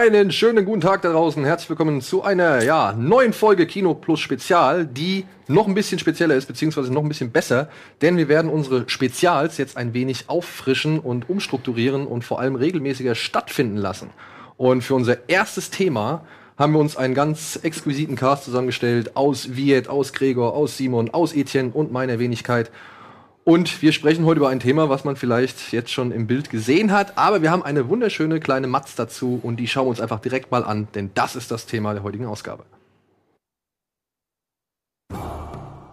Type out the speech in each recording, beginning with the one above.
Einen schönen guten Tag da draußen. Herzlich willkommen zu einer ja, neuen Folge Kino Plus Spezial, die noch ein bisschen spezieller ist, beziehungsweise noch ein bisschen besser, denn wir werden unsere Spezials jetzt ein wenig auffrischen und umstrukturieren und vor allem regelmäßiger stattfinden lassen. Und für unser erstes Thema haben wir uns einen ganz exquisiten Cast zusammengestellt aus Viet, aus Gregor, aus Simon, aus Etienne und meiner Wenigkeit. Und wir sprechen heute über ein Thema, was man vielleicht jetzt schon im Bild gesehen hat. Aber wir haben eine wunderschöne kleine Matz dazu und die schauen wir uns einfach direkt mal an, denn das ist das Thema der heutigen Ausgabe.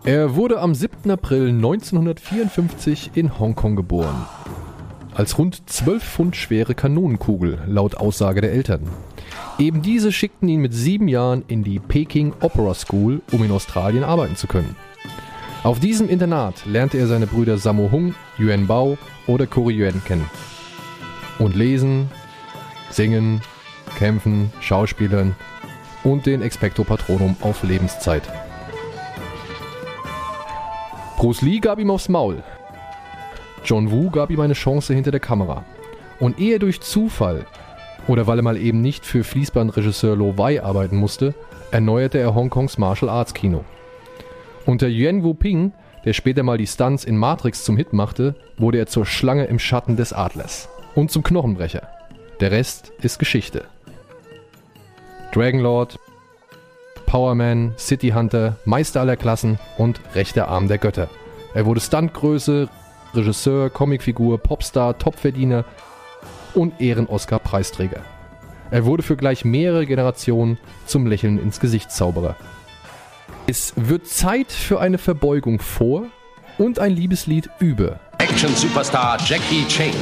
Er wurde am 7. April 1954 in Hongkong geboren. Als rund 12 Pfund schwere Kanonenkugel, laut Aussage der Eltern. Eben diese schickten ihn mit sieben Jahren in die Peking Opera School, um in Australien arbeiten zu können. Auf diesem Internat lernte er seine Brüder Sammo Hung, Yuan Bao oder Kuri Yuan kennen. Und lesen, singen, kämpfen, schauspielern und den Expecto Patronum auf Lebenszeit. Bruce Lee gab ihm aufs Maul. John Woo gab ihm eine Chance hinter der Kamera. Und ehe durch Zufall oder weil er mal eben nicht für Fließbandregisseur Lo Wei arbeiten musste, erneuerte er Hongkongs Martial Arts Kino. Unter Yuan Wu-ping, der später mal die Stunts in Matrix zum Hit machte, wurde er zur Schlange im Schatten des Adlers. Und zum Knochenbrecher. Der Rest ist Geschichte. Dragonlord, Powerman, City Hunter, Meister aller Klassen und rechter Arm der Götter. Er wurde Stuntgröße, Regisseur, Comicfigur, Popstar, Topverdiener und Ehren-Oscar-Preisträger. Er wurde für gleich mehrere Generationen zum Lächeln ins Gesicht Zauberer. Es wird Zeit für eine Verbeugung vor und ein Liebeslied über. Action Superstar Jackie Chan.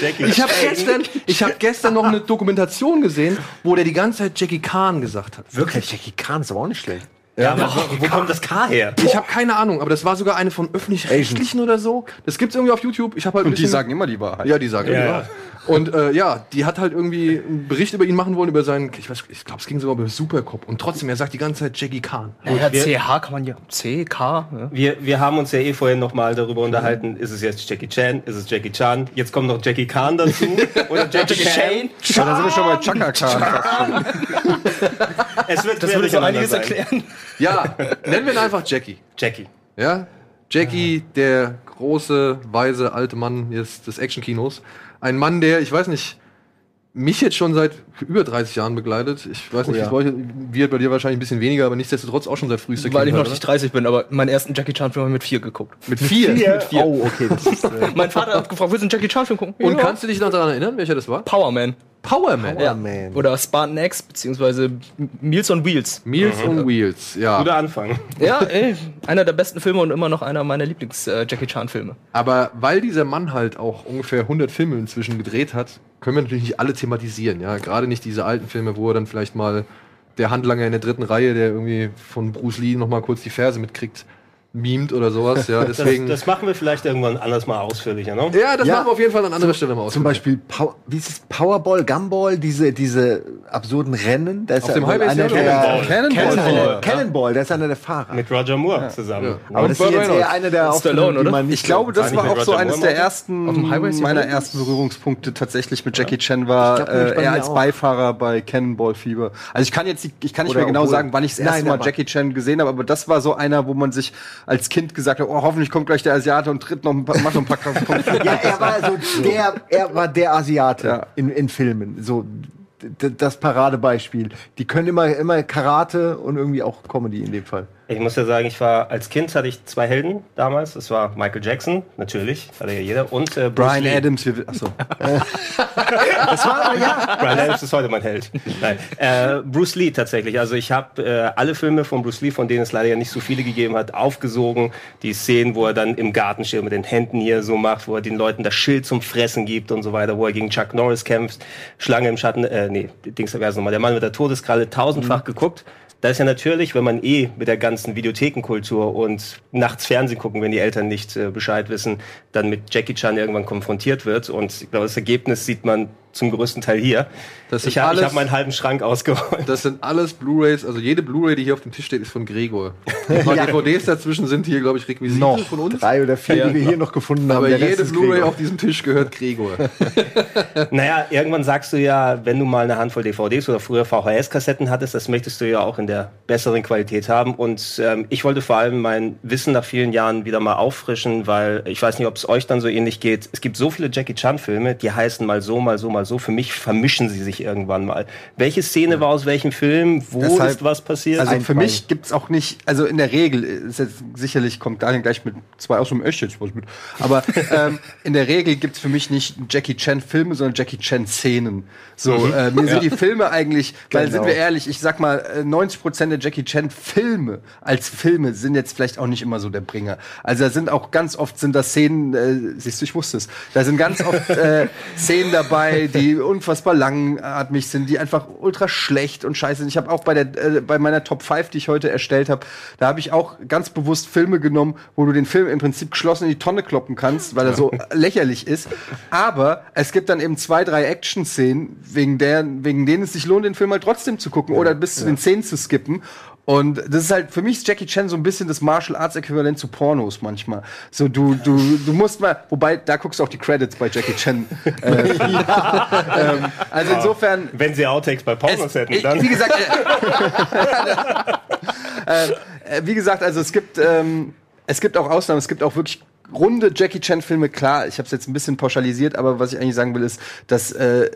Jackie ich habe gestern, ich hab gestern noch eine Dokumentation gesehen, wo der die ganze Zeit Jackie Khan gesagt hat. Wirklich? Jackie Khan ist aber auch nicht schlecht. Ja, aber wo, wo kommt das K her? Ich habe keine Ahnung, aber das war sogar eine von öffentlich-rechtlichen oder so. Das gibt's irgendwie auf YouTube. Ich habe halt Und die sagen immer die Wahrheit. Ja, die sagen Ja, immer die ja. Wahrheit. Und äh, ja, die hat halt irgendwie einen Bericht über ihn machen wollen, über seinen, ich weiß, ich glaube, es ging sogar über Supercop. Und trotzdem, er sagt die ganze Zeit Jackie Khan. Ja, wir- CH kann man ja. C, K. Ja. Wir, wir haben uns ja eh vorhin noch mal darüber unterhalten, ist es jetzt Jackie Chan, ist es Jackie Chan, jetzt kommt noch Jackie Khan dazu oder Jackie Chan. Ja, dann sind wir schon bei Chaka Khan. Es wird Das würde so miteinander einiges sein. erklären. Ja, nennen wir ihn einfach Jackie. Jackie. Ja? Jackie, der große, weise, alte Mann des Actionkinos. Ein Mann, der, ich weiß nicht, mich jetzt schon seit über 30 Jahren begleitet. Ich weiß nicht, Oh ja. wie euch- wird bei dir wahrscheinlich ein bisschen weniger, aber nichtsdestotrotz auch schon seit frühester Weil ich noch Kindheit, nicht 30 bin, aber meinen ersten Jackie Chan-Film habe ich mit vier geguckt. Mit vier. Mit vier. Oh, okay. Das ist, äh, Mein Vater hat gefragt, willst du einen Jackie Chan-Film gucken? Und Ja. kannst du dich noch daran erinnern, welcher das war? Powerman. Powerman. Ja. Man. Oder Spartan X, beziehungsweise Meals on Wheels. Meals on Wheels, ja. Guter Anfang. Ja, ey, einer der besten Filme und immer noch einer meiner Lieblings-Jackie Chan-Filme. Aber weil dieser Mann halt auch ungefähr 100 Filme inzwischen gedreht hat, können wir natürlich nicht alle thematisieren. Ja, gerade nicht diese alten Filme, wo er dann vielleicht mal der Handlanger in der dritten Reihe, der irgendwie von Bruce Lee noch mal kurz die Ferse mitkriegt, mimt oder sowas. Ja, Das, deswegen. das machen wir vielleicht irgendwann anders mal ausführlicher, ne? ja, das Ja. machen wir auf jeden Fall an anderer Stelle mal aus. Zum Beispiel, Pow wie ist es, Powerball, Gumball, diese, diese absurden Rennen. Da ist Auf ja dem Highway einer Cannonball. der, Cannonball. Cannonball, Ja. Cannonball, der ist einer der Fahrer. Mit Roger Moore zusammen. Ja. Aber das ist jetzt eher einer der Stallone, die oder? Ich glaube, das War auch so Roger eines Moore der ersten Auf meiner ersten Berührungspunkte tatsächlich mit Jackie Chan war äh, er als auch. Beifahrer bei Cannonball Fever. Also ich kann jetzt nicht, ich kann nicht Oder mehr genau sagen, wann ich das erste Mal Jackie Chan gesehen habe, aber das war so einer, wo man sich als Kind gesagt hat, oh, hoffentlich kommt gleich der Asiate und tritt noch ein paar, macht noch ein paar. Ja, er war so der, er war der Asiate Ja. in, in Filmen. So das Paradebeispiel. Die können immer, immer Karate und irgendwie auch Comedy in dem Fall. Ich muss ja sagen, ich war als Kind hatte ich zwei Helden damals. Das war Michael Jackson, natürlich, hatte ja jeder, und äh, Bruce Brian Lee. Adams, wir, achso. Das war aber ja. Brian Adams ist heute mein Held. Nein. Äh, Bruce Lee tatsächlich. Also ich habe äh, alle Filme von Bruce Lee, von denen es leider ja nicht so viele gegeben hat, aufgesogen. Die Szenen, wo er dann im Garten steht mit den Händen hier so macht, wo er den Leuten das Schild zum Fressen gibt und so weiter, wo er gegen Chuck Norris kämpft, Schlange im Schatten, äh, nee, Dings, wer ist nochmal, der Mann mit der Todeskralle, tausendfach geguckt. Da ist ja natürlich, wenn man eh mit der ganzen Videothekenkultur und nachts Fernsehen gucken, wenn die Eltern nicht äh, Bescheid wissen, dann mit Jackie Chan irgendwann konfrontiert wird. Und ich glaube, das Ergebnis sieht man zum größten Teil hier. Das ich habe alles- hab meinen halben Schrank ausgeräumt. Das sind alles Blu-rays, also jede Blu-ray, die hier auf dem Tisch steht, ist von Gregor. Ein paar DVDs dazwischen sind hier, glaube ich, Requisite Noch von uns. drei oder vier, die wir hier noch gefunden haben. Aber Der Rest jede Blu-ray auf diesem Tisch gehört Gregor. Naja, irgendwann sagst du ja, wenn du mal eine Handvoll DVDs oder früher VHS-Kassetten hattest, das möchtest du ja auch in der besseren Qualität haben. Und ähm, ich wollte vor allem mein Wissen nach vielen Jahren wieder mal auffrischen, weil ich weiß nicht, ob es euch dann so ähnlich geht. Es gibt so viele Jackie Chan-Filme, die heißen mal so, mal so, mal so. Für mich vermischen sie sich irgendwann mal. Welche Szene war aus welchem Film? Wo Deshalb- ist was passiert? Also für mich gibt's auch nicht, also in der Regel, ist jetzt sicherlich kommt Daniel gleich mit zwei aus dem Echt jetzt was mit. Aber ähm, in der Regel gibt's für mich nicht Jackie Chan Filme, sondern Jackie Chan Szenen. So, äh, mir sind die Filme eigentlich, weil Genau. sind wir ehrlich, ich sag mal, äh, 90 Prozent der Jackie Chan Filme als Filme sind jetzt vielleicht auch nicht immer so der Bringer. Also da sind auch ganz oft sind da Szenen, äh, siehst du, ich wusste es, da sind ganz oft äh, Szenen dabei, die unfassbar langatmig sind, die einfach ultra schlecht und scheiße sind. Ich habe auch bei der äh, bei meiner Top 5, die ich heute erstellt habe, da habe ich auch ganz bewusst Filme genommen, wo du den Film im Prinzip geschlossen in die Tonne kloppen kannst, weil er so lächerlich ist. Aber es gibt dann eben zwei, drei Action-Szenen, wegen, der, wegen denen es sich lohnt, den Film halt trotzdem zu gucken oder bis zu den Szenen zu skippen. Und das ist halt, für mich ist Jackie Chan so ein bisschen das Martial Arts Äquivalent zu Pornos manchmal. So, du, du, du musst mal, wobei, da guckst du auch die Credits bei Jackie Chan. äh, ähm, also insofern, wenn sie Outtakes bei Pornos es, hätten, dann. wie gesagt, äh, äh, wie gesagt, also es gibt, ähm, es gibt auch Ausnahmen, es gibt auch wirklich runde Jackie Chan-Filme, klar, ich habe es jetzt ein bisschen pauschalisiert, aber was ich eigentlich sagen will, ist, dass äh,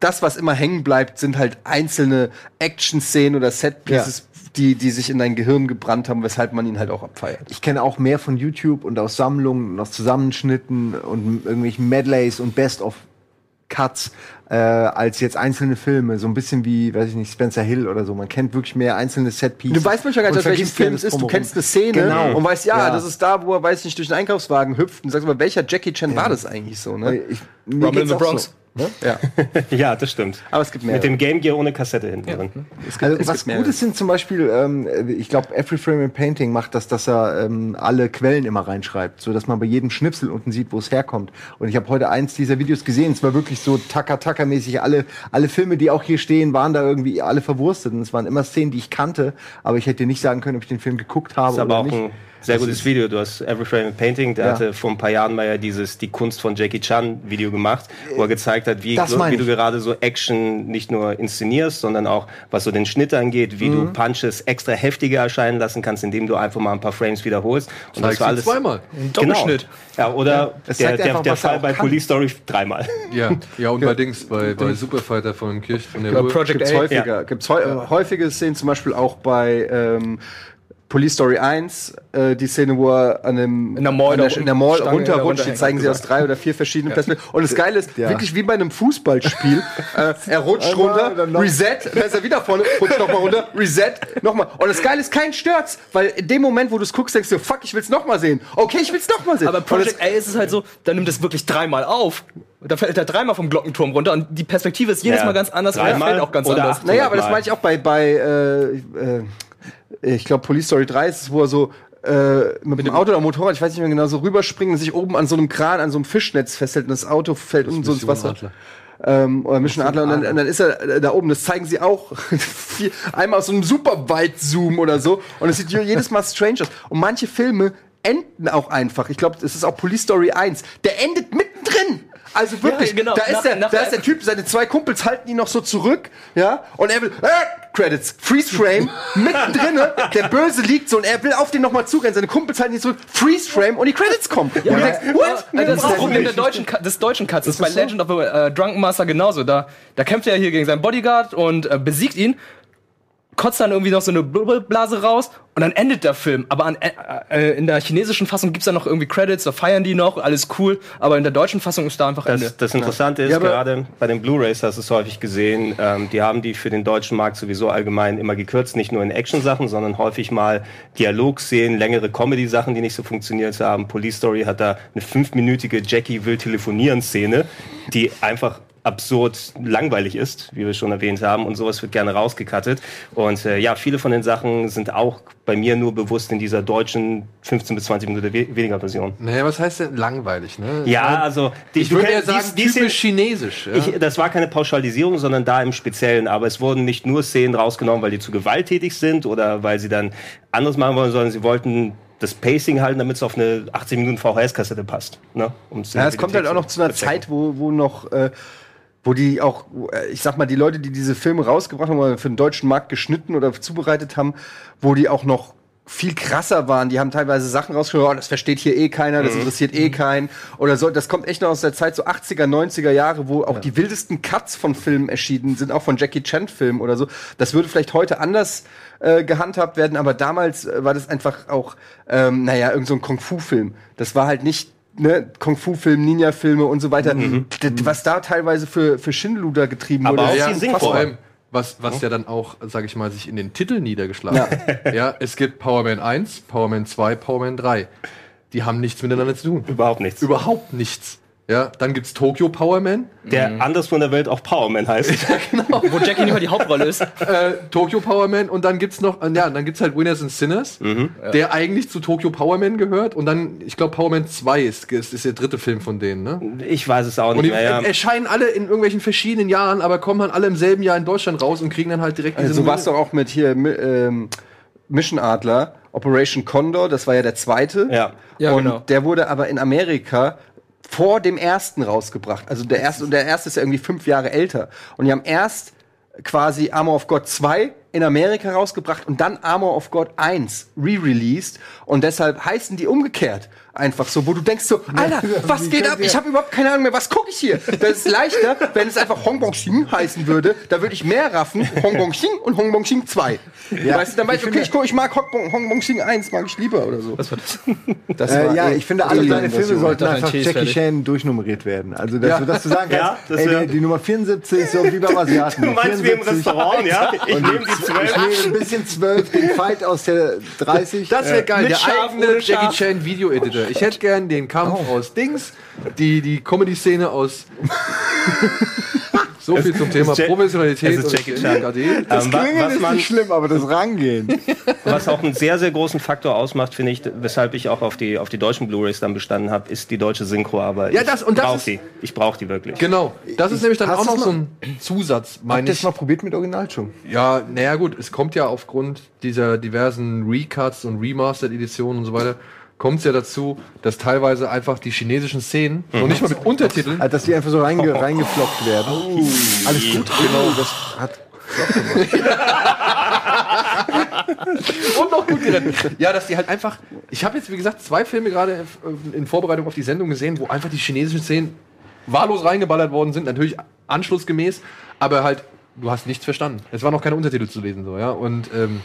das, was immer hängen bleibt, sind halt einzelne Action-Szenen oder Set-Pieces, die, die sich in dein Gehirn gebrannt haben, weshalb man ihn halt auch abfeiert. Ich kenne auch mehr von YouTube und aus Sammlungen und aus Zusammenschnitten und irgendwelchen Medleys und Best-of-Cuts äh, als jetzt einzelne Filme. So ein bisschen wie, weiß ich nicht, Spencer Hill oder so. Man kennt wirklich mehr einzelne Set-Pieces. Du weißt manchmal gar nicht, aus welchem Film ja es ist. Du kennst eine Szene Genau. und weißt, ja, Ja. das ist da, wo er, weiß ich nicht, durch den Einkaufswagen hüpft und sagst aber, welcher Jackie Chan war das eigentlich so, ne? Ich, Rumble in the Bronx. So. Ja. ja, das stimmt. Aber es gibt mehr. Mit dem Game Gear ohne Kassette hinten drin. Es gibt- Also es was. Gutes sind zum Beispiel, ähm, ich glaube, Every Frame in Painting macht das, dass er ähm, alle Quellen immer reinschreibt, so dass man bei jedem Schnipsel unten sieht, wo es herkommt. Und ich habe heute eins dieser Videos gesehen. Es war wirklich so Taka-Taka-mäßig. Alle, alle Filme, die auch hier stehen, waren da irgendwie alle verwurstet. Und es waren immer Szenen, die ich kannte, aber ich hätte dir nicht sagen können, ob ich den Film geguckt habe Das ist aber oder auch nicht. ein sehr Das gutes Video. Du hast Every Frame a Painting, der Ja. hatte vor ein paar Jahren mal ja dieses Die Kunst von Jackie Chan Video gemacht, wo er gezeigt hat, wie, Das wie du gerade so Action nicht nur inszenierst, sondern auch was so den Schnitt angeht, wie Mhm. du Punches extra heftiger erscheinen lassen kannst, indem du einfach mal ein paar Frames wiederholst. Und Zeigst du zweimal. Doppelschnitt. Genau. Ja, oder Es der, der, einfach, der er Fall bei kann. Police Story dreimal. Ja, ja und bei Dings, bei, bei Superfighter von Kirch von der Oder Uhr. Project gibt's häufiger. Gibt's häu äh, häufige Szenen, zum Beispiel auch bei ähm, Police Story 1, äh, die Szene, wo er an dem In der Mall der, in der Mall Stange runterrutscht, die zeigen sie aus drei oder vier verschiedenen Perspektiven. Und das Geile ist, wirklich wie bei einem Fußballspiel, äh, er rutscht Einmal, runter, Reset, dann ist er wieder vorne, rutscht nochmal runter, Reset, nochmal. Und das Geile ist, kein stört's, weil in dem Moment, wo du es guckst, denkst du, fuck, ich will's nochmal sehen. Okay, ich will's nochmal sehen. Aber Project A ist es halt so, da nimmt es wirklich dreimal auf. Da fällt er dreimal vom Glockenturm runter und die Perspektive ist jedes Ja, Mal ganz anders und er dreimal fällt auch ganz oder anders. Naja, aber das meine ich auch bei, bei äh, äh, ich glaube, Police Story 3 ist es, wo er so äh, mit, dem Auto oder Motorrad, ich weiß nicht mehr genau, so rüberspringen und sich oben an so einem Kran, an so einem Fischnetz festhält und das Auto fällt unten so ins Wasser. Adler. Ähm, oder Mission Adler und dann, und dann ist er da oben, das zeigen sie auch einmal aus so einem super Weit-Zoom oder so und es sieht jedes Mal strange aus. Und manche Filme enden auch einfach. Ich glaube, das ist auch Police Story 1. Der endet mittendrin. Also wirklich, Ja, genau. da, ist Nach- der, nach- da ist der Typ, seine zwei Kumpels halten ihn noch so zurück, ja, und er will, äh, Credits, Freeze Frame, mittendrin, der Böse liegt so und er will auf den nochmal zurennen, seine Kumpels halten ihn zurück, Freeze Frame und die Credits kommen. und du denkst, what? Ja, das ist das Problem der deutschen, des deutschen Cuts. Das ist bei Legend of the äh, Drunken Master genauso. Da, da kämpft er hier gegen seinen Bodyguard und äh, besiegt ihn, kotzt dann irgendwie noch so eine Blase raus und dann endet der Film. Aber an, äh, äh, in der chinesischen Fassung gibt's dann noch irgendwie Credits, da feiern die noch, alles cool. Aber in der deutschen Fassung ist da einfach Ende. Das, das Interessante ist, Ja, gerade bei den Blu-Rays hast du es häufig gesehen, ähm, die haben die für den deutschen Markt sowieso allgemein immer gekürzt, nicht nur in Action-Sachen, sondern häufig mal Dialogszenen, längere Comedy-Sachen, die nicht so funktioniert haben. Police Story hat da eine fünfminütige Jackie will telefonieren Szene, die einfach absurd langweilig ist, wie wir schon erwähnt haben, und sowas wird gerne rausgekattet. Und äh, ja, viele von den Sachen sind auch bei mir nur bewusst in dieser deutschen 15 bis 20 Minuten we weniger Version. Naja, was heißt denn langweilig, ne? Ja, also die, Ich würde kennst- sagen, die- die typisch Szenen- chinesisch. Ja? Ich, das war keine Pauschalisierung, sondern da im Speziellen. Aber es wurden nicht nur Szenen rausgenommen, weil die zu gewalttätig sind oder weil sie dann anderes machen wollen, sondern sie wollten das Pacing halten, damit es auf eine 80 Minuten VHS-Kassette passt. Ne? Um's Ja, es kommt halt auch noch zu einer. Zeit, wo, wo noch, äh, wo die auch, äh, ich sag mal, die Leute, die diese Filme rausgebracht haben oder für den deutschen Markt geschnitten oder zubereitet haben, wo die auch noch viel krasser waren. Die haben teilweise Sachen rausgebracht, oh, das versteht hier eh keiner, das interessiert eh keinen. Oder so, das kommt echt noch aus der Zeit so 80er, 90er Jahre, wo auch die wildesten Cuts von Filmen erschienen sind, auch von Jackie Chan Filmen oder so. Das würde vielleicht heute anders äh, gehandhabt werden, aber damals äh, war das einfach auch, ähm, naja, irgend so ein Kung-Fu-Film. Das war halt nicht ne, Kung-Fu-Film, Ninja-Filme und so weiter. D- Was da teilweise für, für Schindluder getrieben Aber wurde. auch ist die. Vor allem, was, was ja dann auch, sage ich mal, sich in den Titel niedergeschlagen hat. Ja, es gibt Powerman 1, Powerman 2, Powerman 3. Die haben nichts miteinander zu tun. Überhaupt nichts. Überhaupt nichts. Ja, dann gibt's Tokyo Powerman, Der anderswo in der Welt auch Powerman heißt. Wo Jackie nicht mal die Hauptrolle ist. äh, Tokyo Powerman und dann gibt's noch, ja, dann gibt's halt Winners and Sinners, der eigentlich zu Tokyo Powerman gehört und dann, ich glaube, Powerman 2 ist, ist, ist der dritte Film von denen, ne? Ich weiß es auch Und nicht die mehr. Ja. erscheinen alle in irgendwelchen verschiedenen Jahren, aber kommen dann alle im selben Jahr in Deutschland raus und kriegen dann halt direkt Also so war es doch auch mit hier ähm, Mission Adler, Operation Condor, das war ja der zweite. Ja. Ja, und genau. der wurde aber in Amerika vor dem ersten rausgebracht. Also der erste und der erste ist ja irgendwie fünf Jahre älter. Und die haben erst quasi Armor of God 2 in Amerika rausgebracht und dann Armor of God 1 re-released. Und deshalb heißen die umgekehrt. Einfach so, wo du denkst so, Alter, was geht ab? Ich habe überhaupt keine Ahnung mehr, was gucke ich hier? Das ist leichter, wenn es einfach Hong Bong Xing heißen würde. Da würde ich mehr raffen, Hong Bong Xing und Hong Bong Xing 2. weißt du, dann weiß ich, okay, ich, guck, ich mag Hong Bong, Hong Bong Xing 1, mag ich lieber oder so. Was war das? Das Äh, war ja, eh- ich finde, alle seine Filme sollten einfach Cheese Jackie. Chan durchnummeriert werden. Also, dass, du, dass du sagen Ja, kannst, das ey, die, die Nummer 74 ist so wie beim Asiaten. Du meinst wie im 74. Restaurant, ja? Ich nehme die zwölf. Ich nehme ein bisschen 12, den Fight aus der 30. Das wäre geil, Mit der Schaf, eigene Jackie Schaf. Chan Video Editor. Ich hätte gern den Kampf aus Dings, die, die Comedy-Szene aus. so viel zum Thema Professionalität. und Jackie. Ähm, wa- Klingeln was ist man, nicht schlimm, aber das Rangehen. Was auch einen sehr, sehr großen Faktor ausmacht, finde ich, weshalb ich auch auf die, auf die deutschen Blu-Rays dann bestanden habe, ist die deutsche Synchroarbeit. Ja, das- und das ich brauch ist- die. Ich brauche die wirklich. Genau, das ist nämlich dann auch noch so ein Zusatz, Habt meine ihr ich. das mal probiert mit Original schon? Ja, naja gut, es kommt ja aufgrund dieser diversen Recuts und Remastered-Editionen und so weiter, kommt es ja dazu, dass teilweise einfach die chinesischen Szenen, noch nicht mal mit Untertiteln, Also, dass die einfach so reinge reingefloppt werden. Alles gut, genau. Das hat und noch gut gerettet. Ja, dass die halt einfach. Ich habe jetzt, wie gesagt, zwei Filme gerade in Vorbereitung auf die Sendung gesehen, wo einfach die chinesischen Szenen wahllos reingeballert worden sind. Natürlich anschlussgemäß, aber halt, du hast nichts verstanden. Es war noch keine Untertitel zu lesen, so, ja. Und, ähm.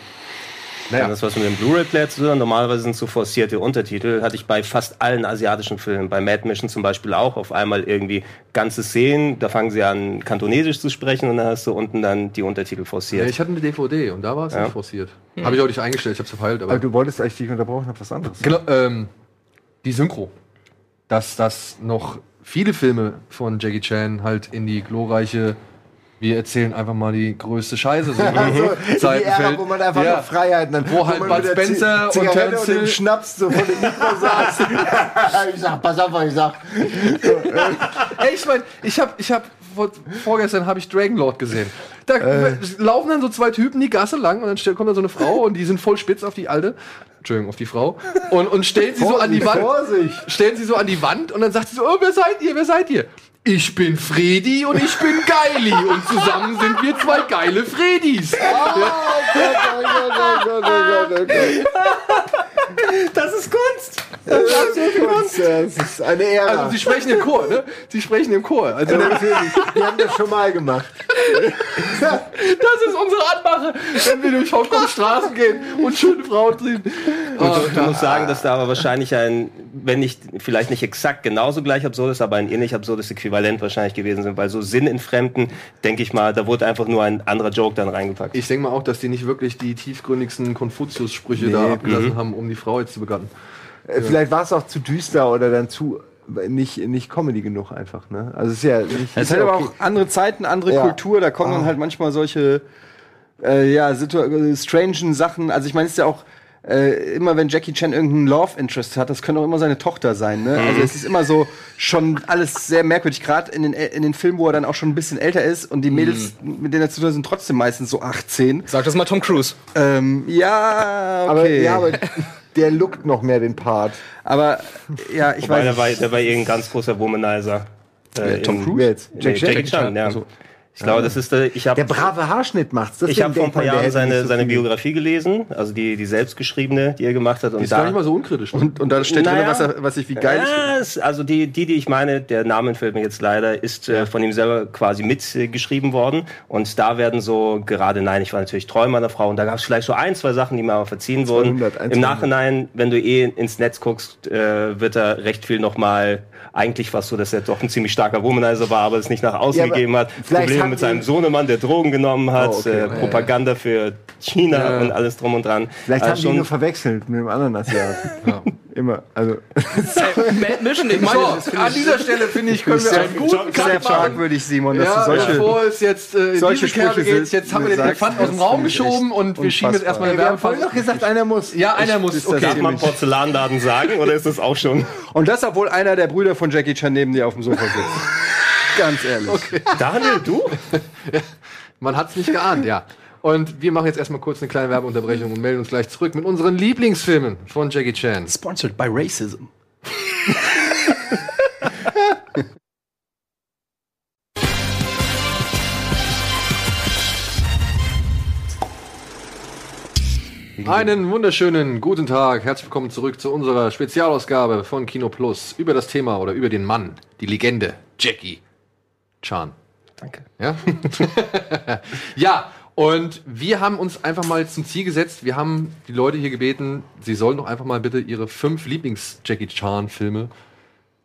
Naja. Das, was mit dem Blu-ray-Player zu tun normalerweise sind so forcierte Untertitel, hatte ich bei fast allen asiatischen Filmen, bei Mad Mission zum Beispiel auch, auf einmal irgendwie ganze Szenen, da fangen sie an, Kantonesisch zu sprechen und dann hast du unten dann die Untertitel Ja, forciert. ich hatte eine DVD und da war es Ja. nicht forciert. Habe ich auch nicht eingestellt, ich habe es verfeilt, aber. Aber du wolltest eigentlich dich unterbrochen, hab was anderes. Genau, ähm, die Synchro. Dass das noch viele Filme von Jackie Chan halt in die glorreiche, wir erzählen einfach mal die größte Scheiße so Also, die Ära, wo man einfach Ja. noch Freiheiten hat. Wo halt man Bud Spencer Zi- und Terence Hill- Schnaps so vor dem Mikro saß. ich sag, pass auf, was ich sag. Ey, ich meine, ich habe ich hab, vor, vorgestern habe ich Dragonlord gesehen. Da Äh. laufen dann so zwei Typen die Gasse lang und dann kommt da so eine Frau und die sind voll spitz auf die alte. Entschuldigung, auf die Frau. Und, und stellen sie so an die Wand. Vorsicht. stellen sie so an die Wand und dann sagt sie so, oh, wer seid ihr, wer seid ihr? Ich bin Fredi und ich bin Geili und zusammen sind wir zwei geile Fredis. Das ist Kunst! Das ist eine Ära. Also sie sprechen im Chor, ne? Sie sprechen im Chor. Also das Natürlich, die haben das schon mal gemacht. ist unsere Anmache, wenn wir durch Hongkong-Straßen gehen und schöne Frauen sehen. Und du musst sagen, dass da aber wahrscheinlich ein, wenn nicht, vielleicht nicht exakt genauso gleich absurdes, aber ein ähnlich absurdes Äquivalent wahrscheinlich gewesen sind, weil so Sinn in Fremden, denke ich mal, da wurde einfach nur ein anderer Joke dann reingepackt. Ich denke mal auch, dass die nicht wirklich die tiefgründigsten Konfuzius-Sprüche da Nee. abgelassen haben, um die Frau jetzt zu begatten. Äh, Vielleicht war es auch zu düster oder dann zu nicht, nicht Comedy genug einfach, ne? Also es ist ja nicht. Es ist sind ja aber okay. auch andere Zeiten, andere Ja. Kultur, da kommen dann Ah. halt manchmal solche äh, ja, situ äh, strangen Sachen. Also ich meine, es ist ja auch äh, immer, wenn Jackie Chan irgendeinen Love Interest hat, das können auch immer seine Tochter sein. Ne? Also es ist immer so schon alles sehr merkwürdig. Gerade in den, in den Filmen, wo er dann auch schon ein bisschen älter ist und die Mädels, mit denen er zu tun hat, sind trotzdem meistens so 18. Sag das mal Tom Cruise. Ähm, ja, Aber, okay. ja, aber der lookt noch mehr den Part. Aber, ja, ich Wobei, weiß der war, der war eh ein ganz großer Womanizer. Äh, Tom Cruise? Jetzt? Nee, Jack Chan? Jackie Chan, ja. Ich glaube, das ist der, ich habe Der brave Haarschnitt macht's. ich habe vor ein paar Jahren seine, seine Bio Biografie gelesen, also die, die selbstgeschriebene, die er gemacht hat. Und Ist gar nicht mal so unkritisch. ne? Und, und da steht Naja. drin, was, er, was ich wie geil ja, es- also die, die, die ich meine, der Name entfällt mir jetzt leider, ist äh, von ihm selber quasi mitgeschrieben worden. Und da werden so gerade, nein, ich war natürlich treu meiner Frau und da gab es vielleicht so ein, zwei Sachen, die mir aber verziehen wurden. 200, 100. Im Nachhinein, wenn du eh ins Netz guckst, äh, wird da recht viel nochmal eigentlich was so, dass er doch ein ziemlich starker Womanizer war, aber es nicht nach außen Ja, gegeben hat. Probleme mit seinem Sohnemann, der Drogen genommen hat, Oh, okay. äh, Ja, Propaganda für China und alles drum und dran. Vielleicht Also haben die ihn nur verwechselt mit dem anderen Asiaten. Immer. Also, Mad Mission, ich meine, So, an dieser Stelle finde ich, können wir sehr, einen guten sehr Cut machen. fragwürdig, Simon, dass Ja, du solche. bevor es jetzt äh, in solche diese Kerbe geht, jetzt haben wir den sagst, Elefant aus dem Raum ich geschoben und wir schieben jetzt erstmal haben vorhin Werbepause. noch gesagt, einer muss. Ja, einer muss. ist das Okay. Darf man Porzellanladen sagen oder ist das auch schon? Und das, obwohl einer der Brüder von Jackie Chan neben dir auf dem Sofa sitzt. Ganz ehrlich. Daniel, du? Man hat es nicht geahnt, ja. Und wir machen jetzt erstmal kurz eine kleine Werbeunterbrechung und melden uns gleich zurück mit unseren Lieblingsfilmen von Jackie Chan. Sponsored by Racism. Einen wunderschönen guten Tag. Herzlich willkommen zurück zu unserer Spezialausgabe von Kino Plus über das Thema oder über den Mann, die Legende, Jackie Chan. Danke. Ja? ja, und wir haben uns einfach mal zum Ziel gesetzt, wir haben die Leute hier gebeten, sie sollen doch einfach mal bitte ihre fünf Lieblings-Jackie Chan-Filme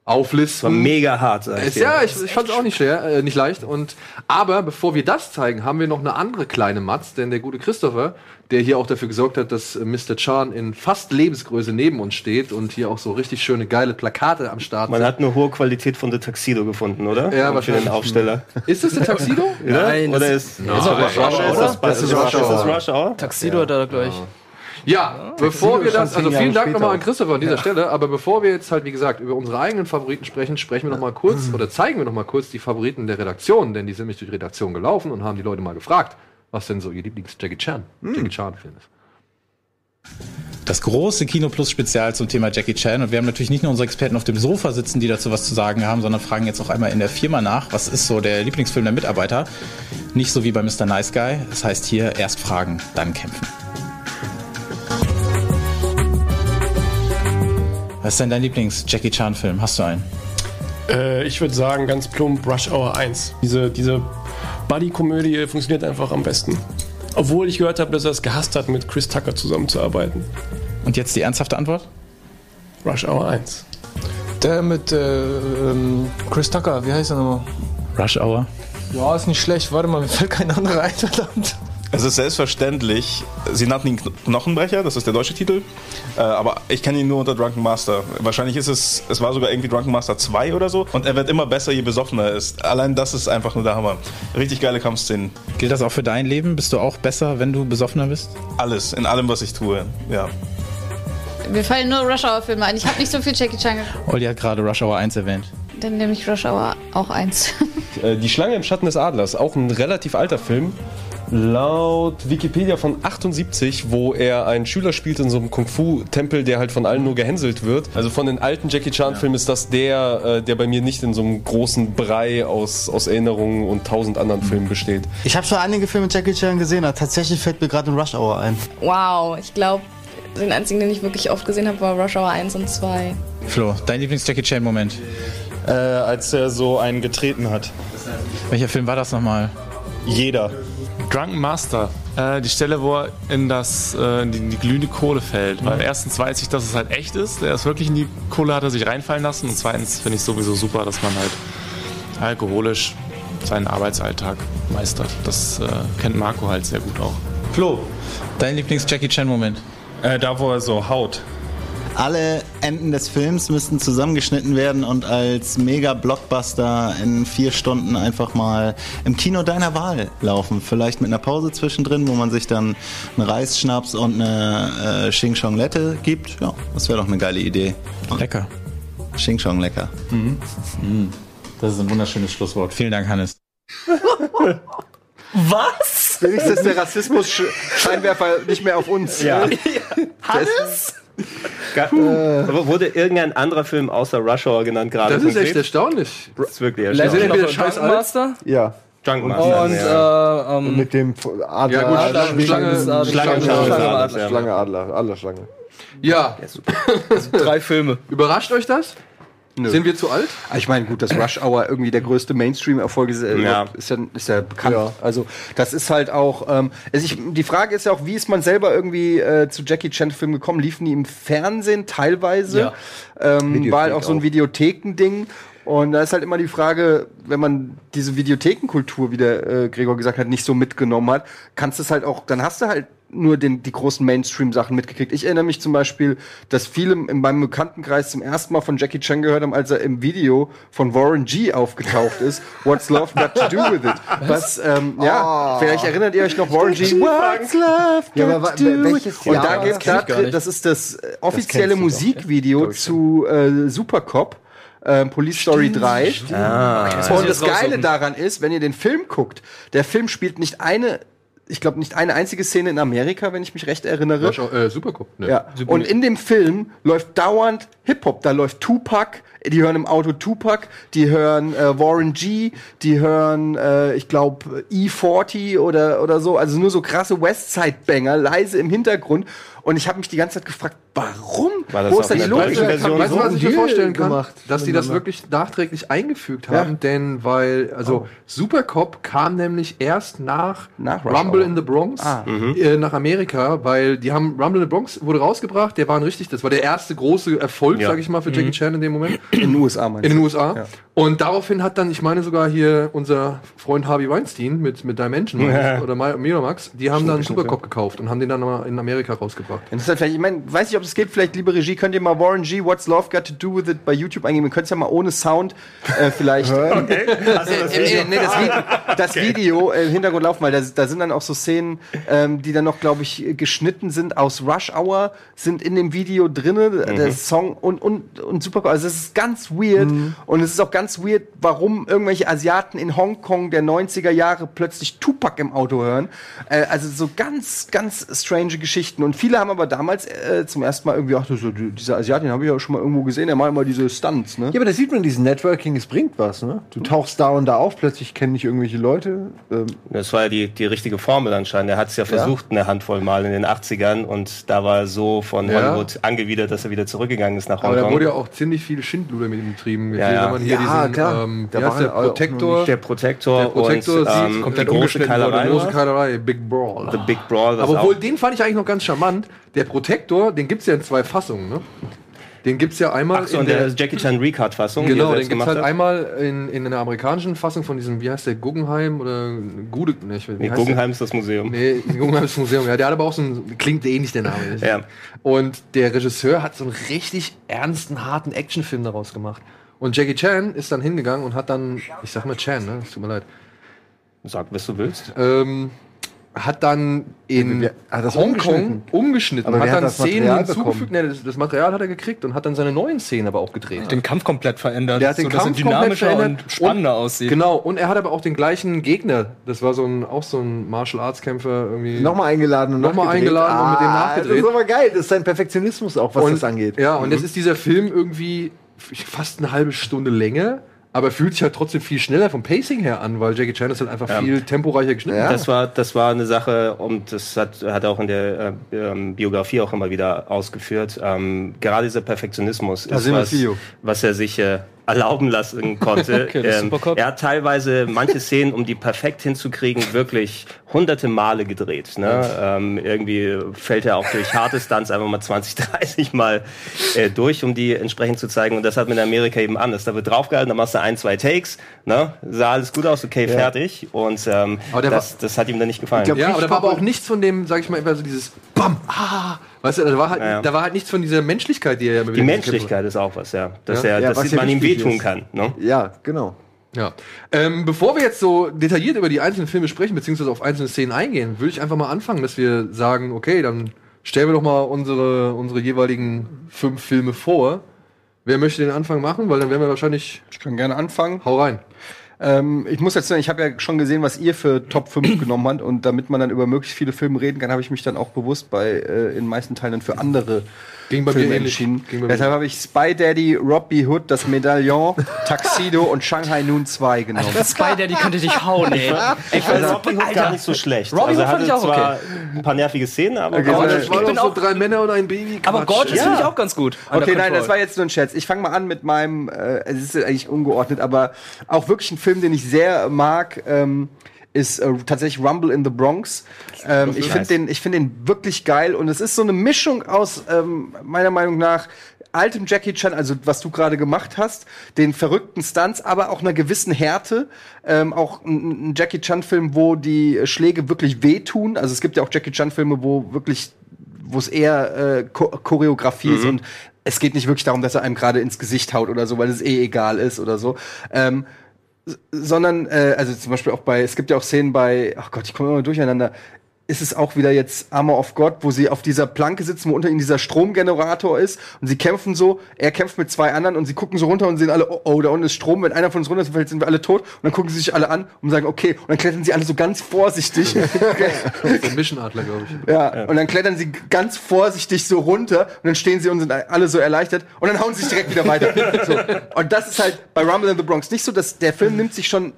auflisten. War mega hart, sag ich Ist, ja, ich, ich fand es auch nicht schwer, äh, nicht leicht. Und aber bevor wir das zeigen, haben wir noch eine andere kleine Matz, denn der gute Christopher, der hier auch dafür gesorgt hat, dass äh, Mr. Chan in fast Lebensgröße neben uns steht und hier auch so richtig schöne geile Plakate am Start Man sind. hat eine hohe Qualität von The Tuxedo gefunden, oder? Ja, Und wahrscheinlich. Für den Aufsteller. Ist das der Tuxedo? Nein, oder das- ist, ist auch Rush Hour, Ist oder? das, ist Rush Hour. Ist das Rush Hour? Tuxedo hat er gleich. Ja, bevor wir das, also vielen Dank nochmal an. Christopher an dieser Stelle, aber bevor wir jetzt halt, wie gesagt, über unsere eigenen Favoriten sprechen, sprechen wir nochmal kurz oder zeigen wir nochmal kurz die Favoriten der Redaktion, denn die sind nämlich durch die Redaktion gelaufen und haben die Leute mal gefragt, was denn so ihr Lieblings-Jackie Chan, Jackie Chan-Film ist. das große Kino Plus Spezial zum Thema Jackie Chan. Und wir haben natürlich nicht nur unsere Experten auf dem Sofa sitzen, die dazu was zu sagen haben, sondern fragen jetzt auch einmal in der Firma nach, was ist so der Lieblingsfilm der Mitarbeiter. Nicht so wie bei Mr. Nice Guy. Das heißt hier erst fragen, dann kämpfen. Was ist denn dein Lieblings-Jackie Chan-Film? Hast du einen? Äh, ich würde sagen, ganz plump Rush Hour 1. Diese, diese Buddy-Komödie funktioniert einfach am besten. Obwohl ich gehört habe, dass er es gehasst hat, mit Chris Tucker zusammenzuarbeiten. Und jetzt die ernsthafte Antwort? Rush Hour 1. Der mit äh, ähm, Chris Tucker, wie heißt er nochmal? Rush Hour. Ja, ist nicht schlecht. Warte mal, mir fällt kein anderer ein, verdammt. Es ist selbstverständlich, sie nannten ihn Kn- Knochenbrecher, das ist der deutsche Titel, äh, aber ich kenne ihn nur unter Drunken Master. Wahrscheinlich ist es, es war sogar irgendwie Drunken Master 2 oder so und er wird immer besser, je besoffener er ist. Allein das ist einfach nur der Hammer. Richtig geile Kampfszenen. Gilt das auch für dein Leben? Bist du auch besser, wenn du besoffener bist? Alles, in allem, was ich tue, ja. Mir fallen nur Rush Hour Filme ein. Ich habe nicht so viel Jackie Chan geguckt. Olli hat gerade Rush Hour 1 erwähnt. Dann nehme ich Rush Hour auch eins. Äh, Die Schlange im Schatten des Adlers, auch ein relativ alter Film. Laut Wikipedia von 78, wo er einen Schüler spielt in so einem Kung-Fu-Tempel, der halt von allen nur gehänselt wird. Also von den alten Jackie Chan-Filmen ist das der, äh, der bei mir nicht in so einem großen Brei aus, aus Erinnerungen und tausend anderen Filmen besteht. Ich habe schon einige Filme mit Jackie Chan gesehen, aber tatsächlich fällt mir gerade ein Rush Hour ein. wow, ich glaube, den einzigen, den ich wirklich oft gesehen habe, war Rush Hour 1 und 2. Flo, dein Lieblings-Jackie Chan-Moment? Äh, als er so einen getreten hat. Welcher Film war das nochmal? Jeder. Drunken Master. Äh, die Stelle, wo er in, das, äh, in die, in die glühende Kohle fällt. Weil erstens weiß ich, dass es halt echt ist. Er ist wirklich in die Kohle, hat er sich reinfallen lassen. Und zweitens finde ich sowieso super, dass man halt alkoholisch seinen Arbeitsalltag meistert. Das äh, kennt Marco halt sehr gut auch. Flo, dein Lieblings-Jackie Chan-Moment? Äh, da, wo er so haut. Alle Enden des Films müssten zusammengeschnitten werden und als Mega-Blockbuster in vier Stunden einfach mal im Kino deiner Wahl laufen. Vielleicht mit einer Pause zwischendrin, wo man sich dann einen Reisschnaps und eine äh, Xing Chong Lette gibt. Ja, das wäre doch eine geile Idee. Lecker. Xing Chong lecker. Mhm. Das ist ein wunderschönes Schlusswort. Vielen Dank, Hannes. Was? Wenigstens ist der Rassismus-Scheinwerfer nicht mehr auf uns. Ja. Hannes? Aber Wurde irgendein anderer Film außer Rush Hour genannt gerade? Das ist echt konkret? erstaunlich. Das ist wirklich erstaunlich. entweder scheiß Drunken Master Ja. Drunk Master. und ja. äh, ähm, Mit dem Adler. Ja, gut, Adler- Schlange- Schlange, Schlange- Schlange, Schlange- Schlange, Schlange- Adler. Schlange, Adler, Adlerschlange. Ja, Drei Filme. überrascht euch das? Sind wir zu alt? Ah, Ich meine, gut, dass Rush Hour irgendwie der größte Mainstream-Erfolg ist, äh, Ja. ist, ja, ist ja bekannt. Ja. Also, das ist halt auch. Ähm, also ich, die Frage ist ja auch, wie ist man selber irgendwie äh, zu Jackie Chan-Filmen gekommen? Liefen die im Fernsehen teilweise? Ja. Ähm, war halt auch so ein. Videothekending. Und da ist halt immer die Frage, wenn man diese Videothekenkultur, wie der äh, Gregor gesagt hat, nicht so mitgenommen hat, kannst du es halt auch, dann hast du halt nur den, die großen Mainstream-Sachen mitgekriegt. Ich erinnere mich zum Beispiel, dass viele in meinem Bekanntenkreis zum ersten Mal von Jackie Chan gehört haben, als er im Video von Warren G aufgetaucht ist. What's Love Got to Do with It? Was, ähm, ja, vielleicht erinnert ihr euch noch Warren G. What's Love Ja, got aber wa- to do with welches it? Und da geht's das? da, das ist das äh, offizielle kennst du doch, Musikvideo zu äh, Supercop. äh, Police Story 3. Ah. Und das Geile daran ist, wenn ihr den Film guckt, der Film spielt nicht eine, ich glaube nicht eine einzige Szene in Amerika, wenn ich mich recht erinnere. Hour- äh, Supercop. Ne. Ja. Und in dem Film läuft dauernd Hip-Hop. Da läuft Tupac, die hören im Auto Tupac, die hören äh, Warren G, die hören, äh, ich glaube, E40 oder, oder so. Also nur so krasse Westside-Banger, leise im Hintergrund. Und ich habe mich die ganze Zeit gefragt, warum? War das Wo ist da die Logik? Weißt du, was ich mir Deal vorstellen kann? gemacht dass die das wirklich nachträglich eingefügt haben, denn weil, also Supercop kam nämlich erst nach, Nach Rumble Hour. in the Bronx Ah. äh, nach Amerika, weil die haben Rumble in the Bronx wurde rausgebracht, der war ein richtig, das war der erste große Erfolg, Ja. sag ich mal, für Jackie Chan in dem Moment. In den USA meinst In du? den USA. Ja. Und daraufhin hat dann, ich meine sogar hier unser Freund Harvey Weinstein mit, mit Dimension Ja. oder Mi- Miramax, die haben dann Supercop gekauft und haben den dann mal in Amerika rausgebracht. Interessant, vielleicht, ich meine, weiß nicht, ob es geht, vielleicht, liebe Regie, könnt ihr mal Warren G, What's Love Got to Do with It bei YouTube eingeben. Ihr könnt es ja mal ohne Sound äh, vielleicht. Okay. Also das Äh, Video. äh, nee, das, Vi das Video äh, im Hintergrund laufen, weil da, da sind dann auch so Szenen, ähm, die dann noch, glaube ich, geschnitten sind aus Rush Hour, sind in dem Video drinne, der Song und, und, und super. Also es ist ganz weird und es ist auch ganz weird, warum irgendwelche Asiaten in Hongkong der 90er Jahre plötzlich Tupac im Auto hören. Äh, also so ganz, ganz strange Geschichten. Und viele haben aber damals äh, zum ersten Mal irgendwie, ach, ist- dieser Asiatin habe ich ja schon mal irgendwo gesehen, der macht immer diese Stunts, ne? Ja, aber da sieht man, diesen Networking, es bringt was, ne? Du tauchst da und da auf, plötzlich kennen dich irgendwelche Leute. Ähm, Das war ja die, die richtige Formel anscheinend. Er hat es ja versucht, eine Handvoll Mal in den 80ern und da war er so von Ja. Hollywood angewidert, dass er wieder zurückgegangen ist nach Aber da Hongkong. wurde ja auch ziemlich viel Schindluder mit ihm betrieben. Ja, ja. Wenn man hier Ja, diesen, klar. ähm, Da waren der Protektor, der Protektor, der Protektor und ähm, komplett die große. Keilerei. Große war. Keilerei, Big Brawl. The Big Brawl, Aber obwohl, den fand ich eigentlich noch ganz charmant. Der Protektor, den gibt's ja in zwei Fassungen, ne? Den gibt's ja einmal Ach so, in der Jackie Chan Recut-Fassung, Genau, den gibt's gemacht halt hat. einmal in, in einer amerikanischen Fassung von diesem, wie heißt der, Guggenheim oder Gude, ne, ich Nee, Guggenheim ist das Museum. Der? Nee, Guggenheim ist das Museum, ja, der hat aber auch so ein, klingt ähnlich der Name. Ja. Und der Regisseur hat so einen richtig ernsten, harten Actionfilm daraus gemacht. Und Jackie Chan ist dann hingegangen und hat dann, ich sag mal Chan, ne, es tut mir leid, Sag, was du willst. ähm, hat dann in Ja, hat das Hongkong umgeschnitten? umgeschnitten, hat dann Szenen hinzugefügt, ne, das, das Material hat er gekriegt und hat dann seine neuen Szenen aber auch gedreht. Den Kampf komplett verändert, Der hat den er Kampf komplett dynamischer verändert und spannender aussieht. Genau, und er hat aber auch den gleichen Gegner. Das war so ein, auch so ein Martial Arts Kämpfer irgendwie. Nochmal eingeladen und Nochmal eingeladen und mit dem Ah, nachgedreht. Das ist aber geil, das ist sein Perfektionismus auch, was und, das angeht. Ja, und jetzt ist dieser Film irgendwie fast eine halbe Stunde länger, aber fühlt sich halt trotzdem viel schneller vom Pacing her an, weil Jackie Chan ist halt einfach viel temporeicher geschnitten. Das war, das war eine Sache, und das hat, hat er auch in der äh, ähm, Biografie auch immer wieder ausgeführt. Ähm, gerade dieser Perfektionismus Da ist was, das Video. was er sich äh, erlauben lassen konnte. Okay, das ähm, er hat teilweise manche Szenen, um die perfekt hinzukriegen, wirklich hunderte Male gedreht. Ne? Ähm, irgendwie fällt er auch durch harte Stunts einfach mal 20, 30 Mal äh, durch, um die entsprechend zu zeigen. Und das hat man in Amerika eben anders. Da wird draufgehalten, dann machst du ein, zwei Takes, ne? sah alles gut aus, okay, fertig. Und ähm, Aber der das, das hat ihm dann nicht gefallen. Ja, aber da war aber auch nichts von dem, sag ich mal, immer so dieses Bam, ah, Weißt du, da war halt, Ja, ja. da war halt nichts von dieser Menschlichkeit, die er ja mit Die Menschlichkeit ist auch was, ja. Dass, Ja. er, Ja, dass man ihm wehtun ist. kann. Ne? Ja, genau. Ja. Ähm, bevor wir jetzt so detailliert über die einzelnen Filme sprechen, beziehungsweise auf einzelne Szenen eingehen, würde ich einfach mal anfangen, dass wir sagen, okay, dann stellen wir doch mal unsere, unsere jeweiligen fünf Filme vor. Wer möchte den Anfang machen? Weil dann werden wir wahrscheinlich. Ich kann gerne anfangen. Hau rein. Ähm, ich muss jetzt sagen, ich habe ja schon gesehen, was ihr für Top 5 genommen habt. Und damit man dann über möglichst viele Filme reden kann, habe ich mich dann auch bewusst bei äh, in meisten Teilen für andere Ging bei mir Filme ähnlich. entschieden. Ging bei mir Deshalb habe ich Spy Daddy, Robbie Hood, das Medaillon, Tuxedo und Shanghai Noon 2 genommen. Alter, Spy Daddy könnte dich hauen, ey. Ich fand Also, Robin Hood Alter. gar nicht so schlecht. Robin also Hood fand hatte ich auch zwar okay. ein paar nervige Szenen, aber Okay, Aber das waren bin doch so auch- drei Männer und ein Baby. Aber Quatsch. Gorgeous finde ich auch ganz gut. Okay, nein, das war jetzt nur ein Scherz. Ich fange mal an mit meinem, äh, es ist eigentlich ungeordnet, aber auch wirklich ein Film, den ich sehr mag, ähm, ist äh, tatsächlich Rumble in the Bronx. Ähm, ich finde den, ich finde den wirklich geil und es ist so eine Mischung aus ähm, meiner Meinung nach altem Jackie Chan, also was du gerade gemacht hast, den verrückten Stunts, aber auch einer gewissen Härte. Ähm, auch ein, ein Jackie Chan-Film, wo die Schläge wirklich wehtun. Also es gibt ja auch Jackie Chan-Filme, wo wirklich wo es eher äh, Cho Choreografie ist und es geht nicht wirklich darum, dass er einem gerade ins Gesicht haut oder so, weil es eh egal ist oder so. Ähm, sondern, äh, also zum Beispiel auch bei, es gibt ja auch Szenen bei, ach Gott, ich komme immer durcheinander, ist es auch wieder jetzt Armor of God, wo sie auf dieser Planke sitzen, wo unter ihnen dieser Stromgenerator ist und sie kämpfen so, er kämpft mit zwei anderen und sie gucken so runter und sehen alle, oh, oh da unten ist Strom, wenn einer von uns runterfällt, sind wir alle tot und dann gucken sie sich alle an und sagen, okay, und dann klettern sie alle so ganz vorsichtig Der Mischenadler, glaube ich. ja, und dann klettern sie ganz vorsichtig so runter und dann stehen sie und sind alle so erleichtert und dann hauen sie sich direkt wieder weiter. so. Und das ist halt bei Rumble in the Bronx nicht so, dass der Film nimmt sich schon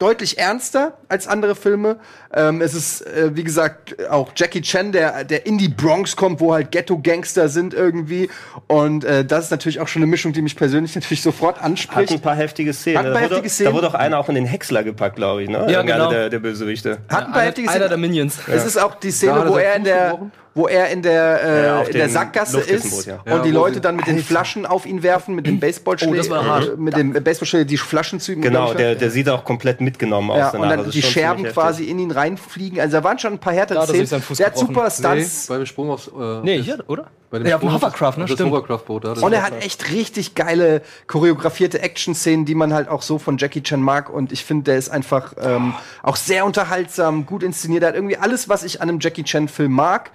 deutlich ernster als andere Filme. Ähm, es ist, äh, wie gesagt, auch Jackie Chan, der, der in die Bronx kommt, wo halt Ghetto-Gangster sind irgendwie. Und äh, das ist natürlich auch schon eine Mischung, die mich persönlich natürlich sofort Hat anspricht. ein paar heftige Szenen. Hat ein paar da, wurde, heftige Szenen. da wurde auch einer auch in den Häcksler gepackt, glaube ich, ne? Ja, Irgendeiner genau. Der, der Bösewichte. Hat ein paar heftige Einer der Szenen. Minions. Es ist auch die Szene, hat er wo er in der, gebrochen. Wo er in der, äh, Ja, in der dem Sackgasse ist ja. und Ja, die Leute dann mit den Flaschen auf ihn werfen, mit dem Baseballschläger, Oh, das war hart. äh, mit dem Baseballschläger die Flaschen zu ihm. Genau, der, der sieht auch komplett mitgenommen aus ja, und dann Also die Scherben quasi in ihn reinfliegen. Also da waren schon ein paar härtere er sich Szenen. Der hat super Nee, Stunts. beim Sprung aufs. Äh, Nee, hier, oder? bei dem Ja, auf dem Sprung Hovercraft, ne? Stimmt. Hovercraft-Boot. Und er hat echt richtig geile choreografierte Action-Szenen, die man halt auch so von Jackie Chan mag. Und ich finde, der ist einfach ähm, auch sehr unterhaltsam, gut inszeniert. Er hat irgendwie alles, was ich an einem Jackie Chan-Film mag.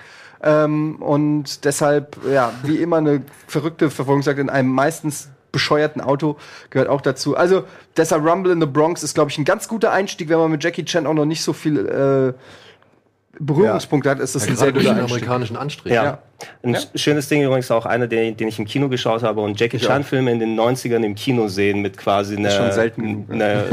Ähm, und deshalb, ja, wie immer eine verrückte Verfolgungsjagd in einem meistens bescheuerten Auto gehört auch dazu. Also deshalb Rumble in the Bronx ist, glaube ich, ein ganz guter Einstieg, wenn man mit Jackie Chan auch noch nicht so viel äh, Berührungspunkte hat. Ist das Ja, ein sehr gerade durch guter den amerikanischen Anstrich. Ja. Ja. Ein Ja. sch- schönes Ding übrigens auch einer, den, den ich im Kino geschaut habe und Jackie Chan-Filme in den 90ern im Kino sehen mit quasi einer, einer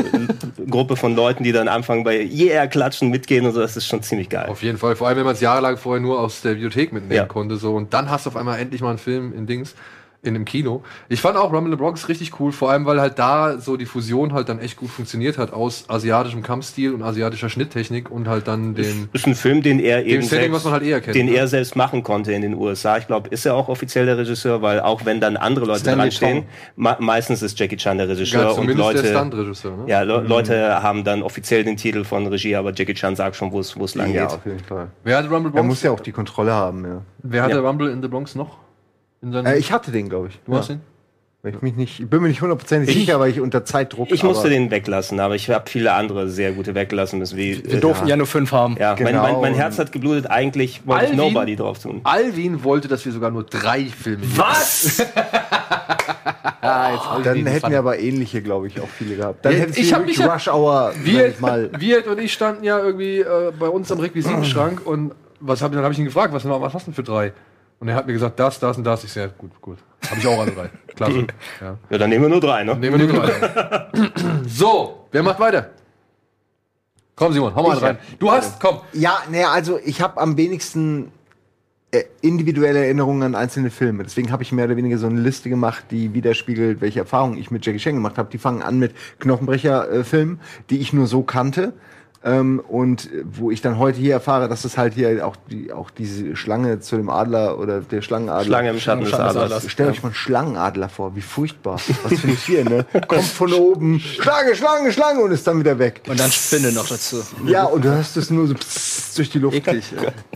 Gruppe von Leuten, die dann anfangen bei Yeah klatschen, mitgehen und so. Das ist schon ziemlich geil. Auf jeden Fall. Vor allem, wenn man es jahrelang vorher nur aus der Bibliothek mitnehmen Ja. konnte. So. Und dann hast du auf einmal endlich mal einen Film in Dings. In einem Kino. Ich fand auch Rumble in the Bronx richtig cool, vor allem weil halt da so die Fusion halt dann echt gut funktioniert hat aus asiatischem Kampfstil und asiatischer Schnitttechnik und halt dann dem. ist ein Film, den er eben Setting, selbst, was man halt eher kennt, den ne? er selbst machen konnte in den USA. Ich glaube, ist er auch offiziell der Regisseur, weil auch wenn dann andere Leute Stanley dran stehen, me meistens ist Jackie Chan der Regisseur Ja, und zumindest Leute, der Stunt-Regisseur. Ne? ja, Le Leute haben dann offiziell den Titel von Regie, aber Jackie Chan sagt schon, wo es wo es lang Ja, geht. auf jeden Fall. Wer hatte Rumble Er Bronx? muss ja auch die Kontrolle haben, ja. Wer hatte Ja. Rumble in the Bronx noch? Äh, ich hatte den, glaube ich. du hast ihn? Weil Ich, mich nicht, ich bin mir nicht hundertprozentig Ich- sicher, weil ich unter Zeitdruck Ich musste den weglassen, aber ich habe viele andere sehr gute weggelassen müssen. Wie, Wir durften ja nur fünf haben. ja, mein, Genau. mein, mein Herz hat geblutet. Eigentlich wollte ich Alvin? Nobody drauf tun. Alvin wollte, dass wir sogar nur drei Filme Was? Dann hätten wir aber ähnliche, glaube ich, auch viele gehabt. Dann Ja, ich hab wirklich mich ja- Rush Hour, Wir, ich mal. Wirt und ich standen ja irgendwie äh, bei uns am Requisitenschrank und was hab, dann habe ich ihn gefragt, was, was hast du denn für drei? Und er hat mir gesagt, das, das und das. Ich sehr gut, gut. Habe ich auch alle drei. Klasse. ja. Ja, dann nehmen wir nur drei, ne? Nehmen wir nur drei. so, wer macht weiter? Komm, Simon, hau mal Ich, rein. Du hast, komm. Ja, naja, also ich habe am wenigsten äh, individuelle Erinnerungen an einzelne Filme. Deswegen habe ich mehr oder weniger so eine Liste gemacht, die widerspiegelt, welche Erfahrungen ich mit Jackie Chan gemacht habe. Die fangen an mit Knochenbrecher-Filmen, die ich nur so kannte. Ähm, und wo ich dann heute hier erfahre, dass es halt hier auch, die, auch diese Schlange zu dem Adler oder der Schlangenadler. Schlange im Schatten des Adlers. Stellt euch mal einen Schlangenadler vor, wie furchtbar. Was für ein Tier, ne? Kommt von oben, Schlange, Schlange, Schlange und ist dann wieder weg. Und dann Spinne noch dazu. Ja, und du hörst es nur so durch die Luft.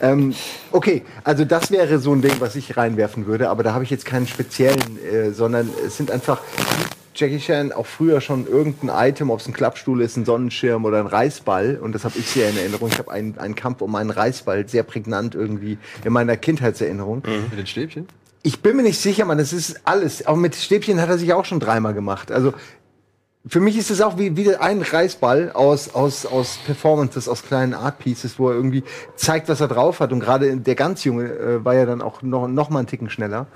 Ähm, okay, also das wäre so ein Ding, was ich reinwerfen würde, aber da habe ich jetzt keinen speziellen, äh, sondern es sind einfach Jackie Chan auch früher schon irgendein Item, ob es ein Klappstuhl ist, ein Sonnenschirm oder ein Reißball. Und das habe ich sehr in Erinnerung. Ich habe einen, einen Kampf um einen Reißball sehr prägnant irgendwie in meiner Kindheitserinnerung. Mit den Stäbchen? Ich bin mir nicht sicher, man, das ist alles. Auch mit Stäbchen hat er sich auch schon dreimal gemacht. Also für mich ist es auch wie, wie ein Reißball aus, aus, aus Performances, aus kleinen Art Pieces, wo er irgendwie zeigt, was er drauf hat. Und gerade der ganz Junge äh, war ja dann auch noch, noch mal einen Ticken schneller.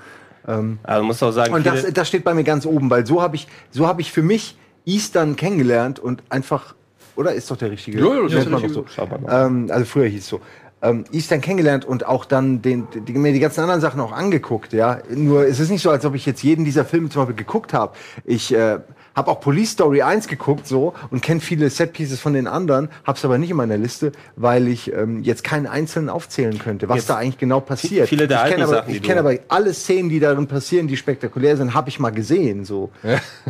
Ähm, Also muss auch sagen, und das, das steht bei mir ganz oben, weil so habe ich, so habe ich für mich Eastern kennengelernt und einfach, oder ist doch der richtige? Ja, ja, Nennt der man richtige. doch so. Ähm, also früher hieß es so. Ähm, Eastern kennengelernt und auch dann den, die, mir die ganzen anderen Sachen auch angeguckt, ja. Nur es ist nicht so, als ob ich jetzt jeden dieser Filme zum Beispiel geguckt habe. Ich äh, habe auch Police Story 1 geguckt so und kenne viele Setpieces von den anderen, hab's aber nicht in meiner Liste, weil ich ähm, jetzt keinen einzelnen aufzählen könnte, was Jetzt da eigentlich genau passiert. viele der ich alten kenn aber, Sachen, ich kenne aber alle Szenen, die darin passieren, die spektakulär sind, habe ich mal gesehen. So.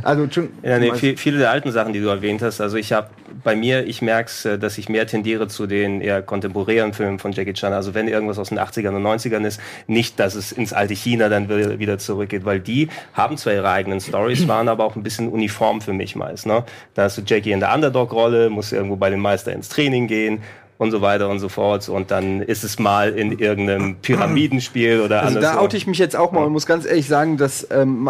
Also schon, Ja, nee, viel, viele der alten Sachen, die du erwähnt hast. Also ich habe bei mir, ich merk's, äh, dass ich mehr tendiere zu den eher kontemporären Filmen von Jackie Chan. Also wenn irgendwas aus den 80ern und 90ern ist, nicht, dass es ins alte China dann wieder wieder zurückgeht, weil die haben zwar ihre eigenen Stories, waren aber auch ein bisschen uniform für mich meist. Ne? Da hast du Jackie in der Underdog-Rolle, muss irgendwo bei den Meister ins Training gehen und so weiter und so fort. Und dann ist es mal in irgendeinem Pyramidenspiel oder Also da anderswo. oute ich mich jetzt auch mal und muss ganz ehrlich sagen, dass ähm,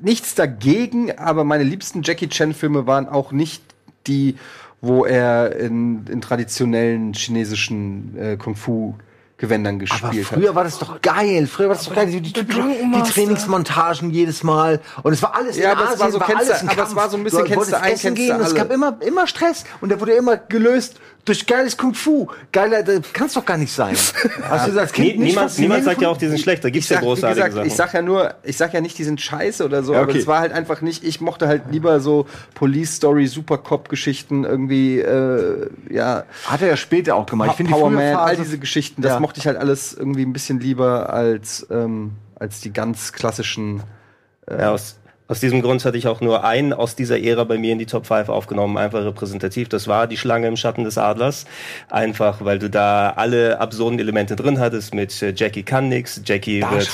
nichts dagegen, aber meine liebsten Jackie Chan Filme waren auch nicht die, wo er in, in traditionellen chinesischen äh, Kung Fu Gewändern gespielt Aber hat. früher war das doch geil. Früher war das doch geil. Die, die, die, die Trainingsmontagen jedes Mal. Und es war alles Ja, in aber es Asien, war so, war alles ein aber es war so ein bisschen, du kennst du ein, essen kennst gehen. Es alle. gab immer, immer Stress. Und der wurde immer gelöst durch geiles Kung Fu. Geiler, das kann's doch gar nicht sein. Hast du als Kind Nie- niemand, niemand sagt ja auch, die sind schlecht. Da gibt's ja großartige gesagt, Sachen. ich sag ja nur, ich sag ja nicht, die sind scheiße oder so, Ja, aber okay. es war halt einfach nicht, ich mochte halt lieber so Police Story, Supercop-Geschichten irgendwie, äh, ja. Hat er ja später auch gemacht. Ich finde die Power frühe Man, all diese Geschichten, das Ja. mochte ich halt alles irgendwie ein bisschen lieber als, ähm, als die ganz klassischen. Ja, aus, aus diesem Grund hatte ich auch nur einen aus dieser Ära bei mir in die Top 5 aufgenommen, einfach repräsentativ. Das war die Schlange im Schatten des Adlers. Einfach, weil du da alle absurden Elemente drin hattest mit äh, Jackie kann nix, Jackie Da, wird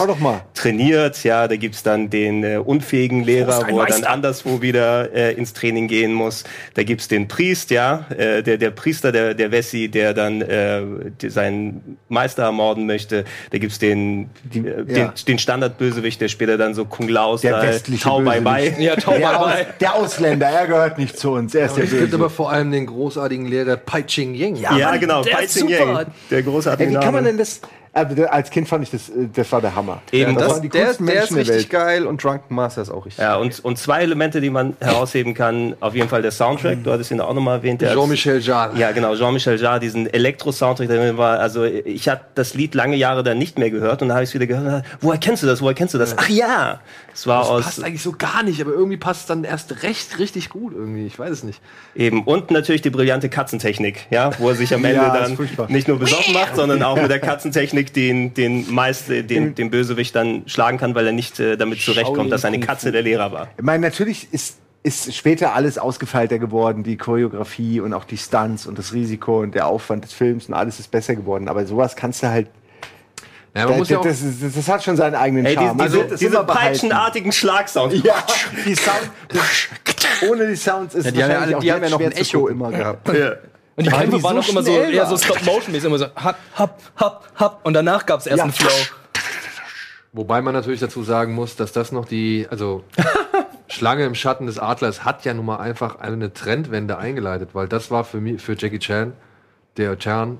trainiert, ja, da gibt's dann den äh, unfähigen Lehrer, wo er dann anderswo wieder äh, ins Training gehen muss. Da gibt's den Priest, ja, äh, der, der Priester, der, der Wessi, der dann äh, die, seinen Meister ermorden möchte. Da gibt's den, äh, den, ja. den Standardbösewicht, der später dann so Kung Lao Der westliche Bye Bye. Ja, Tau Der, Bye Aus, Bye. der Ausländer, er gehört nicht zu uns. Er ist der Es gibt aber vor allem den großartigen Lehrer Pai Ching Ying. Ja, Mann, genau, Pai Ching. Yang, der großartige Ey, wie kann man denn das? Also, als Kind fand ich das, äh, das war der Hammer. Eben, das, das- waren die der, der ist richtig Welt. geil und Drunken Master ist auch richtig. Ja, und, und zwei Elemente, die man herausheben kann, auf jeden Fall der Soundtrack, du hattest ihn auch nochmal erwähnt. der- Jean-Michel Jarre. Ja, genau, Jean-Michel Jarre, diesen Elektro-Soundtrack, der war, also ich habe das Lied lange Jahre dann nicht mehr gehört und dann habe ich es wieder gehört woher kennst du das, woher kennst du das? Ach ja, es war Das aus passt eigentlich so gar nicht, aber irgendwie passt es dann erst recht richtig gut irgendwie. Ich weiß es nicht. eben und natürlich die brillante Katzentechnik, ja, wo er sich am Ende Ja, dann nicht nur besoffen macht, sondern auch mit der Katzentechnik den, den meist, den, den Bösewicht dann schlagen kann, weil er nicht äh, damit zurechtkommt, dass seine Katze der Lehrer war. Ich meine, natürlich ist, ist später alles ausgefeilter geworden, die Choreografie und auch die Stunts und das Risiko und der Aufwand des Films und alles ist besser geworden. Aber sowas kannst du halt. Ja, man das, muss ja das, das, das hat schon seinen eigenen Ey, Charme. diese, es diese immer behalten. peitschenartigen Schlagsounds. Ja, die Sound, ohne die Sounds ist Ja, die haben ja, wahrscheinlich auch die haben ja noch ein schwer zu Echo gucken. immer gehabt. Ja. Und die Kämpfe waren so auch immer so eher so. Stop-Motion-mäßig, immer so hap, hap, hap, hap. Und danach gab's erst Ja. einen Flow. wobei man natürlich dazu sagen muss, dass das noch die, also Schlange im Schatten des Adlers hat ja nun mal einfach eine Trendwende eingeleitet, weil das war für mich, für Jackie Chan, der Chan,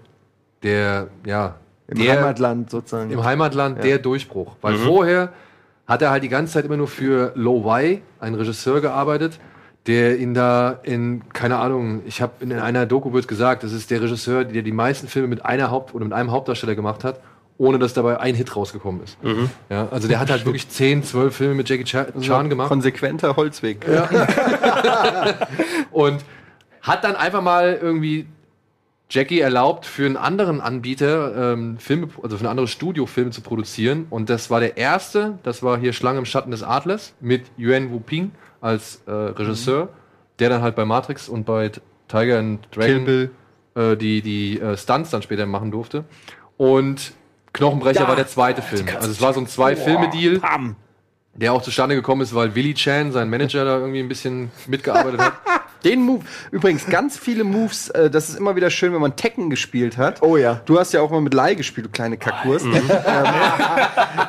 der, ja, Im der, Heimatland sozusagen. im Heimatland der Durchbruch. Weil vorher hat er halt die ganze Zeit immer nur für Lo Wei, einen Regisseur, gearbeitet, der ihn da in, keine Ahnung, ich habe in einer Doku wird gesagt, das ist der Regisseur, der die meisten Filme mit einer Haupt- oder mit einem Hauptdarsteller gemacht hat, ohne dass dabei ein Hit rausgekommen ist. Ja, also der hat halt wirklich 10, 12 Filme mit Jackie Chan, Chan gemacht. Konsequenter Holzweg. Und hat dann einfach mal irgendwie Jackie erlaubt, für einen anderen Anbieter ähm, Filme, also für ein anderes Studio Filme zu produzieren. Und das war der erste, das war hier Schlange im Schatten des Adlers mit Yuan Wu Ping als äh, Regisseur, der dann halt bei Matrix und bei Tiger and Dragon äh, die, die äh, Stunts dann später machen durfte. Und Knochenbrecher Ja. war der zweite Film. Also es war so ein Zwei-Filme-Deal, der auch zustande gekommen ist, weil Willy Chan, sein Manager, da irgendwie ein bisschen mitgearbeitet hat. Den Move. Übrigens, ganz viele Moves, äh, das ist immer wieder schön, wenn man Tekken gespielt hat. Oh ja. Du hast ja auch mal mit Lai gespielt, du kleine Kackwurst. ähm,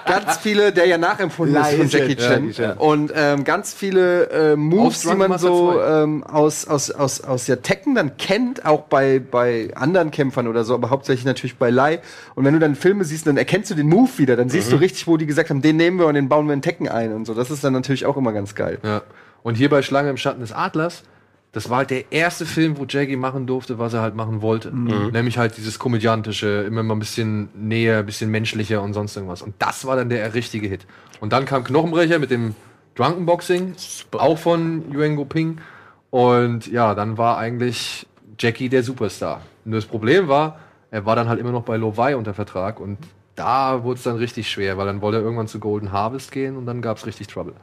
ganz viele, der ja nachempfunden Lai ist von Jackie Chan. ja. Und ähm, ganz viele äh, Moves, die man so 2. ähm, aus, aus, aus, aus der Tekken dann kennt, auch bei, bei anderen Kämpfern oder so, aber hauptsächlich natürlich bei Lai. Und wenn du dann Filme siehst, dann erkennst du den Move wieder. Dann siehst du richtig, wo die gesagt haben, den nehmen wir und den bauen wir in Tekken ein und so. Das ist dann natürlich auch immer ganz geil. Ja. Und hier bei Schlange im Schatten des Adlers, das war halt der erste Film, wo Jackie machen durfte, was er halt machen wollte. Nämlich halt dieses komödiantische, immer mal ein bisschen näher, ein bisschen menschlicher und sonst irgendwas. Und das war dann der richtige Hit. Und dann kam Knochenbrecher mit dem Drunkenboxing, auch von Yuan Ping. Und ja, dann war eigentlich Jackie der Superstar. Nur das Problem war, er war dann halt immer noch bei Lovai unter Vertrag und da wurde es dann richtig schwer, weil dann wollte er irgendwann zu Golden Harvest gehen und dann gab es richtig Trouble.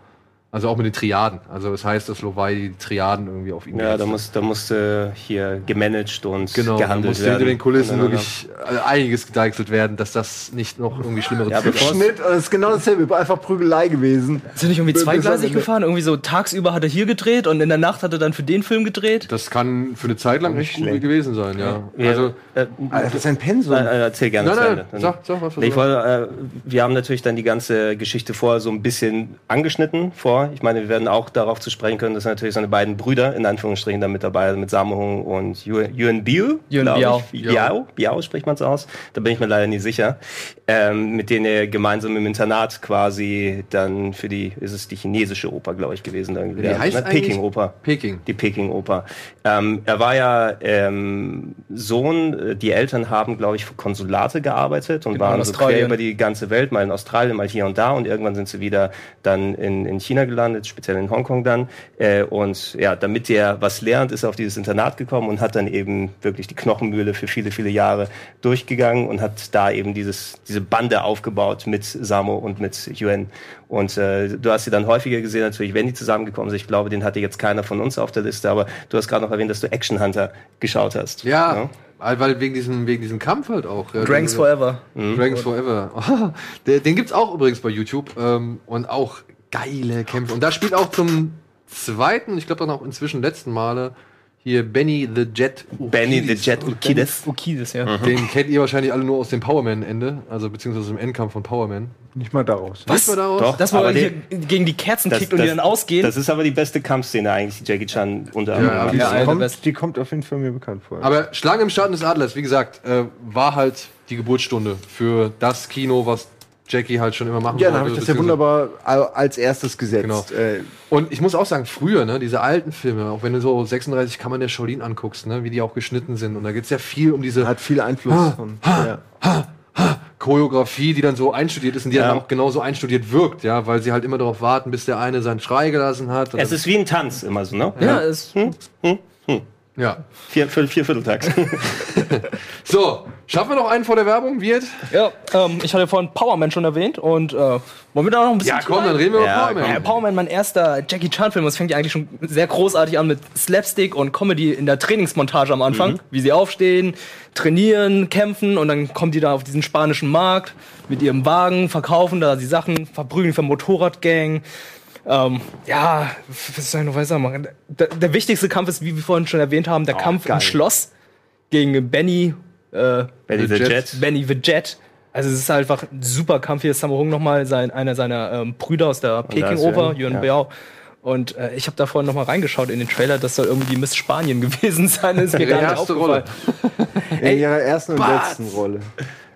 Also auch mit den Triaden. Also das heißt, dass Lovai die Triaden irgendwie auf ihn Ja, da, hat. muss, da musste hier gemanagt und Genau, da gehandelt musste werden. hinter den Kulissen Untereinander. wirklich äh, einiges gedeichselt werden, dass das nicht noch irgendwie schlimmere Ja. Schnitt, das ist genau dasselbe, einfach Prügelei gewesen. Sind nicht irgendwie zweigleisig gefahren? Irgendwie so tagsüber hat er hier gedreht und in der Nacht hat er dann für den Film gedreht? Das kann für eine Zeit lang echt gut gewesen sein, ja. Wir- Also, äh, Alter, das ist ein Pensum. äh, äh, erzähl gerne Nein, nein, sag- sag was, was ich wollte, äh, wir haben natürlich dann die ganze Geschichte vorher so ein bisschen angeschnitten vor. Ich meine, wir werden auch darauf zu sprechen können, dass natürlich seine beiden Brüder in Anführungsstrichen da mit dabei sind, mit Sammo und Yuen Yuen Biu. Yuen glaub Biao. Biao, Biao spricht man es aus. Da bin ich mir leider nicht sicher. Ähm, mit denen er gemeinsam im Internat quasi dann für die, ist es die chinesische Oper, glaube ich, gewesen. Dann Wie heißt ne? eigentlich? Peking-Oper. Peking. Die Peking-Oper. Ähm, er war ja ähm, Sohn, die Eltern haben, glaube ich, für Konsulate gearbeitet und Genau, in waren so quer über die ganze Welt, mal in Australien, mal hier und da und irgendwann sind sie wieder dann in, in China gelandet, speziell in Hongkong dann. Äh, und ja, damit er was lernt, ist er auf dieses Internat gekommen und hat dann eben wirklich die Knochenmühle für viele, viele Jahre durchgegangen und hat da eben dieses, diese Bande aufgebaut mit Samo und mit Yuan. Und äh, du hast sie dann häufiger gesehen, natürlich, wenn die zusammengekommen sind. Ich glaube, den hatte jetzt keiner von uns auf der Liste, aber du hast gerade noch erwähnt, dass du Action Hunter geschaut hast. ja, Ne? weil- wegen diesem, wegen diesem Kampf halt auch. Ja, Dragons Forever. Dragons Forever. Oh, den gibt's auch übrigens bei YouTube. Ähm, und auch geile Kämpfe. Und da spielt auch zum zweiten, ich glaube dann auch inzwischen letzten Male, hier Benny the Jet. Benny the Jet Urquidez. Urquidez, ja. Den kennt ihr wahrscheinlich alle nur aus dem Powerman-Ende, also beziehungsweise im Endkampf von Powerman. Nicht mal daraus. Was? Mal daraus? Doch, Das, er hier gegen die Kerzen Das- kickt und die das- dann ausgehen. Das ist aber die beste Kampfszene eigentlich, die Jackie Chan unter anderem Ja, die ja, Kommt, die kommt auf jeden Fall mir bekannt vor. Aber Schlange im Schatten des Adlers, wie gesagt, äh, war halt die Geburtsstunde für das Kino, was Jackie halt schon immer machen ja, dann habe ich das ja wunderbar al- als erstes gesetzt. Genau. Äh, Und ich muss auch sagen, früher, ne, diese alten Filme, auch wenn du so 36 Kammern der Shaolin anguckst, ne, wie die auch geschnitten sind. Und da geht's ja viel um diese hat viel Einfluss. von, ja. Choreografie, die dann so einstudiert ist und die Ja. dann auch genauso einstudiert wirkt, ja, weil sie halt immer darauf warten, bis der eine seinen Schrei gelassen hat. Es ist wie ein Tanz immer so, ne? ja, ist, ja. Vier, vier, vier Vierteltakt. So, schaffen wir noch einen vor der Werbung, Wirt? ja ähm, ich hatte vorhin Powerman schon erwähnt und äh, wollen wir da noch ein bisschen Ja, komm, dann reden wir Ja, über Powerman. Ja, Powerman, mein erster Jackie Chan-Film. Das fängt ja eigentlich schon sehr großartig an mit Slapstick und Comedy in der Trainingsmontage am Anfang. Wie sie aufstehen, trainieren, kämpfen und dann kommen die da auf diesen spanischen Markt mit ihrem Wagen, verkaufen da die Sachen, verprügeln für Motorradgang. Ähm, ja, was soll ich noch weiter machen? Der, der wichtigste Kampf ist, wie wir vorhin schon erwähnt haben, der Kampf im Schloss gegen Benny, äh, Benny the Jet. Jet. Benny the Jet. Also es ist einfach ein super Kampf. Hier ist Sammo Hung nochmal, sein, einer seiner ähm, Brüder aus der Peking-Oper, Yuan, Yuan ja. Biao. Und äh, ich habe da vorhin nochmal reingeschaut in den Trailer, das soll irgendwie Miss Spanien gewesen sein. Das ist mir Ihre gar nicht erste aufgefallen. In ihrer ersten und letzten Rolle.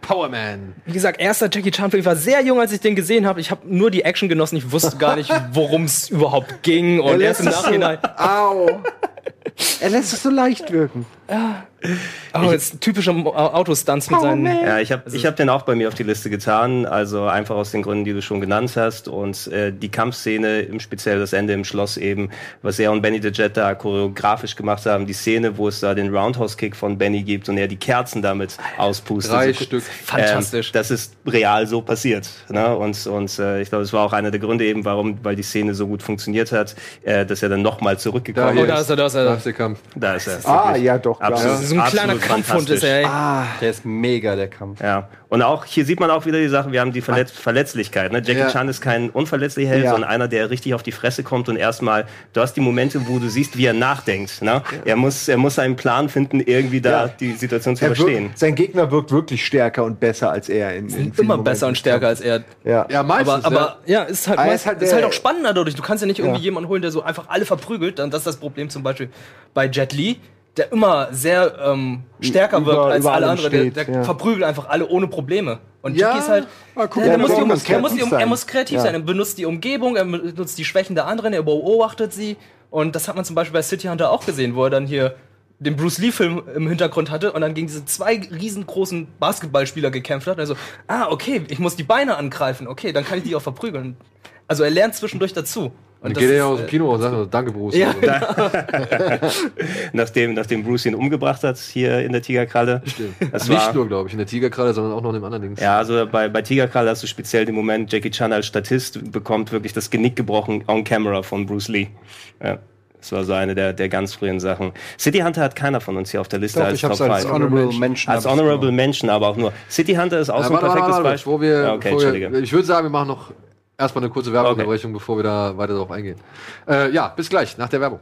Powerman. Wie gesagt, erster Jackie Chan-Film. Ich war sehr jung, als ich den gesehen habe. Ich habe nur die Action genossen. Ich wusste gar nicht, worum es überhaupt ging. Und erst im Nachhinein. So, au. Er lässt es so leicht wirken. Oh, jetzt typische Mo- Autostunts mit seinen. Ja, ich habe ich hab den auch bei mir auf die Liste getan, also einfach aus den Gründen, die du schon genannt hast. Und äh, die Kampfszene, im speziell das Ende im Schloss eben, was er und Benny the Jet da choreografisch gemacht haben, die Szene, wo es da den Roundhouse-Kick von Benny gibt und er die Kerzen damit auspustet. Drei So- Stück. Fantastisch. Ähm, das ist real so passiert. Ne? Und, und äh, ich glaube, es war auch einer der Gründe eben, warum, weil die Szene so gut funktioniert hat, äh, dass er dann nochmal zurückgekommen Oh, ist. da ist er, da ist Da er. ist der Kampf. Da ist er. Ah, Wirklich. ja, doch. klar. Absolut. So ein kleiner Kampfhund ist er, ey. Ah, der ist mega, der Kampf. Ja, und auch hier sieht man auch wieder die Sache, wir haben die Verletz Verletzlichkeit. Ne? Jackie Ja. Chan ist kein unverletzlicher Held, Ja. sondern einer, der richtig auf die Fresse kommt und erstmal, du hast die Momente, wo du siehst, wie er nachdenkt. Ne? Er, muss, er muss einen Plan finden, irgendwie da Ja. die Situation zu Er wirkt, sein Gegner wirkt wirklich stärker und besser als er. In, in Immer Momenten. besser und stärker als er. Ja. Ja, meistens. Aber, aber ja, ist halt, er meist, ist halt ist halt auch spannender dadurch. Du kannst ja nicht irgendwie Ja. jemanden holen, der so einfach alle verprügelt. Dann das ist das Problem zum Beispiel bei Jet Li, der immer sehr ähm, stärker Über- wirkt als über alle anderen. Der, steht, der ja. verprügelt einfach alle ohne Probleme. Und Ja, Jackie ist halt. ah, guck der, muss der muss er, muss er sein. muss kreativ Ja. sein. Er benutzt die Umgebung, er benutzt die Schwächen der anderen, er beobachtet sie. Und das hat man zum Beispiel bei City Hunter auch gesehen, wo er dann hier den Bruce Lee-Film im Hintergrund hatte und dann gegen diese zwei riesengroßen Basketballspieler gekämpft hat. Also, ah, okay, ich muss die Beine angreifen. Okay, dann kann ich die auch verprügeln. Also er lernt zwischendurch dazu. Dann das geht er ja aus äh, dem Kino und sagt, so, danke, Bruce. Ja, nachdem, nachdem Bruce ihn umgebracht hat hier in der Tigerkralle. Stimmt. Das Nicht war, nur, glaube ich, in der Tigerkralle, sondern auch noch in dem anderen Ding. Ja, also bei, bei Tigerkralle hast du speziell den Moment, Jackie Chan als Statist bekommt wirklich das Genick gebrochen on camera von Bruce Lee. Ja. Das war so eine der, der ganz frühen Sachen. City Hunter hat keiner von uns hier auf der Liste Doch, als Top als 5. Honorable Mention. Als Honorable. Mention, aber auch nur. City Hunter ist auch so ein warte, warte, perfektes warte, Beispiel. Bevor wir, Ja, okay, wir, Entschuldige. ich würde sagen, wir machen noch erstmal eine kurze Werbeunterbrechung, bevor wir da weiter darauf eingehen. Äh, ja, bis gleich, nach der Werbung.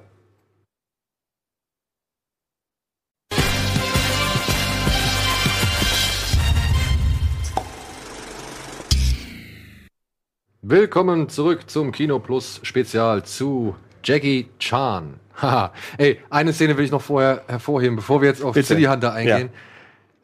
Willkommen zurück zum Kino Plus Spezial zu Jackie Chan. Haha. Ey, eine Szene will ich noch vorher hervorheben, bevor wir jetzt auf Bitte. City Hunter eingehen.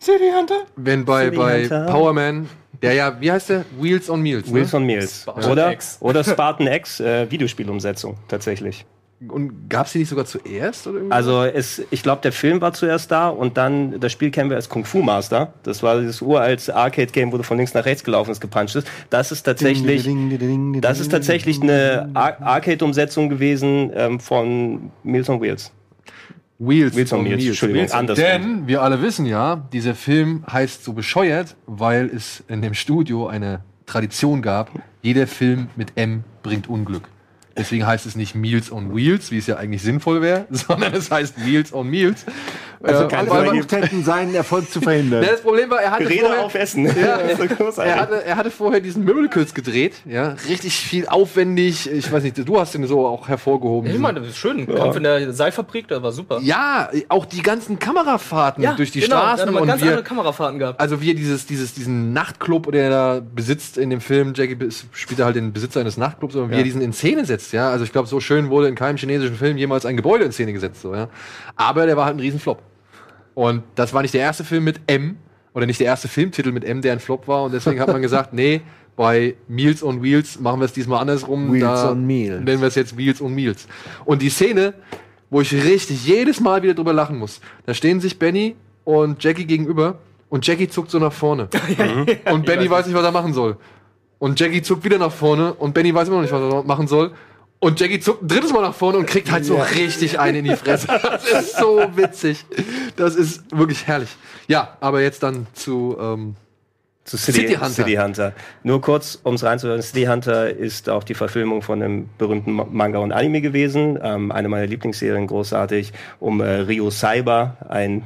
City Hunter? Wenn bei, City bei Hunter. Power Man, der ja, wie heißt der? Wheels on Meals. ne? Wheels on Meals. Spartan Oder, X. oder Spartan X äh, Videospielumsetzung, tatsächlich. Und gab es die nicht sogar zuerst? Oder irgendwie? Also es, ich glaube, der Film war zuerst da und dann das Spiel kennen wir als Kung Fu Master. Das war dieses uralt Arcade-Game, wo du von links nach rechts gelaufen ist, gepuncht ist. Das ist tatsächlich, das ist tatsächlich eine Ar Arcade-Umsetzung gewesen ähm, von Meals on Wheels. Wheels, Wheels on Meals, Entschuldigung, andersrum. Denn wir alle wissen ja, dieser Film heißt so bescheuert, weil es in dem Studio eine Tradition gab, jeder Film mit M bringt Unglück. Deswegen heißt es nicht Meals on Wheels, wie es ja eigentlich sinnvoll wäre, sondern es heißt Meals on Meals. Also Äh, alle weil man- versucht hätten, seinen Erfolg zu verhindern. Ja, das Problem war, er hatte Rede vorher, auf Essen. Ja, so er, hatte, er hatte vorher diesen Miracles gedreht, ja, richtig viel aufwendig. Ich weiß nicht, du hast den so auch hervorgehoben. ich meine, das ist schön. Kampf in der Seilfabrik, das war super. ja, auch die ganzen Kamerafahrten durch die genau, Straßen hat mal und ganz wir, andere Kamerafahrten gehabt. also wie er dieses, dieses, diesen Nachtclub, der er da besitzt in dem Film, Jackie spielt er halt den Besitzer eines Nachtclubs, und wie er diesen in Szene setzt, ja. Also ich glaube, so schön wurde in keinem chinesischen Film jemals ein Gebäude in Szene gesetzt, so, ja. Aber der war halt ein Riesenflop. Und das war nicht der erste Film mit M, oder nicht der erste Filmtitel mit M, der ein Flop war, und deswegen hat man gesagt, nee, bei Meals on Wheels machen wir es diesmal andersrum. Wheels da on Meals. Nennen wir es jetzt Wheels on Meals. Und die Szene, wo ich richtig jedes Mal wieder drüber lachen muss, da stehen sich Benny und Jackie gegenüber und Jackie zuckt so nach vorne. und Benny weiß nicht, was er machen soll. Und Jackie zuckt wieder nach vorne und Benny weiß immer noch nicht, was er machen soll. Und Jackie zuckt ein drittes Mal nach vorne und kriegt halt so richtig einen in die Fresse. Das ist so witzig. Das ist wirklich herrlich. Ja, aber jetzt dann zu ähm, Zu City, City Hunter. City Hunter. Nur kurz, um es reinzuhören, City Hunter ist auch die Verfilmung von einem berühmten Ma- Manga und Anime gewesen. Ähm, eine meiner Lieblingsserien, großartig, um äh, Ryo Cyber, ein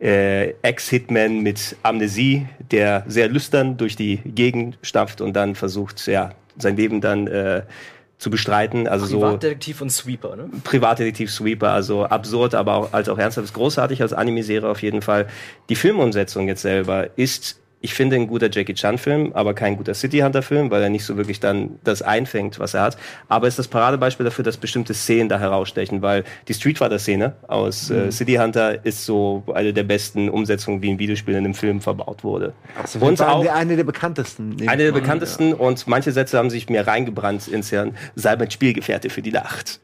äh, Ex-Hitman mit Amnesie, der sehr lüstern durch die Gegend stapft und dann versucht, ja, sein Leben dann äh, zu bestreiten. Also so Privatdetektiv und Sweeper, ne? Privatdetektiv Sweeper, also absurd, aber auch, als auch ernsthaft, ist großartig als Anime-Serie auf jeden Fall. Die Filmumsetzung jetzt selber ist, ich finde, ein guter Jackie Chan-Film, aber kein guter City Hunter-Film, weil er nicht so wirklich dann das einfängt, was er hat. Aber ist das Paradebeispiel dafür, dass bestimmte Szenen da herausstechen, weil die Street Fighter-Szene aus äh, City Hunter ist so eine der besten Umsetzungen, wie ein Videospiel in einem Film verbaut wurde. Und auch eine der bekanntesten. Eine der bekanntesten und manche Sätze haben sich mir reingebrannt ins Hirn. Sei mein Spielgefährte für die Nacht.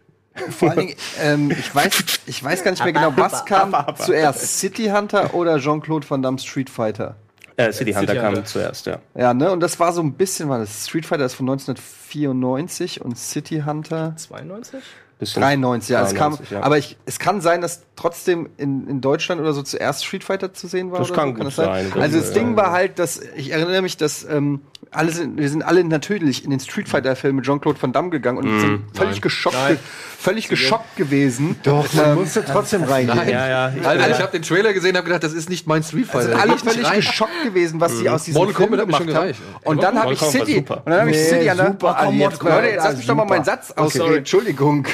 Vor allen Dingen, ähm, ich, weiß, ich weiß gar nicht mehr genau, was kam zuerst, City Hunter oder Jean-Claude Van Damme Street Fighter? Äh, City Hunter City kam Hunter. zuerst, ja. Ja, ne? Und das war so ein bisschen, war das Street Fighter ist von 1994 und City Hunter 92? Bisschen 93, ja. Es kam, 93, ja. Aber ich, es kann sein, dass trotzdem in, in Deutschland oder so zuerst Street Fighter zu sehen war. Das oder kann so. gut das sein. Also das Ja, Ding ja. war halt, dass ich erinnere mich, dass ähm, alle sind, wir sind alle natürlich in den Street Fighter Film mit Jean-Claude Van Damme gegangen und Mhm. sind völlig Nein. geschockt, Nein. Völlig geschockt gewesen. Doch, man musste trotzdem reingehen. Nein. Ja, ja. Alter, ich habe den Trailer gesehen, habe gedacht, das ist nicht mein Street Fighter. sind Da alle ich völlig rein. geschockt gewesen, was sie aus diesem Mortal Film Kombat gemacht haben. gereicht. Und dann habe ich City, und dann habe ich Nee, City an der, Ah, jetzt lass mich doch mal meinen Satz Okay. ausreden. Entschuldigung.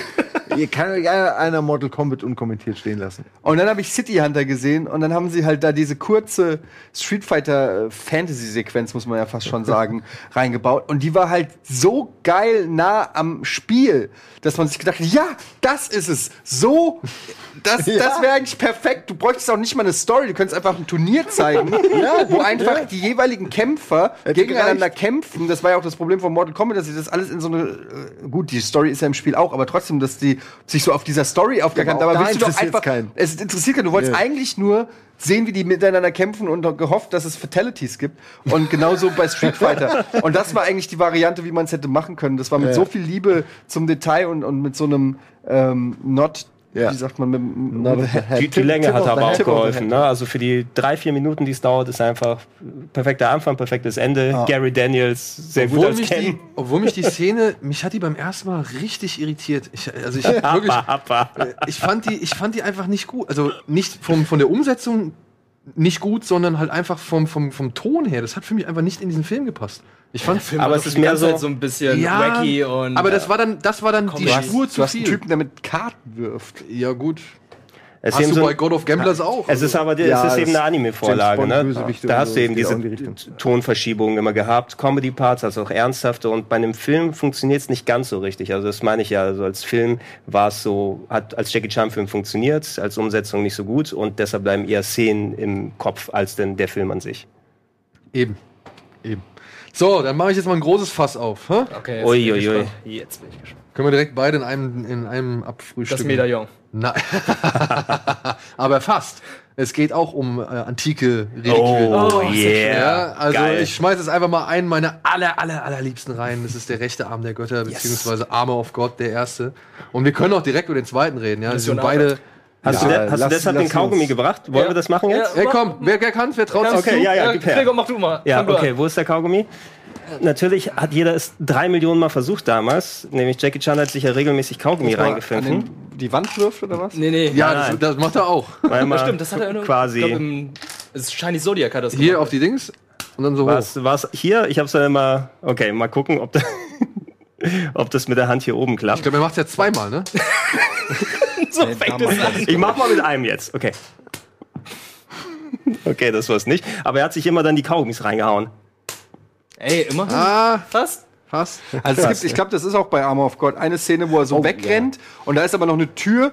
Ihr kann ja einer Mortal Kombat unkommentiert stehen lassen. Und dann habe ich City Hunter gesehen und dann haben sie halt da diese kurze Street Fighter äh, Fantasy Sequenz, muss man ja fast schon sagen, reingebaut. Und die war halt so geil nah am Spiel, dass man sich gedacht hat, ja, das ist es. So, das, Ja. das wäre eigentlich perfekt. Du bräuchtest auch nicht mal eine Story, du könntest einfach ein Turnier zeigen, wo einfach die jeweiligen Kämpfer gegeneinander kämpfen. Das war ja auch das Problem von Mortal Kombat, dass sie das alles in so eine, äh, gut, die Story ist ja im Spiel auch, aber trotzdem, dass die sich so auf dieser Story aufgegangen aber auch Aber da willst du doch einfach, keinen. es interessiert keinen. Du wolltest Ja. eigentlich nur sehen, wie die miteinander kämpfen und gehofft, dass es Fatalities gibt. Und genauso bei Street Fighter. Und das war eigentlich die Variante, wie man es hätte machen können. Das war mit Ja. so viel Liebe zum Detail und, und mit so einem ähm, Not, Ja. wie sagt man, mit, mit Not a head. Die, die Länge Tip hat aber auch geholfen. Ne? Also für die drei, vier Minuten, die es dauert, ist einfach perfekter Anfang, perfektes Ende. Gary Daniels, sehr gut Obwohl als mich, die, Ken. obwohl mich die Szene, mich hat die beim ersten Mal richtig irritiert. Ich, also ich wirklich, happa. ich fand die, ich fand die einfach nicht gut. Also nicht vom, von der Umsetzung nicht gut, sondern halt einfach vom, vom, vom Ton her. Das hat für mich einfach nicht in diesen Film gepasst. Ich fand, Aber es ist mehr so, so ein bisschen ja, wacky und. aber das war dann, das war dann die Du hast- Spur Du zu hast einen viel. Typen, der mit Karten wirft. Ja gut. es Hast du so, bei God of Gamblers auch? es ist aber Ja, es ist eben eine Anime-Vorlage. Ne? Da hast so, du eben diese die. Tonverschiebungen immer gehabt, Comedy-Parts, also auch ernsthafte. Und bei einem Film funktioniert es nicht ganz so richtig. Also das meine ich ja. Also als Film war es so, hat als Jackie Chan-Film funktioniert, als Umsetzung nicht so gut und deshalb bleiben eher Szenen im Kopf als denn der Film an sich. Eben. Eben. So, dann mache ich jetzt mal ein großes Fass auf. Hä? okay, jetzt Ui, bin ich ui, ui. gespannt. Jetzt bin ich gespannt. Können wir direkt beide in einem, in einem abfrühstücken? Das Medaillon. Nein. Aber fast. Es geht auch um äh, antike Reliquien. Oh, Ja, yeah. also Geil. ich schmeiße jetzt einfach mal einen meiner aller, aller, allerliebsten rein. Das ist der rechte Arm der Götter, beziehungsweise Armor of God, der erste. Und wir können auch direkt über den zweiten reden. Ja, das sind Mission beide. Hast, Ja, du, de hast du lass- deshalb lass den Kaugummi uns- gebracht? Wollen Ja. wir das machen jetzt? Ja. Hey, komm, wer, wer kann, wer traut sich Okay, zu? ja, ja, gib her. Gregor, mach du mal. Ja, du okay, wo ist der Kaugummi? Natürlich hat jeder es drei Millionen Mal versucht damals. Nämlich Jackie Chan hat sich ja regelmäßig Kaugummi reingepfiffen. die Wand wirft oder was? Nee, nee. Ja, das, das macht er auch. Man stimmt, das hat er nur, quasi. Ich glaub, im, es ist Shiny Zodiac hat das Hier gemacht. auf die Dings und dann so hoch. Was, was hier? Ich hab's dann immer. Okay, mal gucken, ob, da, ob das mit der Hand hier oben Ich klappt. glaube, er macht es ja zweimal, ne? so fängt es an. Ich mach mal mit einem jetzt. Okay. Okay, das war's nicht. Aber er hat sich immer dann die Kaugummis reingehauen. Ey, immer Ah, fast. fast. Also es gibt, ich glaube, das ist auch bei Armor of God eine Szene, wo er so wegrennt und da ist aber noch eine Tür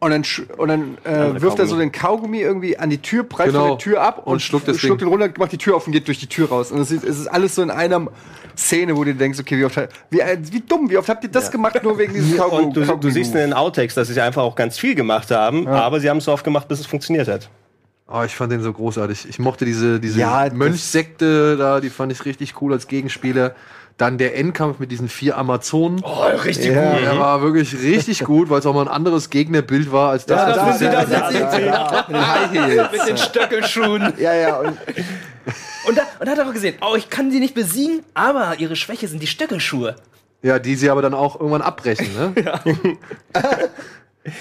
und dann, und dann äh, wirft er so den Kaugummi irgendwie an die Tür, prallt Genau. von der Tür ab und, Und schluckt das schluckt den runter, macht die Tür auf und geht durch die Tür raus. Und es ist, es ist alles so in einer Szene, wo du denkst, okay, wie oft, wie, äh, wie dumm, wie oft habt ihr das gemacht, nur wegen dieses Kaugummi? Und du, du siehst in den Outtakes, dass sie einfach auch ganz viel gemacht haben, aber sie haben es so oft gemacht, bis es funktioniert hat. Oh, ich fand den so großartig. Ich mochte diese, diese Ja, das- Mönchsekte da, die fand ich richtig cool als Gegenspieler. Dann der Endkampf mit diesen vier Amazonen. Oh, richtig Ja, gut. der war wirklich richtig gut, weil es auch mal ein anderes Gegnerbild war als das. Da was sind wir- sie, da sind sie. Mit den High Heels. Mit den Stöckelschuhen. Ja, ja, und Und, da, und da hat er auch gesehen, oh, ich kann sie nicht besiegen, aber ihre Schwäche sind die Stöckelschuhe. Ja, die sie aber dann auch irgendwann abbrechen, ne?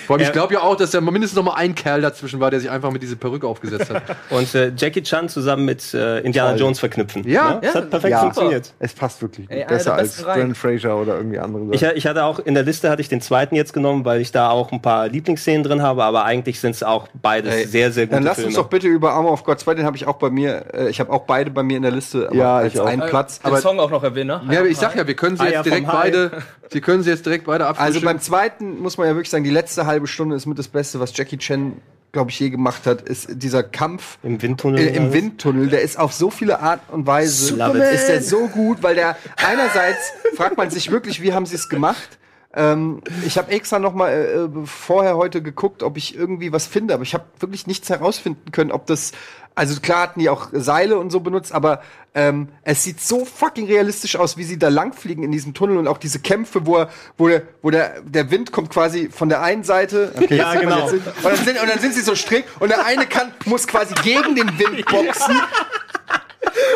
Vor allem, ich glaube ja auch, dass da mindestens noch mal ein Kerl dazwischen war, der sich einfach mit dieser Perücke aufgesetzt hat. Und äh, Jackie Chan zusammen mit äh, Indiana Jones verknüpfen. Ja. das hat perfekt Ja. funktioniert. Es passt wirklich gut. Ey, Besser als. Brandon Fraser oder irgendwie andere Ich, ich hatte auch in der Liste hatte ich den zweiten jetzt genommen, weil ich da auch ein paar Lieblingsszenen drin habe, aber eigentlich sind es auch beides Ey, sehr, sehr gute Dann lass Filme. uns doch bitte über Armor of God 2, den habe ich auch bei mir, äh, ich habe auch beide bei mir in der Liste, aber Ja, als ich auch. einen Platz. Den Song auch noch erwähnen, ne? ja, aber ich sag ja, wir können sie Ah, jetzt ja, direkt beide, sie können sie jetzt direkt beide Also beim zweiten muss man ja wirklich sagen, die letzte halbe Stunde ist mit das Beste, was Jackie Chan, glaube ich, je gemacht hat, ist dieser Kampf Im Windtunnel. äh, im? Windtunnel. Der ist auf so viele Art und Weise it. ist der so gut, weil der einerseits fragt man sich wirklich, wie haben sie es gemacht? Ähm, ich habe extra noch mal äh, vorher heute geguckt, ob ich irgendwie was finde, aber ich habe wirklich nichts herausfinden können, ob das also klar hatten die auch Seile und so benutzt, aber ähm, es sieht so fucking realistisch aus, wie sie da langfliegen in diesem Tunnel und auch diese Kämpfe, wo, er, wo, der, wo der, der Wind kommt quasi von der einen Seite. Okay, Ja, genau. Und, dann sind, und dann sind sie so strick und der eine kann, muss quasi gegen den Wind boxen.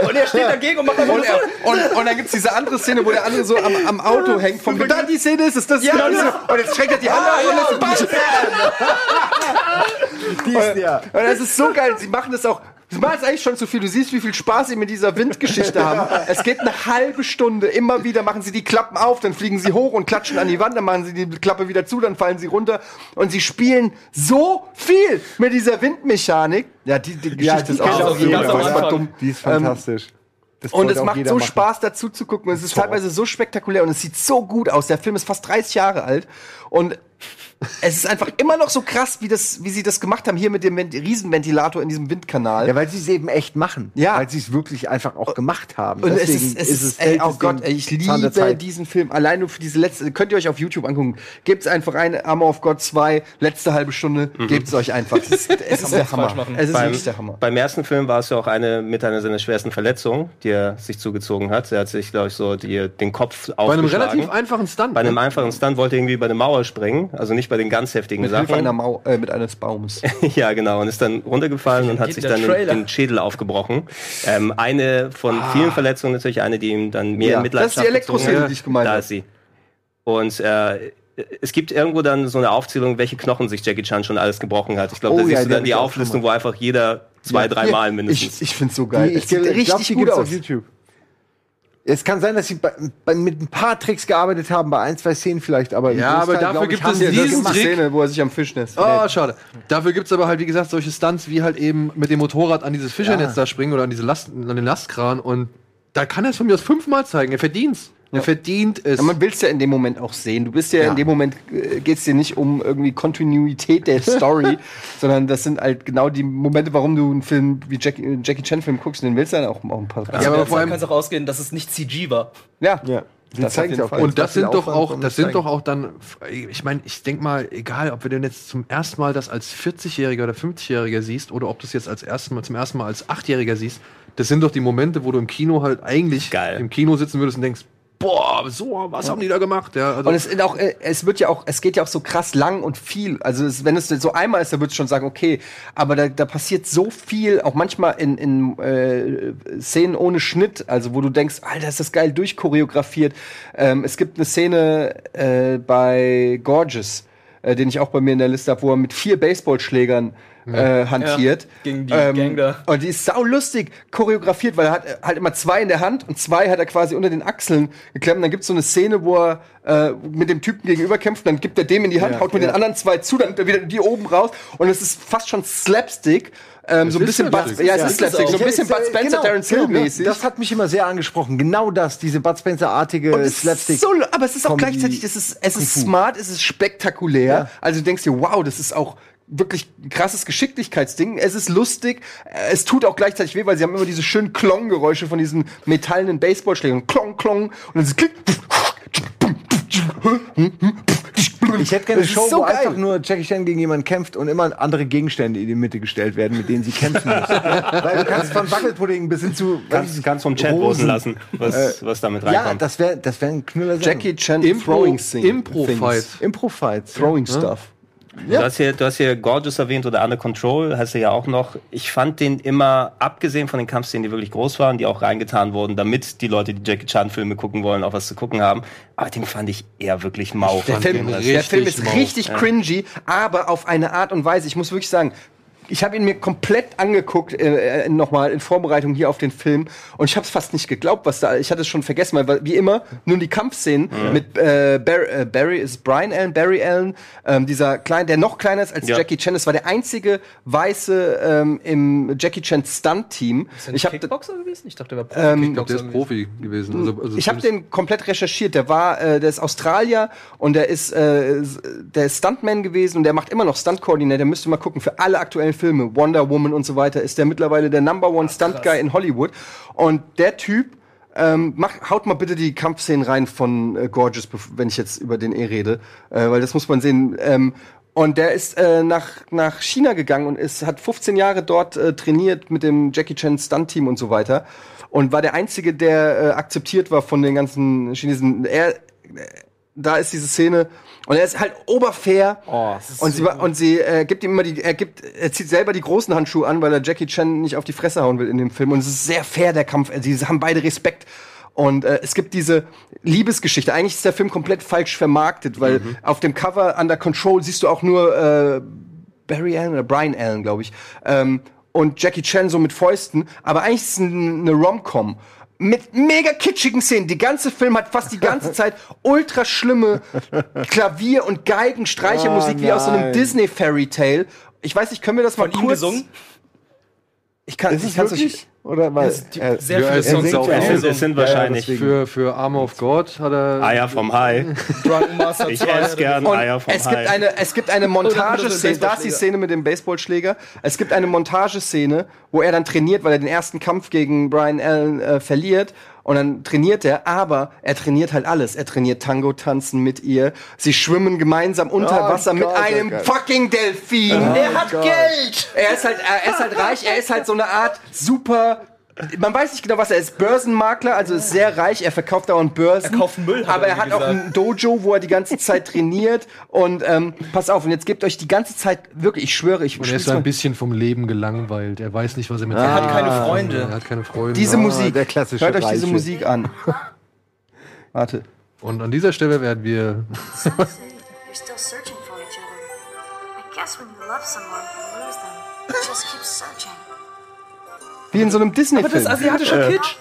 Und er steht dagegen und macht Und, er, und, und dann gibt's diese andere Szene, wo der andere so am, am Auto hängt. Vom da, die Szene ist es, das ist Ja, genau diese. genau. Und jetzt streckt er die Hand aus und lässt Ball Die ist ja. Und das ist so geil. Sie machen das auch. Sie machen es eigentlich schon zu viel. Du siehst, wie viel Spaß sie mit dieser Windgeschichte haben. Es geht eine halbe Stunde. Immer wieder machen sie die Klappen auf, dann fliegen sie hoch und klatschen an die Wand, dann machen sie die Klappe wieder zu, dann fallen sie runter. Und sie spielen so viel mit dieser Windmechanik. Ja, die, die Geschichte die ist auch auch so oder? dumm. Die ist Ähm, fantastisch. Das und es macht so machen. Spaß dazu zu gucken. Es ist teilweise so spektakulär und es sieht so gut aus. Der Film ist fast 30 Jahre alt und es ist einfach immer noch so krass, wie, das, wie sie das gemacht haben hier mit dem Vent- Riesenventilator in diesem Windkanal. Ja, weil sie es eben echt machen. Ja. Weil sie es wirklich einfach auch gemacht haben. Und es Deswegen ist, es ist, ey, fällt oh es Gott, ey, ich liebe Zeit. diesen Film. Allein nur für diese letzte, könnt ihr euch auf YouTube angucken. Gebt's einfach ein, Armor of God 2, letzte halbe Stunde, gebt's euch einfach. Es ist, es ist der Hammer. Es ist beim, wirklich der Hammer. beim ersten Film war es ja auch eine mit einer seiner schwersten Verletzungen, die er sich zugezogen hat. Er hat sich, glaube ich, so die, den Kopf Bei einem aufgeschlagen. relativ einfachen Stunt. Bei einem ne? einfachen Stunt wollte er irgendwie über eine Mauer springen, also nicht bei den ganz heftigen Mit Sachen. Einer Mau äh, mit eines Baumes. ja, genau. Und ist dann runtergefallen und hat sich dann den, Trailer? den Schädel aufgebrochen. Ähm, eine von vielen Verletzungen natürlich, eine, die ihm dann mehr Ja, Mitleidenschaft das ist die Elektroszene, hat. die ich gemeint Da habe. ist sie. Und äh, es gibt irgendwo dann so eine Aufzählung, welche Knochen sich Jackie Chan schon alles gebrochen hat. Ich glaube, Oh da ja, siehst du dann die ich Auflistung, wo einfach jeder zwei, Ja, drei Mal hier, mindestens. Ich, ich find's so geil. Die, es ich sieht glaub, richtig die gut aus. auf YouTube. Es kann sein, dass sie bei, bei, mit ein paar Tricks gearbeitet haben, bei ein, zwei Szenen vielleicht, aber Ja, aber Großteil, dafür ich, gibt es diesen. Trick. Szene, wo er sich am Fischnest Oh, schade. Dafür gibt's aber halt, wie gesagt, solche Stunts wie halt eben mit dem Motorrad an dieses Fischernetz da springen oder an diese Last, an den Lastkran und da kann er es von mir aus fünfmal zeigen. Er verdient's. Er verdient es. Ja, man will's ja in dem Moment auch sehen. Du bist ja, Ja. in dem Moment äh, geht's dir nicht um irgendwie Kontinuität der Story, sondern das sind halt genau die Momente, warum du einen Film wie Jackie, äh, Jackie Chan Film guckst, und den willst du dann auch, auch ein paar. Ja, aber aber vor allem- kann es auch ausgehen, dass es nicht CG war. ja. Ja, die Das jeden auch. Fall. Und das sind doch Aufwand, auch, das sind doch auch dann, ich meine, ich denk mal, egal, ob wir denn jetzt zum ersten Mal das als 40-Jähriger oder 50-Jähriger siehst oder ob du es jetzt als ersten Mal, zum ersten Mal als 8-Jähriger siehst, das sind doch die Momente, wo du im Kino halt eigentlich Geil. im Kino sitzen würdest und denkst, boah, so, was haben die da gemacht? Ja, also, Und es, auch, äh, es wird ja auch, es geht ja auch so krass lang und viel. Also es, wenn es so einmal ist, dann würdest du schon sagen, okay, aber da, da passiert so viel, auch manchmal in, in äh, Szenen ohne Schnitt, also wo du denkst, Alter, ist das geil durchchoreografiert. Ähm, es gibt eine Szene äh, bei Gorgeous, äh, den ich auch bei mir in der Liste habe, wo er mit vier Baseballschlägern äh, hantiert. Ja, gegen die Gang da. Und die ist sau lustig choreografiert, weil er hat halt immer zwei in der Hand und zwei hat er quasi unter den Achseln geklemmt. Und dann gibt's so eine Szene, wo er äh, mit dem Typen gegenüber kämpft, dann gibt er dem in die Hand, Ja, haut mit ja. den anderen zwei zu, dann er wieder die oben raus und es ist fast schon Slapstick. Ähm, so ein bisschen. Bud, ja, es Ja, ist es so ein auch. bisschen Bud Spencer, Genau, Terence Hill mäßig. Das hat mich immer sehr angesprochen. Genau das, diese Bud es ist Slapstick. so, aber es ist auch gleichzeitig, es ist, es ist smart, es ist spektakulär. Ja. Also du denkst dir, wow, das ist auch wirklich ein krasses Geschicklichkeitsding. Es ist lustig, äh, es tut auch gleichzeitig weh, weil sie haben immer diese schönen Klong-Geräusche von diesen metallenen Baseballschlägen. Klong, Klong. Und dann ist Klick. Ich hätte gerne eine Show, so wo geil. einfach nur Jackie Chan gegen jemanden kämpft und immer andere Gegenstände in die Mitte gestellt werden, mit denen sie kämpfen muss. Weil du kannst von Wackelpudding bis hin zu Kannst, kannst vom Chat voten lassen, was, was damit Ja, reinkommt. das wäre das wär ein Knüller. Jackie Chan Impro, Throwing Thing- Impro-Fight. Things. Impro-Fights. Throwing Stuff. Du, hast hier, du hast hier Gorgeous erwähnt oder Under Control, hast du ja auch noch. Ich fand den immer, abgesehen von den Kampfszenen, die wirklich groß waren, die auch reingetan wurden, damit die Leute, die Jackie Chan-Filme gucken wollen, auch was zu gucken haben. Aber den fand ich eher wirklich mau. Der Film, der Film ist mau. richtig cringy, aber auf eine Art und Weise. Ich muss wirklich sagen, ich habe ihn mir komplett angeguckt, äh, äh, nochmal in Vorbereitung hier auf den Film. Und ich habe es fast nicht geglaubt, was da. Ich hatte es schon vergessen, weil- wie immer nur die Kampfszenen mit äh, Barry, äh, Barry ist Brian Allen, Barry Allen, ähm, dieser klein, der noch kleiner ist als Ja. Jackie Chan. Das war der einzige Weiße ähm, im Jackie Chan Stunt Team. Ist er Ich nicht habe Kickboxer gewesen? Ich dachte, der war Ähm, ich glaube, der ist Profi gewesen. Also, also ich habe den komplett recherchiert. Der war, äh, der ist Australier und der ist, äh, der ist Stuntman gewesen und der macht immer noch Stunt-Coordinator. Müsst ihr mal gucken für alle aktuellen Filme, Wonder Woman und so weiter, ist der mittlerweile der Number One Stunt Guy in Hollywood. Und der Typ Ähm, mach, haut mal bitte die Kampfszenen rein von äh, Gorgeous, wenn ich jetzt über den eh rede, äh, weil das muss man sehen. Ähm, und der ist äh, nach, nach China gegangen und ist, hat 15 Jahre dort äh, trainiert mit dem Jackie Chan Stunt-Team und so weiter. Und war der Einzige, der äh, akzeptiert war von den ganzen Chinesen. Er, äh, da ist diese Szene und er ist halt oberfair und sie und sie äh, gibt ihm immer die er gibt er zieht selber die großen Handschuhe an, weil er Jackie Chan nicht auf die Fresse hauen will in dem Film und es ist sehr fair der Kampf. Sie haben beide Respekt und äh, es gibt diese Liebesgeschichte. Eigentlich ist der Film komplett falsch vermarktet, weil auf dem Cover Under Control siehst du auch nur äh, Barry Allen oder Brian Allen, glaube ich. Ähm, und Jackie Chan so mit Fäusten. Aber eigentlich ist es ein- eine Rom-Com. Mit mega kitschigen Szenen. Die ganze Film hat fast die ganze Zeit ultra schlimme Klavier- und Geigenstreichermusik wie aus so einem nein. Disney Fairy Tale. Ich weiß nicht, können wir das mal Von ihm kurz gesungen? Ich kann Ist ich es kann's wirklich? nicht. Oder weil Ja, sehr Ja, viele es Songs auch- Es es sind Ja, ja, wahrscheinlich deswegen. Für, für Armor of God hat er. Eier vom Master Ich 2. esse gern Und Eier vom es Hai. gibt eine, es gibt eine Montageszene, da ist die. Szene mit dem Baseballschläger. Es gibt eine Montageszene, wo er dann trainiert, weil er den ersten Kampf gegen Brian Allen äh, verliert. Und dann trainiert er, aber er trainiert halt alles. Er trainiert Tango tanzen mit ihr. Sie schwimmen gemeinsam unter Oh Wasser mit Gott, oh einem Gott. fucking Delfin. er hat Gott. Geld. Er ist halt, er ist halt reich. Er ist halt so eine Art super. Man weiß nicht genau, was er ist. Börsenmakler, also ist sehr reich. Er verkauft dauernd Börsen. Er kauft Müll, hat aber er hat irgendwie auch gesagt. ein Dojo, wo er die ganze Zeit trainiert. Und ähm, pass auf, und jetzt gebt euch die ganze Zeit, wirklich, ich schwöre, ich Und er ist so ein bisschen vom Leben gelangweilt. Er weiß nicht, was er mit Er hat keine Freunde. Er hat keine Freunde. diese Ah, Musik. der klassische Hört euch diese Reiche. Musik an. Warte. Und an dieser Stelle werden wir. You're still searching for each other. I guess when you love someone Wie in so einem Aber das ist Disney-Film. asiatischer Kitsch.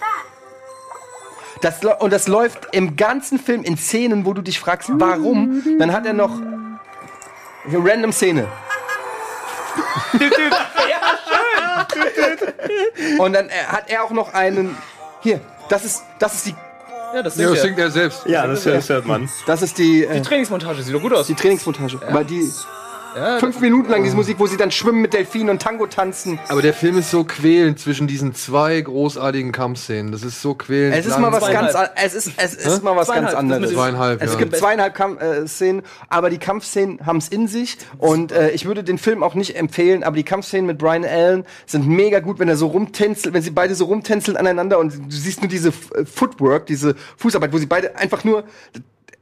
Das, und das läuft im ganzen Film in Szenen, wo du dich fragst, warum. Dann hat er noch eine random Szene. Und dann äh, hat er auch noch einen. Hier, das ist, das ist die, Ja, das Ja, das singt er. singt er selbst. Ja, das, das hört man. das ist die, äh, Die Trainingsmontage sieht doch gut aus. die Trainingsmontage. Weil die Ja, fünf Minuten lang diese Musik, wo sie dann schwimmen mit Delfinen und Tango tanzen. Aber der Film ist so quälend zwischen diesen zwei großartigen Kampfszenen. Das ist so quälend. Es ist lang. mal was Zweieinhalb. ganz, an- es ist, es ist mal was ganz anderes. Zweieinhalb, Es ja. gibt zweieinhalb Kampf äh, Szenen, aber die Kampfszenen haben es in sich. Und äh, ich würde den Film auch nicht empfehlen, aber die Kampfszenen mit Brian Allen sind mega gut, wenn er so rumtänzelt, wenn sie beide so rumtänzeln aneinander und du siehst nur diese F- äh, Footwork, diese Fußarbeit, wo sie beide einfach nur.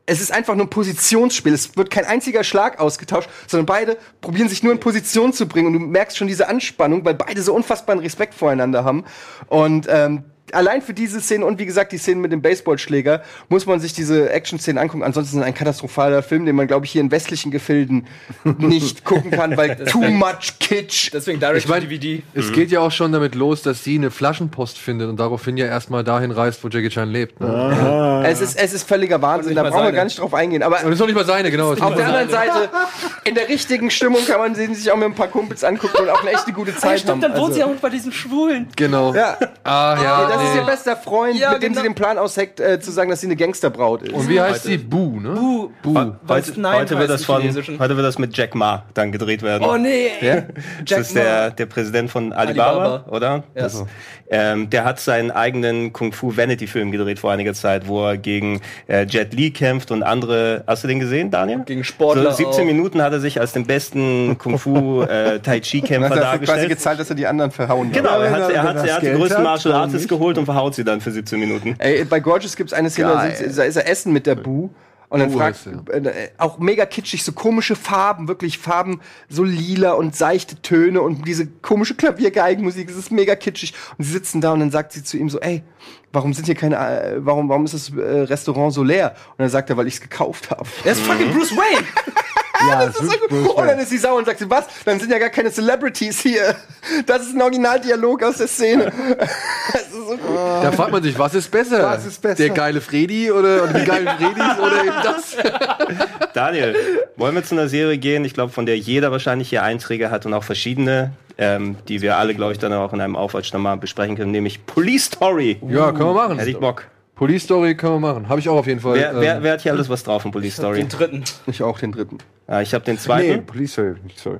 Es ist einfach nur ein Positionsspiel. Es wird kein einziger Schlag ausgetauscht, sondern beide probieren sich nur in Position zu bringen. Und du merkst schon diese Anspannung, weil beide so unfassbaren Respekt voreinander haben. Und ähm, allein für diese Szene und wie gesagt die Szene mit dem Baseballschläger muss man sich diese Action-Szenen angucken. Ansonsten ein katastrophaler Film, den man, glaube ich, hier in westlichen Gefilden nicht gucken kann, weil too much Kitsch. Deswegen Direct Ich mein, to DVD. Es geht ja auch schon damit los, dass sie eine Flaschenpost findet und daraufhin ja erstmal dahin reist, wo Jackie Chan lebt. Ne? Es ist, es ist völliger Wahnsinn, da brauchen wir seine. gar nicht drauf eingehen. Aber Und das ist noch nicht mal seine, genau. ist auf der anderen Seite, in der richtigen Stimmung kann man sie sich auch mit ein paar Kumpels angucken und auch eine echte gute Zeit haben. Stimmt, dann wohnt Also- sie auch bei diesen Schwulen. Genau. Ja, Ah, ja. das ist nee. ihr bester Freund, Ja, mit dem genau. sie den Plan ausheckt, äh, zu sagen, dass sie eine Gangsterbraut ist. Und wie heißt sie? Bu, ne? Bu. Bu. Heute, Nein, heute, wird das von, heute wird das mit Jack Ma dann gedreht werden. Oh nee. Ja? Das ist der, der Präsident von Alibaba, Alibaba. oder? Ja. Das, ähm, der hat seinen eigenen Kung Fu Vanity Film gedreht vor einiger Zeit, wo er gegen äh, Jet Li kämpft und andere. Hast du den gesehen, Daniel? Gegen Sportler So 17 auch. Minuten hat er sich als den besten Kung Fu äh, Tai Chi Dann Kämpfer hat er dafür quasi dargestellt. gezahlt, dass er die anderen verhauen. Genau, er hat, er er hat, das er hat die größten Martial Artists nicht? Geholt und verhaut sie dann für 17 Minuten. Ey, bei Gorgeous gibt es eine Szene, da, sind, da ist er essen mit der Bu. Und dann fragt, heißt äh, auch mega kitschig, so komische Farben, wirklich Farben, so lila und seichte Töne und diese komische Klaviergeigenmusik, es ist mega kitschig. Und sie sitzen da und dann sagt sie zu ihm so, ey, warum sind hier keine, äh, warum, warum ist das äh, Restaurant so leer? Und dann sagt er, weil ich es gekauft habe. Er ist fucking Bruce Wayne. Ja, Das ist so gut. Und dann ist sie sauer und sagt sie, was? Dann sind ja gar keine Celebrities hier. Das ist ein Originaldialog aus der Szene. Das ist so gut. Da fragt man sich, was ist besser? Was ist besser? Der geile Freddy oder, oder die geilen Fredis oder eben das? Daniel, wollen wir zu einer Serie gehen, ich glaube, von der jeder wahrscheinlich hier Einträge hat und auch verschiedene, ähm, die wir alle, glaube ich, dann auch in einem Aufwatch dann mal besprechen können, nämlich Police Story. Ja, können wir machen. Hätte ich Bock. Police Story können wir machen. Habe ich auch auf jeden Fall. Wer, wer, ähm, wer hat hier alles was drauf von Police Story? Den dritten. Ich auch den dritten. Ja, ich habe den Nee, zweiten. Police Story, sorry.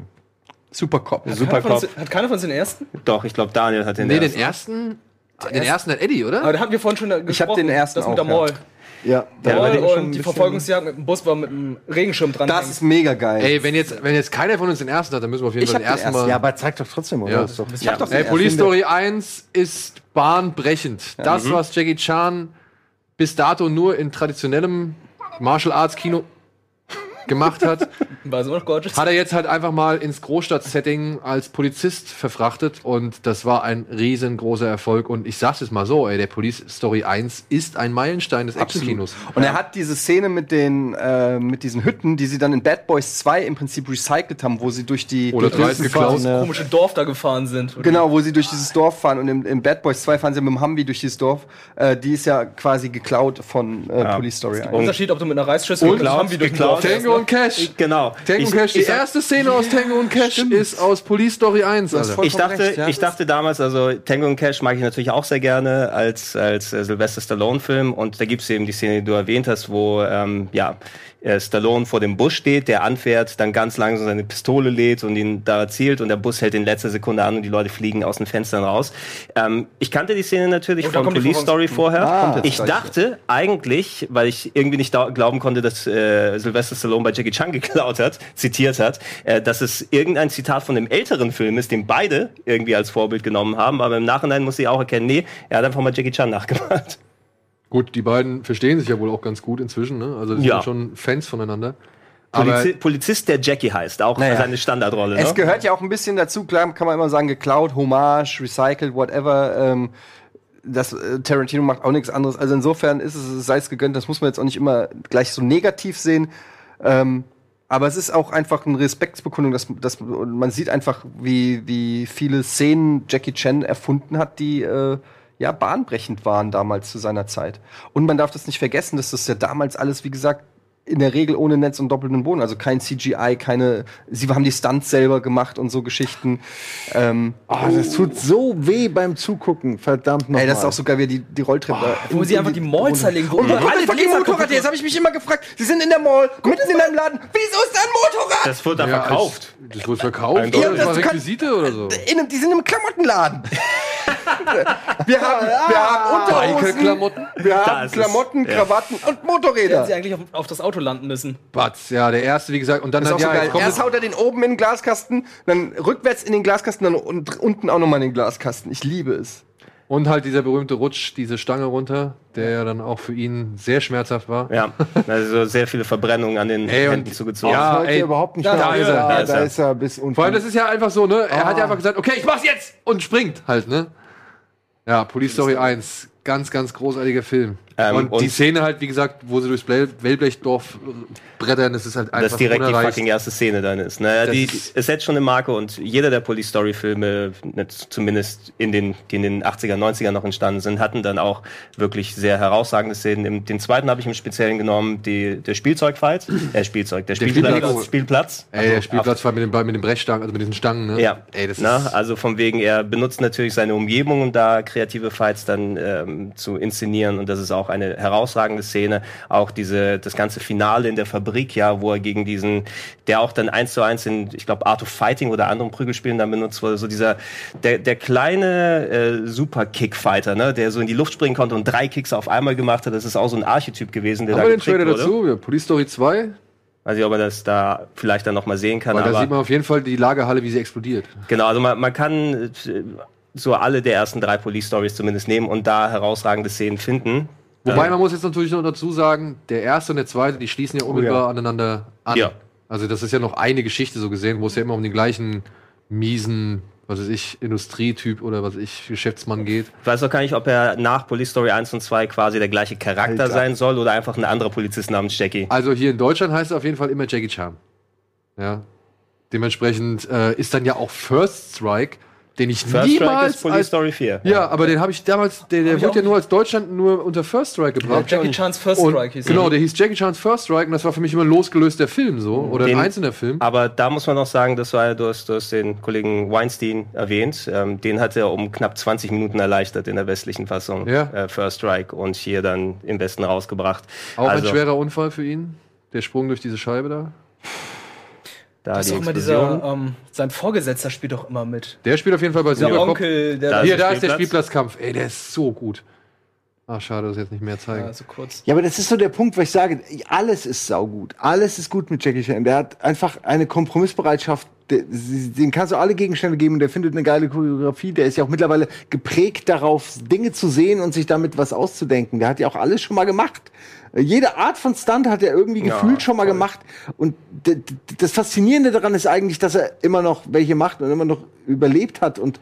Super Cop. Super Keiner von uns- Cop. Hat keiner von uns den ersten? Doch, ich glaube, Daniel hat den nee, den ersten. ersten. Den ersten hat Eddie, oder? Aber da hatten wir vorhin schon gesprochen. Ich hab den ersten Das mit auch, der Mall. Ja, Der Ja, Mall dem und die Verfolgungsjagd mit dem Bus war mit einem Regenschirm dran. Das ist mega geil. Ey, wenn jetzt, wenn jetzt keiner von uns den ersten hat, dann müssen wir auf jeden ich Fall den den ersten ersten. mal. Ja, aber zeig doch trotzdem, oder? Ja. Das ist doch- Ich hab doch den Ey, ersten. Police Story 1 ist bahnbrechend. Das, Mhm. was Jackie Chan bis dato nur in traditionellem Martial Arts Kino gemacht hat, War so noch gorgeous. hat er jetzt halt einfach mal ins Großstadt-Setting als Polizist verfrachtet und das war ein riesengroßer Erfolg und ich sag's jetzt mal so, ey, der Police Story 1 ist ein Meilenstein des Actionkinos. Und er hat diese Szene mit den äh, mit diesen Hütten, die sie dann in Bad Boys 2 im Prinzip recycelt haben, wo sie durch die Oder durch dieses komische Dorf da gefahren sind. Genau, wo sie durch dieses Dorf fahren und im, im Bad Boys 2 fahren sie mit dem Humvee durch dieses Dorf. Äh, die ist ja quasi geklaut von äh, Police Story 1. Unterschied, ob du mit einer Reisschüssel Und oder haben wie durch den geklaut. Dorf Tango und Cash. Genau. Tango Ich- und Cash, die erste Szene aus Tango und Cash ist aus Police Story 1. Alter. Ich dachte, recht, ja. ich dachte damals, also Tango und Cash mag ich natürlich auch sehr gerne als, als äh, Sylvester Stallone-Film. Und da gibt's eben die Szene, die du erwähnt hast, wo ähm, ja, äh, Stallone vor dem Bus steht, der anfährt, dann ganz langsam seine Pistole lädt und ihn da zielt und der Bus hält in letzter Sekunde an und die Leute fliegen aus den Fenstern raus. Ähm, ich kannte die Szene natürlich Oh, von Police. Story vorher. Ah, ich dachte eigentlich, weil ich irgendwie nicht glauben konnte, dass äh, Sylvester Stallone bei Jackie Chan geklaut hat, zitiert hat, äh, dass es irgendein Zitat von dem älteren Film ist, den beide irgendwie als Vorbild genommen haben. Aber im Nachhinein muss ich auch erkennen, nee, er hat einfach mal Jackie Chan nachgemacht. Gut, die beiden verstehen sich ja wohl auch ganz gut inzwischen, ne? Also die Ja. sind schon Fans voneinander. Aber Polizi Polizist, der Jackie heißt, auch Naja. seine Standardrolle. Es Ne? gehört ja auch ein bisschen dazu, klar kann man immer sagen, geklaut, Hommage, recycelt, whatever. Ähm, das äh, Tarantino macht auch nichts anderes. Also insofern ist es, sei es gegönnt, das muss man jetzt auch nicht immer gleich so negativ sehen. Ähm, aber es ist auch einfach eine Respektsbekundung, dass, dass man sieht einfach, wie, wie viele Szenen Jackie Chan erfunden hat, die äh, ja bahnbrechend waren damals zu seiner Zeit. Und man darf das nicht vergessen, dass das ja damals alles, wie gesagt, in der Regel ohne Netz und doppelten Boden, also kein CGI, keine, sie haben die Stunts selber gemacht und so Geschichten. Ähm, Oh, das tut so weh beim Zugucken, verdammt nochmal. Ey, das ist auch so geil, wie die, die Rolltreppe. Wo sie einfach die Mall zerlegen. Und wo alle fucking Motorrad her? Jetzt habe ich mich immer gefragt. Sie sind in der Mall, mitten in einem Laden. Wieso ist da ein Motorrad? Das wurde da ja, verkauft. als- Das wurde verkauft. Eindeutig. oder? Das war Ja, das kann- Requisite oder so. In, einem- die sind im Klamottenladen. wir haben, wir haben Unterhosen, Biker-Klamotten? wir haben. Klamotten, Ja. Krawatten und Hätten Motorräder. sie eigentlich auf, auf das Auto landen müssen. Batz, ja, der erste, wie gesagt. Und dann Das ist auch hat so ja, geil. Erst haut er den oben in den Glaskasten, dann rückwärts in den Glaskasten, dann und unten auch nochmal in den Glaskasten. Ich liebe es. Und halt dieser berühmte Rutsch, diese Stange runter, der ja dann auch für ihn sehr schmerzhaft war. Ja, also sehr viele Verbrennungen an den Ey, Händen zugezogen. Ja, ey, überhaupt nicht da mehr. ist er, Da, da ist da er. ist er bis unten. Vor allem, das ist ja einfach so, ne? Er hat Ah. ja einfach gesagt, okay, ich mach's jetzt! Und springt halt, ne? Ja, Police Story 1. Ganz, ganz großartiger Film. Ähm, und, die und- Szene halt, wie gesagt, wo sie durchs Wellblechdorf brettern, das ist halt einfach dass direkt die fucking erste Szene dann ist. Naja, Das die ist- jetzt schon eine Marke und jeder der Police Story Filme, ne, zumindest in den, die in den 80er, 90er noch entstanden sind, hatten dann auch wirklich sehr herausragende Szenen. Im, den zweiten habe ich im Speziellen genommen, die, der Spielzeugfight, äh, Spielzeug, der, Der Spielplatz. Spielplatz. Spielplatz. Ey, der Also, Spielplatz war mit, den, mit den Brechstangen, also mit diesen Stangen, ne? Ja, Ey, das Na, ist. also von wegen, er benutzt natürlich seine Umgebung, um da kreative Fights dann ähm, zu inszenieren und das ist auch eine herausragende Szene. Auch diese das ganze Finale in der Fabrik, ja, wo er gegen diesen, der auch dann eins zu eins in, ich glaube, Art of Fighting oder anderen Prügelspielen dann benutzt wurde, so dieser der der kleine äh, Super Kickfighter, ne, der so in die Luft springen konnte und drei Kicks auf einmal gemacht hat. Das ist auch so ein Archetyp gewesen, der Haben da wir den Trailer wurde. dazu? Ja, Police Story 2. Weiß ich, ob man das da vielleicht dann noch mal sehen kann. Weil da aber sieht man auf jeden Fall die Lagerhalle, wie sie explodiert. Genau, also man, man kann äh, so alle der ersten drei Police Stories zumindest nehmen und da herausragende Szenen finden. Wobei Ähm, man muss jetzt natürlich noch dazu sagen, der erste und der zweite, die schließen ja unmittelbar aneinander an. Ja. Also das ist ja noch eine Geschichte so gesehen, wo es ja immer um den gleichen miesen, was weiß ich, Industrietyp oder was weiß ich, Geschäftsmann geht. ich weiß auch gar nicht, ob er nach Police Story 1 und 2 quasi der gleiche Charakter Alter. sein soll oder einfach ein anderer Polizist namens Jackie. Also hier in Deutschland heißt es auf jeden Fall immer Jackie Chan. Ja. Dementsprechend äh, ist dann ja auch First Strike, den ich First Strike niemals ist Police als, Story 4. Ja, aber den habe ich damals, der, der wurde auch ja nur als Deutschland nur unter First Strike gebracht. Jackie Chan's First Und- Strike hieß er. Genau, der hieß Jackie Chan's First Strike und das war für mich immer ein losgelöster Film so oder Den- ein einzelner Film. Aber da muss man noch sagen, das war, du, hast, du hast den Kollegen Weinstein erwähnt. Ähm, den hat er um knapp 20 Minuten erleichtert in der westlichen Fassung. Ja. Äh, First Strike und hier dann im Westen rausgebracht. Auch Also- ein schwerer Unfall für ihn, der Sprung durch diese Scheibe da. Da Das ist auch immer dieser, ähm, sein Vorgesetzter spielt doch immer mit. Der spielt auf jeden Fall bei Der Supercop. Onkel, der Hier, da da ist der Spielplatz. Spielplatzkampf. Ey, der ist so gut. Ach, schade, dass ich jetzt nicht mehr zeigen. Ja, so kurz. Ja, aber das ist so der Punkt, wo ich sage, alles ist saugut. Alles ist gut mit Jackie Chan. Der hat einfach eine Kompromissbereitschaft. Der, den kannst du alle Gegenstände geben und der findet eine geile Choreografie. Der ist ja auch mittlerweile geprägt darauf, Dinge zu sehen und sich damit was auszudenken. Der hat ja auch alles schon mal gemacht. Jede Art von Stunt hat er irgendwie Ja, gefühlt schon mal gemacht. Und das Faszinierende daran ist eigentlich, dass er immer noch welche macht und immer noch überlebt hat und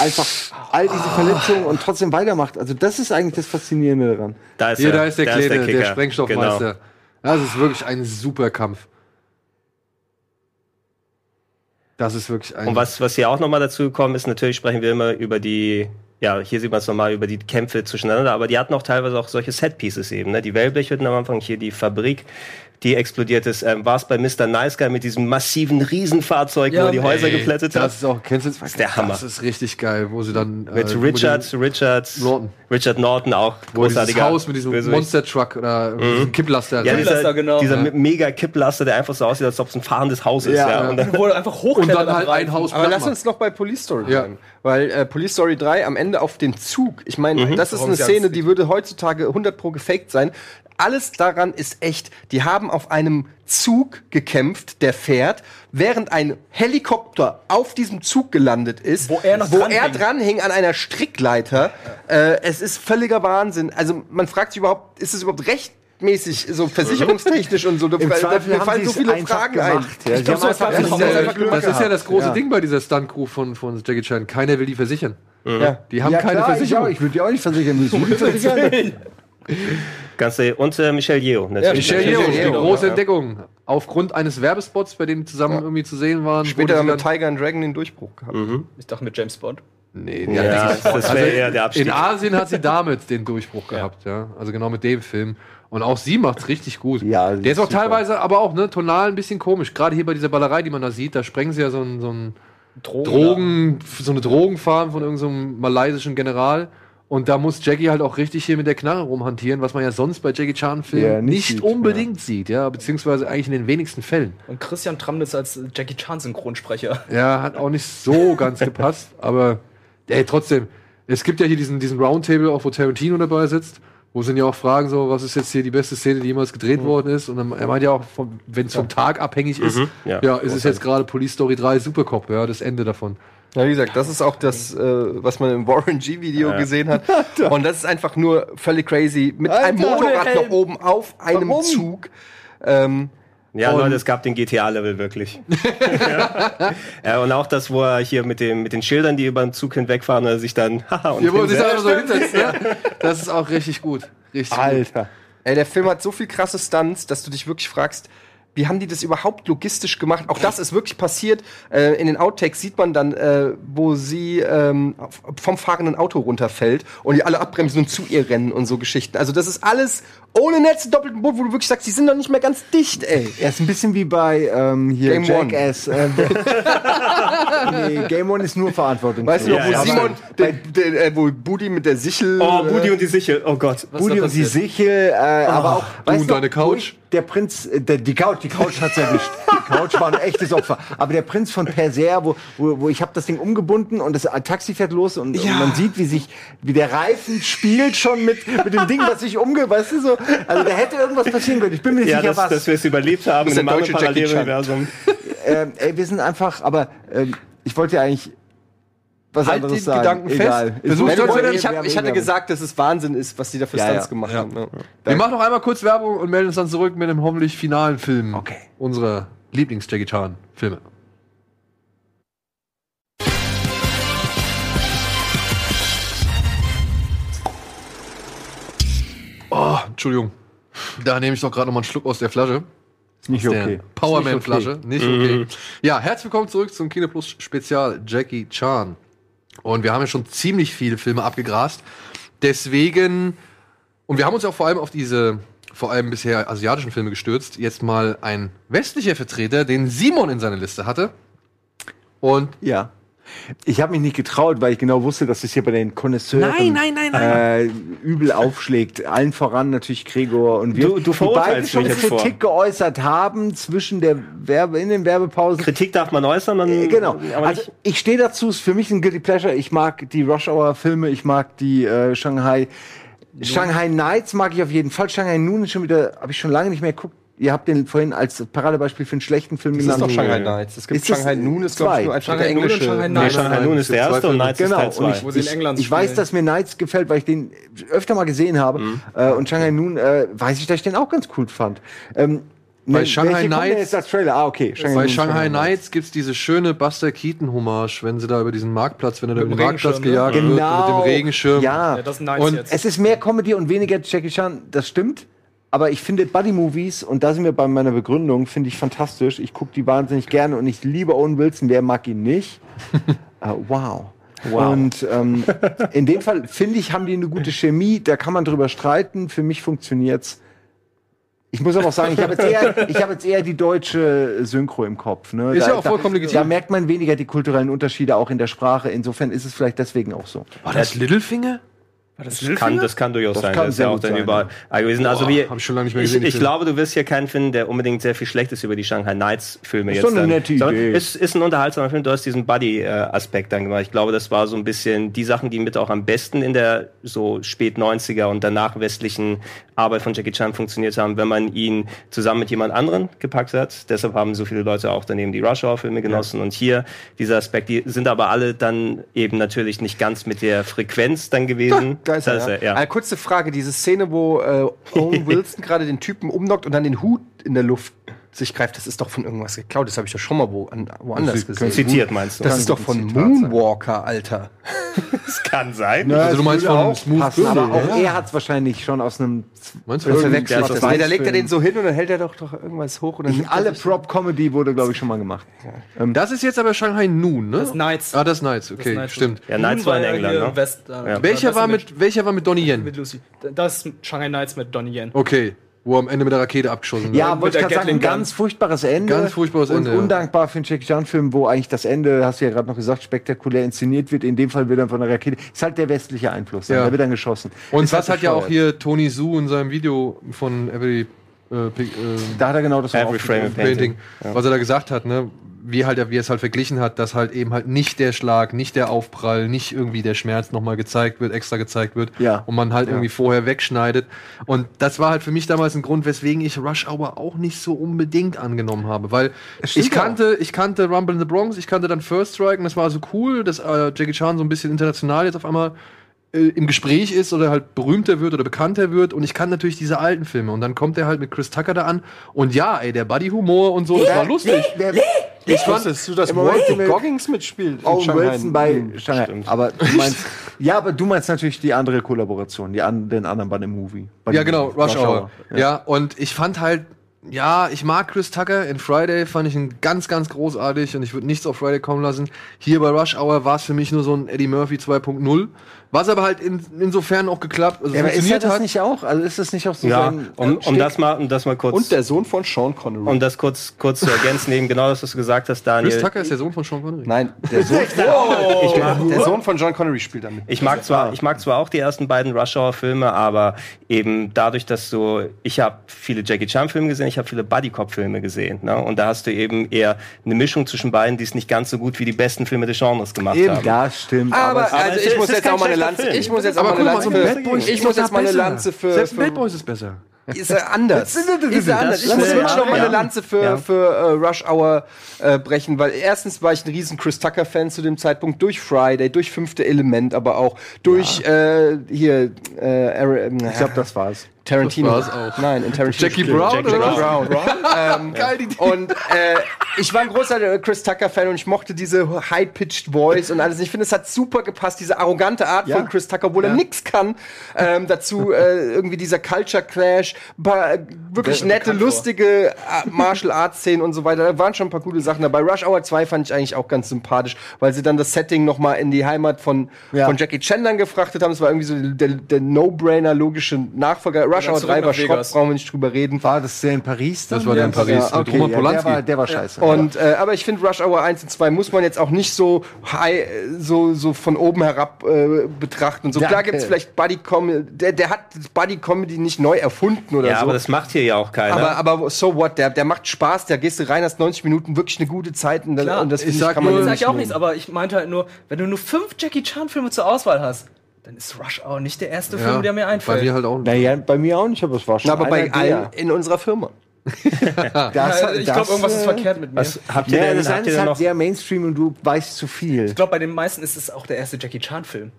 einfach all diese Verletzungen und trotzdem weitermacht. Also das ist eigentlich das Faszinierende daran. Da ist Hier, er. da ist der Da Kleine, der, Kicker. Sprengstoffmeister. Genau. Das ist wirklich ein super Kampf. Das ist wirklich ein. Und was, was hier auch nochmal dazu gekommen ist, natürlich sprechen wir immer über die, ja, hier sieht man es nochmal über die Kämpfe zwischeneinander, aber die hatten auch teilweise auch solche Set-Pieces eben, ne? Die Wellblechhütten am Anfang, hier die Fabrik, die explodiert ist. Ähm, War es bei Mr. Nice Guy mit diesem massiven Riesenfahrzeug, wo er die Häuser ey, geplättet hat? Das ist auch, kennst du das? Das ist der Hammer. Das ist richtig geil, wo sie dann. Mit äh, Richard, wo Richard, Norton. Richard Norton auch wo dieses großartiger Haus mit diesem Bösewicht. Monster Truck oder Mhm. diesem Kipplaster. Ja, dieser, Kipplaster, genau. dieser Ja. mega Kipplaster, der einfach so aussieht, als ob es ein fahrendes Haus ist. Ja, Ja, ja. Und dann, Wo er einfach Und dann halt ein. Haus Aber lass uns noch bei Police Story Ja. bleiben. Weil äh, Police Story 3 am Ende auf den Zug, ich meine, Mhm. das ist Warum eine Szene, die würde heutzutage 100 pro gefaked sein. Alles daran ist echt. Die haben auf einem Zug gekämpft, der fährt, während ein Helikopter auf diesem Zug gelandet ist, Wo er noch wo dranhing. er dranhing an einer Strickleiter. Äh, es ist völliger Wahnsinn. Also man fragt sich überhaupt, ist es überhaupt rechtmäßig, so versicherungstechnisch und so? Da, Im da, haben fallen sie so viele Fragen gemacht. ein. Ja, haben so das, Das ist, ja, das ist ja das große Ja. Ding bei dieser Stunt-Crew von, von Jackie Chan. Keiner will die versichern. Ja. Die haben ja, keine klar, Versicherung. Ich, auch. ich würde die auch nicht versichern müssen. Ganze, und äh, Michelle Yeoh natürlich. Michelle Yeoh, die Yeoh, große ja. Entdeckung. Aufgrund eines Werbespots, bei dem die zusammen irgendwie zu sehen waren. Später mit dann- Tiger and Dragon den Durchbruch gehabt. Ich dachte mit James Bond. Nee, Ja, ja, das wäre eher der Abstieg. In Asien hat sie damit den Durchbruch gehabt, ja. Also genau mit dem Film. Und auch sie macht's richtig gut. Ja, Der ist ist auch super. teilweise aber auch ne, tonal ein bisschen komisch. Gerade hier bei dieser Ballerei, die man da sieht, da sprengen sie ja so ein, so ein Drogen. Drogen, so eine Drogenfarm von irgendeinem malaysischen General. Und da muss Jackie halt auch richtig hier mit der Knarre rumhantieren, was man ja sonst bei Jackie Chan-Filmen Ja, nicht nicht, sieht, unbedingt sieht, ja, beziehungsweise eigentlich in den wenigsten Fällen. Und Christian Tramnitz als Jackie Chan Synchronsprecher. Ja, hat auch nicht so ganz gepasst, aber ey, trotzdem, es gibt ja hier diesen, diesen Roundtable, auch wo Tarantino dabei sitzt, wo sind ja auch Fragen so, was ist jetzt hier die beste Szene, die jemals gedreht worden ist? Und dann, er meint ja auch, wenn es vom Tag abhängig ist, Mhm, ja, ja, ist es jetzt gerade Police Story 3 Supercop, ja, das Ende davon. Ja, wie gesagt, das ist auch das, äh, was man im Warren G-Video gesehen hat. Und das ist einfach nur völlig crazy. Mit einem Alter. Motorrad Ohne noch oben auf einem Warum? Zug. Ähm, Ja, Und- Leute, es gab den GTA-Level wirklich. ja. ja, und auch das, wo er hier mit, dem, mit den Schildern, die über den Zug hinwegfahren, sich dann haha und Hier, wo sich einfach so hinsetzt, ja. Das ist auch richtig gut. Richtig gut. Alter. ey, der Film hat so viel krasse Stunts, dass du dich wirklich fragst, wie haben die das überhaupt logistisch gemacht? Auch das ist wirklich passiert. Äh, in den Outtakes sieht man dann, äh, wo sie ähm, vom fahrenden Auto runterfällt und die alle abbremsen und zu ihr rennen und so Geschichten. Also das ist alles ohne Netz, doppelten Boot, wo du wirklich sagst, die sind doch nicht mehr ganz dicht, ey. Er ist ein bisschen wie bei ähm, hier Game One. Jackass. Äh, nee, Game One ist nur Verantwortung. Weißt du noch, Ja, wo ja, Simon, den, den, äh, wo Budi mit der Sichel. Oh, äh, Budi und die Sichel, oh Gott. Was Budi und die? Sichel, äh, aber auch. du weißt und deine Couch? Der Prinz, äh, der, die Couch, die Couch hat's erwischt. Die Couch war ein echtes Opfer. Aber der Prinz von Perser, wo, wo, wo ich habe das Ding umgebunden und das Taxi fährt los und, Ja. und man sieht, wie sich, wie der Reifen spielt schon mit, mit dem Ding, was sich umge, weißt du so. Also da hätte irgendwas passieren können. Ich bin mir nicht Ja, sicher, dass, was. dass wir es überlebt haben ist in einem der anderen deutsche Jackie Chan. Paralleluniversum. ähm, ey, wir sind einfach, aber ähm, ich wollte ja eigentlich was Halt anderes den sagen. Gedanken Egal. fest. Versuch wieder- ich, hab, ich hatte gesagt, dass es Wahnsinn ist, was die da für Ja, Stunts gemacht haben. Ja. Wir machen noch einmal kurz Werbung und melden uns dann zurück mit dem hoffentlich finalen Film Okay. unserer Lieblings-Jackie Chan-Filme. Oh, Entschuldigung. Da nehme ich doch gerade noch mal einen Schluck aus der Flasche. Ist nicht Aus okay. Powerman-Flasche. Nicht Nicht okay. Ja, herzlich willkommen zurück zum Kino Plus Spezial Jackie Chan. Und wir haben ja schon ziemlich viele Filme abgegrast. Deswegen, und wir haben uns auch vor allem auf diese, vor allem bisher asiatischen Filme gestürzt. Jetzt mal ein westlicher Vertreter, den Simon in seiner Liste hatte. Und Ja. Ich habe mich nicht getraut, weil ich genau wusste, dass es hier bei den Konnoisseuren Nein, nein, nein, Äh, übel aufschlägt. Allen voran natürlich Gregor und wir, Du- du die beide schon mich jetzt vor. Kritik geäußert haben zwischen der Werbe in den Werbepausen. Kritik darf man äußern, man, Äh, Genau. aber Also ich stehe dazu, ist für mich ein Guilty Pleasure. Ich mag die Rush Hour Filme, ich mag die äh, Shanghai Shanghai Nights mag ich auf jeden Fall. Shanghai Noon ist schon wieder, habe ich schon lange nicht mehr geguckt. Ihr habt den vorhin als Paradebeispiel für einen schlechten Film Das ist genannt. doch Shanghai Nights. Es gibt Ist das Shanghai Noon, ist glaube ich nur der Shanghai Noon und englische. Shanghai nee, Nights. Shanghai Noon ist der erste und. Nights Genau, ist Teil und 2. ich, Wo sie in ich, England ich weiß, dass mir Nights gefällt, weil ich den öfter mal gesehen habe. Mhm. Äh, und Shanghai Noon äh, weiß ich, dass ich den auch ganz cool fand. Ähm, Bei ne, Shanghai Nights- als Trailer? Ah, okay. Bei Noon, Shanghai Nights gibt's diese schöne Buster Keaton-Hommage, wenn sie da über diesen Marktplatz, wenn er da über Mit den dem Marktplatz Regenschirm, ne? gejagt wird, Genau. mit dem Regenschirm. Ja, Ja, das ist nice und jetzt. es ist mehr Comedy und weniger Jackie Chan, das stimmt. Aber ich finde Buddy-Movies, und da sind wir bei meiner Begründung, finde ich fantastisch. Ich gucke die wahnsinnig gerne und ich liebe Owen Wilson. Wer mag ihn nicht? äh, wow. Wow. Und ähm, in dem Fall, finde ich, haben die eine gute Chemie. Da kann man drüber streiten. Für mich funktioniert's. Ich muss aber auch sagen, ich habe jetzt, eher- ich hab jetzt eher die deutsche Synchro im Kopf. Ne? Ist da, ja auch vollkommen da, legitim. Da merkt man weniger die kulturellen Unterschiede auch in der Sprache. Insofern ist es vielleicht deswegen auch so. War das Littlefinger? Das Das kann, das kann durchaus Das sein. kann das ist sehr ja auch gut dann sein, überall gewesen. Also Boah, wie, hab ich schon lange nicht mehr ich, gesehen, ich glaube, du wirst hier keinen finden, der unbedingt sehr viel Schlechtes über die Shanghai Nights Filme Ist jetzt doch eine dann. nette Idee. Ist, ist ein unterhaltsamer Film. Du hast diesen Buddy-Aspekt dann gemacht. Ich glaube, das war so ein bisschen die Sachen, die mit auch am besten in der so spät 90er und danach westlichen Arbeit von Jackie Chan funktioniert haben, wenn man ihn zusammen mit jemand anderen gepackt hat. Deshalb haben so viele Leute auch daneben die Rush Hour Filme genossen. Und hier dieser Aspekt, die sind aber alle dann eben natürlich nicht ganz mit der Frequenz dann gewesen. Da ist er, Das ja. ist er, ja. Eine kurze Frage, diese Szene, wo äh, Owen Wilson gerade den Typen umnockt und dann den Hut in der Luft sich greift, das ist doch von irgendwas geklaut. Das habe ich doch schon mal wo, an, woanders Sie- gesehen. zitiert, meinst du? Das Kann ist doch von Zitat sein. Moonwalker, Alter. Das kann sein. Ja, Also du meinst von auch Smooth passen, aber auch ja. er hat es wahrscheinlich schon aus einem Meinst du, verwechselt Ja, das das da legt er den so hin und dann hält er doch, doch irgendwas hoch und dann er Alle Prop-Comedy wurde, glaube ich, schon mal gemacht. Ähm, Das ist jetzt aber Shanghai Noon, ne? Das ist Nights. Ah, das ist Nights, okay, Nights. stimmt. Ja, Nights war in ja England, ne? West, äh, Ja. Welcher war mit, welcher war mit Donnie Yen? mit Lucy? Das ist Shanghai Nights mit Donnie Yen. Okay, wo er am Ende mit der Rakete abgeschossen wird. ja, wollte ich gerade sagen, ein ganz furchtbares Ende. Ganz furchtbares und Ende, ja. undankbar für einen Jackie Chan-Film, wo eigentlich das Ende, hast du ja gerade noch gesagt, spektakulär inszeniert wird. In dem Fall wird er von der Rakete. Ist halt der westliche Einfluss. Ja. Da wird dann geschossen. Und das halt hat ja auch hier Tony Su in seinem Video von Every äh, äh, Da hat er genau das auch Every Frame Painting. Painting, was er da gesagt hat, ne? Wie halt, er- wie er es halt verglichen hat, dass halt eben halt nicht der Schlag, nicht der Aufprall, nicht irgendwie der Schmerz nochmal gezeigt wird, extra gezeigt wird Ja. und man halt Ja. irgendwie vorher wegschneidet. Und das war halt für mich damals ein Grund, weswegen ich Rush Hour auch nicht so unbedingt angenommen habe, weil ich kannte, ich kannte Rumble in the Bronx, ich kannte dann First Strike und das war so cool, dass äh, Jackie Chan so ein bisschen international jetzt auf einmal äh, im Gespräch ist oder halt berühmter wird oder bekannter wird und ich kann natürlich diese alten Filme und dann kommt er halt mit Chris Tucker da an und ja, ey, der Buddy-Humor und so, das war lustig. Der, Ich wusstest du, dass wir- Goggins mitspielt? Shanghai? Wilson bei Hm, Shanghai. stimmt. Aber du meinst, ja, aber du meinst natürlich die andere Kollaboration, die an, den anderen bei dem Movie. Bei Ja, genau, Movie. Rush, Hour. Ja. und ich fand halt, ja, ich mag Chris Tucker. In Friday fand ich ihn ganz, ganz großartig und ich würde nichts auf Friday kommen lassen. Hier bei Rush Hour war es für mich nur so ein Eddie Murphy 2.0. Was aber halt in, insofern auch geklappt, also Ja, aber ist er das hat. nicht auch? Also ist das nicht auch so Ja, sein um, um das mal, um das mal kurz, Und der Sohn von Sean Connery. um das kurz, kurz zu ergänzen, eben genau das, was du gesagt hast, Daniel. Chris Tucker ist der Sohn von Sean Connery. Nein, der Sohn, Ich mag, der Sohn von John Connery spielt damit. Ich mag zwar, ich mag zwar auch die ersten beiden Rush Hour Filme, aber eben dadurch, dass du, ich habe viele Jackie Chan Filme gesehen, ich habe viele Buddy Cop Filme gesehen, ne? Und da hast du eben eher eine Mischung zwischen beiden, die es nicht ganz so gut wie die besten Filme des Genres gemacht Eben, haben. das stimmt. Aber, es- also ich muss jetzt auch mal eine Lanze. Ich muss jetzt Aber mal eine Lanze für. Ich muss jetzt mal eine. Lanze für. Selbst Bad Boys ist besser. ist er anders. Ist er anders. Ich muss wirklich noch mal ja. eine Lanze für, Ja. für äh, Rush Hour äh, brechen, weil erstens war ich ein riesen Chris Tucker-Fan zu dem Zeitpunkt, durch Friday, durch Fünfte Element, aber auch durch äh, hier äh, Aaron- ich glaube, das war's. Tarantino. Das auch. Nein, in Tarantino. Jackie Brown, Jackie oder was? Brown. ähm, Geil, die und äh, ich war ein großer äh, Chris Tucker-Fan und ich mochte diese high-pitched Voice und alles. Ich finde, es hat super gepasst, diese arrogante Art Ja. von Chris Tucker, obwohl er nix kann. Ähm, dazu äh, irgendwie dieser Culture Clash, ein paar äh, wirklich Wer- nette, bekannt vor. lustige äh, Martial Arts Szenen und so weiter. Da waren schon ein paar gute Sachen dabei. Rush Hour 2 fand ich eigentlich auch ganz sympathisch, weil sie dann das Setting noch mal in die Heimat von, Ja. von Jackie Chan dann gefrachtet haben. Es war irgendwie so der, der No-Brainer, logische Nachfolger. Rush Hour zurück 3 nach war Schrott, brauchen wir nicht drüber reden. War das der in Paris? Das war der in Paris Ja, mit okay, Roman ja, Polanski. der, war, der war scheiße. Und, äh, aber ich finde, Rush Hour 1 und 2 muss man jetzt auch nicht so high, so, so von oben herab äh, betrachten. Und so klar Danke. gibt es vielleicht Buddy Comedy, der, der hat Buddy Comedy nicht neu erfunden oder Ja, so. aber das macht hier ja auch keiner. aber, aber so what, der, der macht Spaß, der gehst du rein, hast 90 Minuten wirklich eine gute Zeit und, dann- Klar, und das ich sag kann man nur- Ich sag nicht ja auch nehmen. nichts, aber ich meinte halt nur, wenn du nur fünf Jackie Chan-Filme zur Auswahl hast, dann ist Rush Hour nicht der erste Film, der mir einfällt. Bei mir halt auch nicht. Naja, bei mir auch nicht, aber es war schon Na, aber bei allen in unserer Firma. Das, Ja, ich glaube, irgendwas ist äh, verkehrt mit mir. Was habt ihr Ja, denn, das habt ist halt sehr Mainstream und du weißt zu viel. Ich glaube, bei den meisten ist es auch der erste Jackie Chan-Film.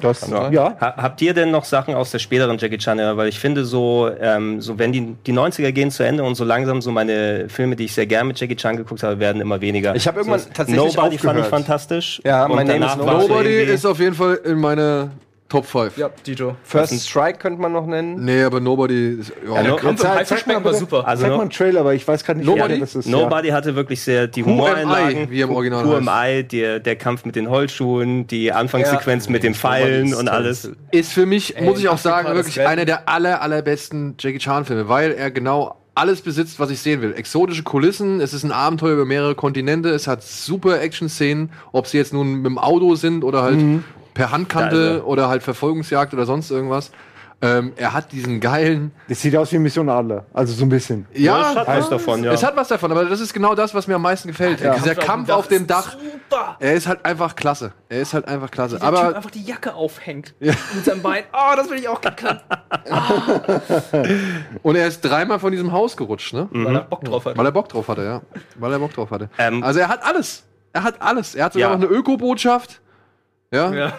Das, Ja. ja. Ha- Habt ihr denn noch Sachen aus der späteren Jackie Chan? Weil ich finde so, ähm, so wenn die, die 90er gehen zu Ende und so langsam so meine Filme, die ich sehr gerne mit Jackie Chan geguckt habe, werden immer weniger. Ich habe irgendwann so, tatsächlich Nobody fand ich aufgehört. fantastisch. Ja, und My Name danach is war so Nobody irgendwie- ist auf jeden Fall in meiner Top 5. Ja, Dito. First Strike könnte man noch nennen. Nee, aber Nobody. Ja, Ja, Der no- Kampf im zeig- zeig mal war super. Also Sag no- mal einen Trailer, aber ich weiß gerade nicht, Nobody? wer das ist. Nobody hatte wirklich sehr die Humoreinlagen. Wie im Original Who am heißt. I, der, der Kampf mit den Holzschuhen, die Anfangssequenz mit den Pfeilen und alles. ist für mich, muss ich auch sagen, wirklich einer der aller, allerbesten Jackie Chan-Filme, weil er genau alles besitzt, was ich sehen will. Exotische Kulissen, es ist ein Abenteuer über mehrere Kontinente, es hat super Action-Szenen, ob sie jetzt nun mit dem Auto sind oder halt per Handkante Also. oder halt Verfolgungsjagd oder sonst irgendwas. Ähm, er hat diesen geilen. Das sieht aus wie Mission Adler. Also so ein bisschen. Ja, es hat was davon, ja. Es hat was davon, aber das ist genau das, was mir am meisten gefällt. Dieser Kampf auf dem Dach, Super. er ist halt einfach klasse. Er ist halt einfach klasse. Der Typ Aber einfach die Jacke aufhängt mit seinem Bein. Oh, das will ich auch können. und er ist dreimal von diesem Haus gerutscht, ne? Weil er Bock drauf hat. Weil er Bock drauf hatte, ja. Weil er Bock drauf hatte. Ähm, also er hat alles. Er hat alles. Er hat sogar Ja. noch eine Öko-Botschaft. Ja. Ja,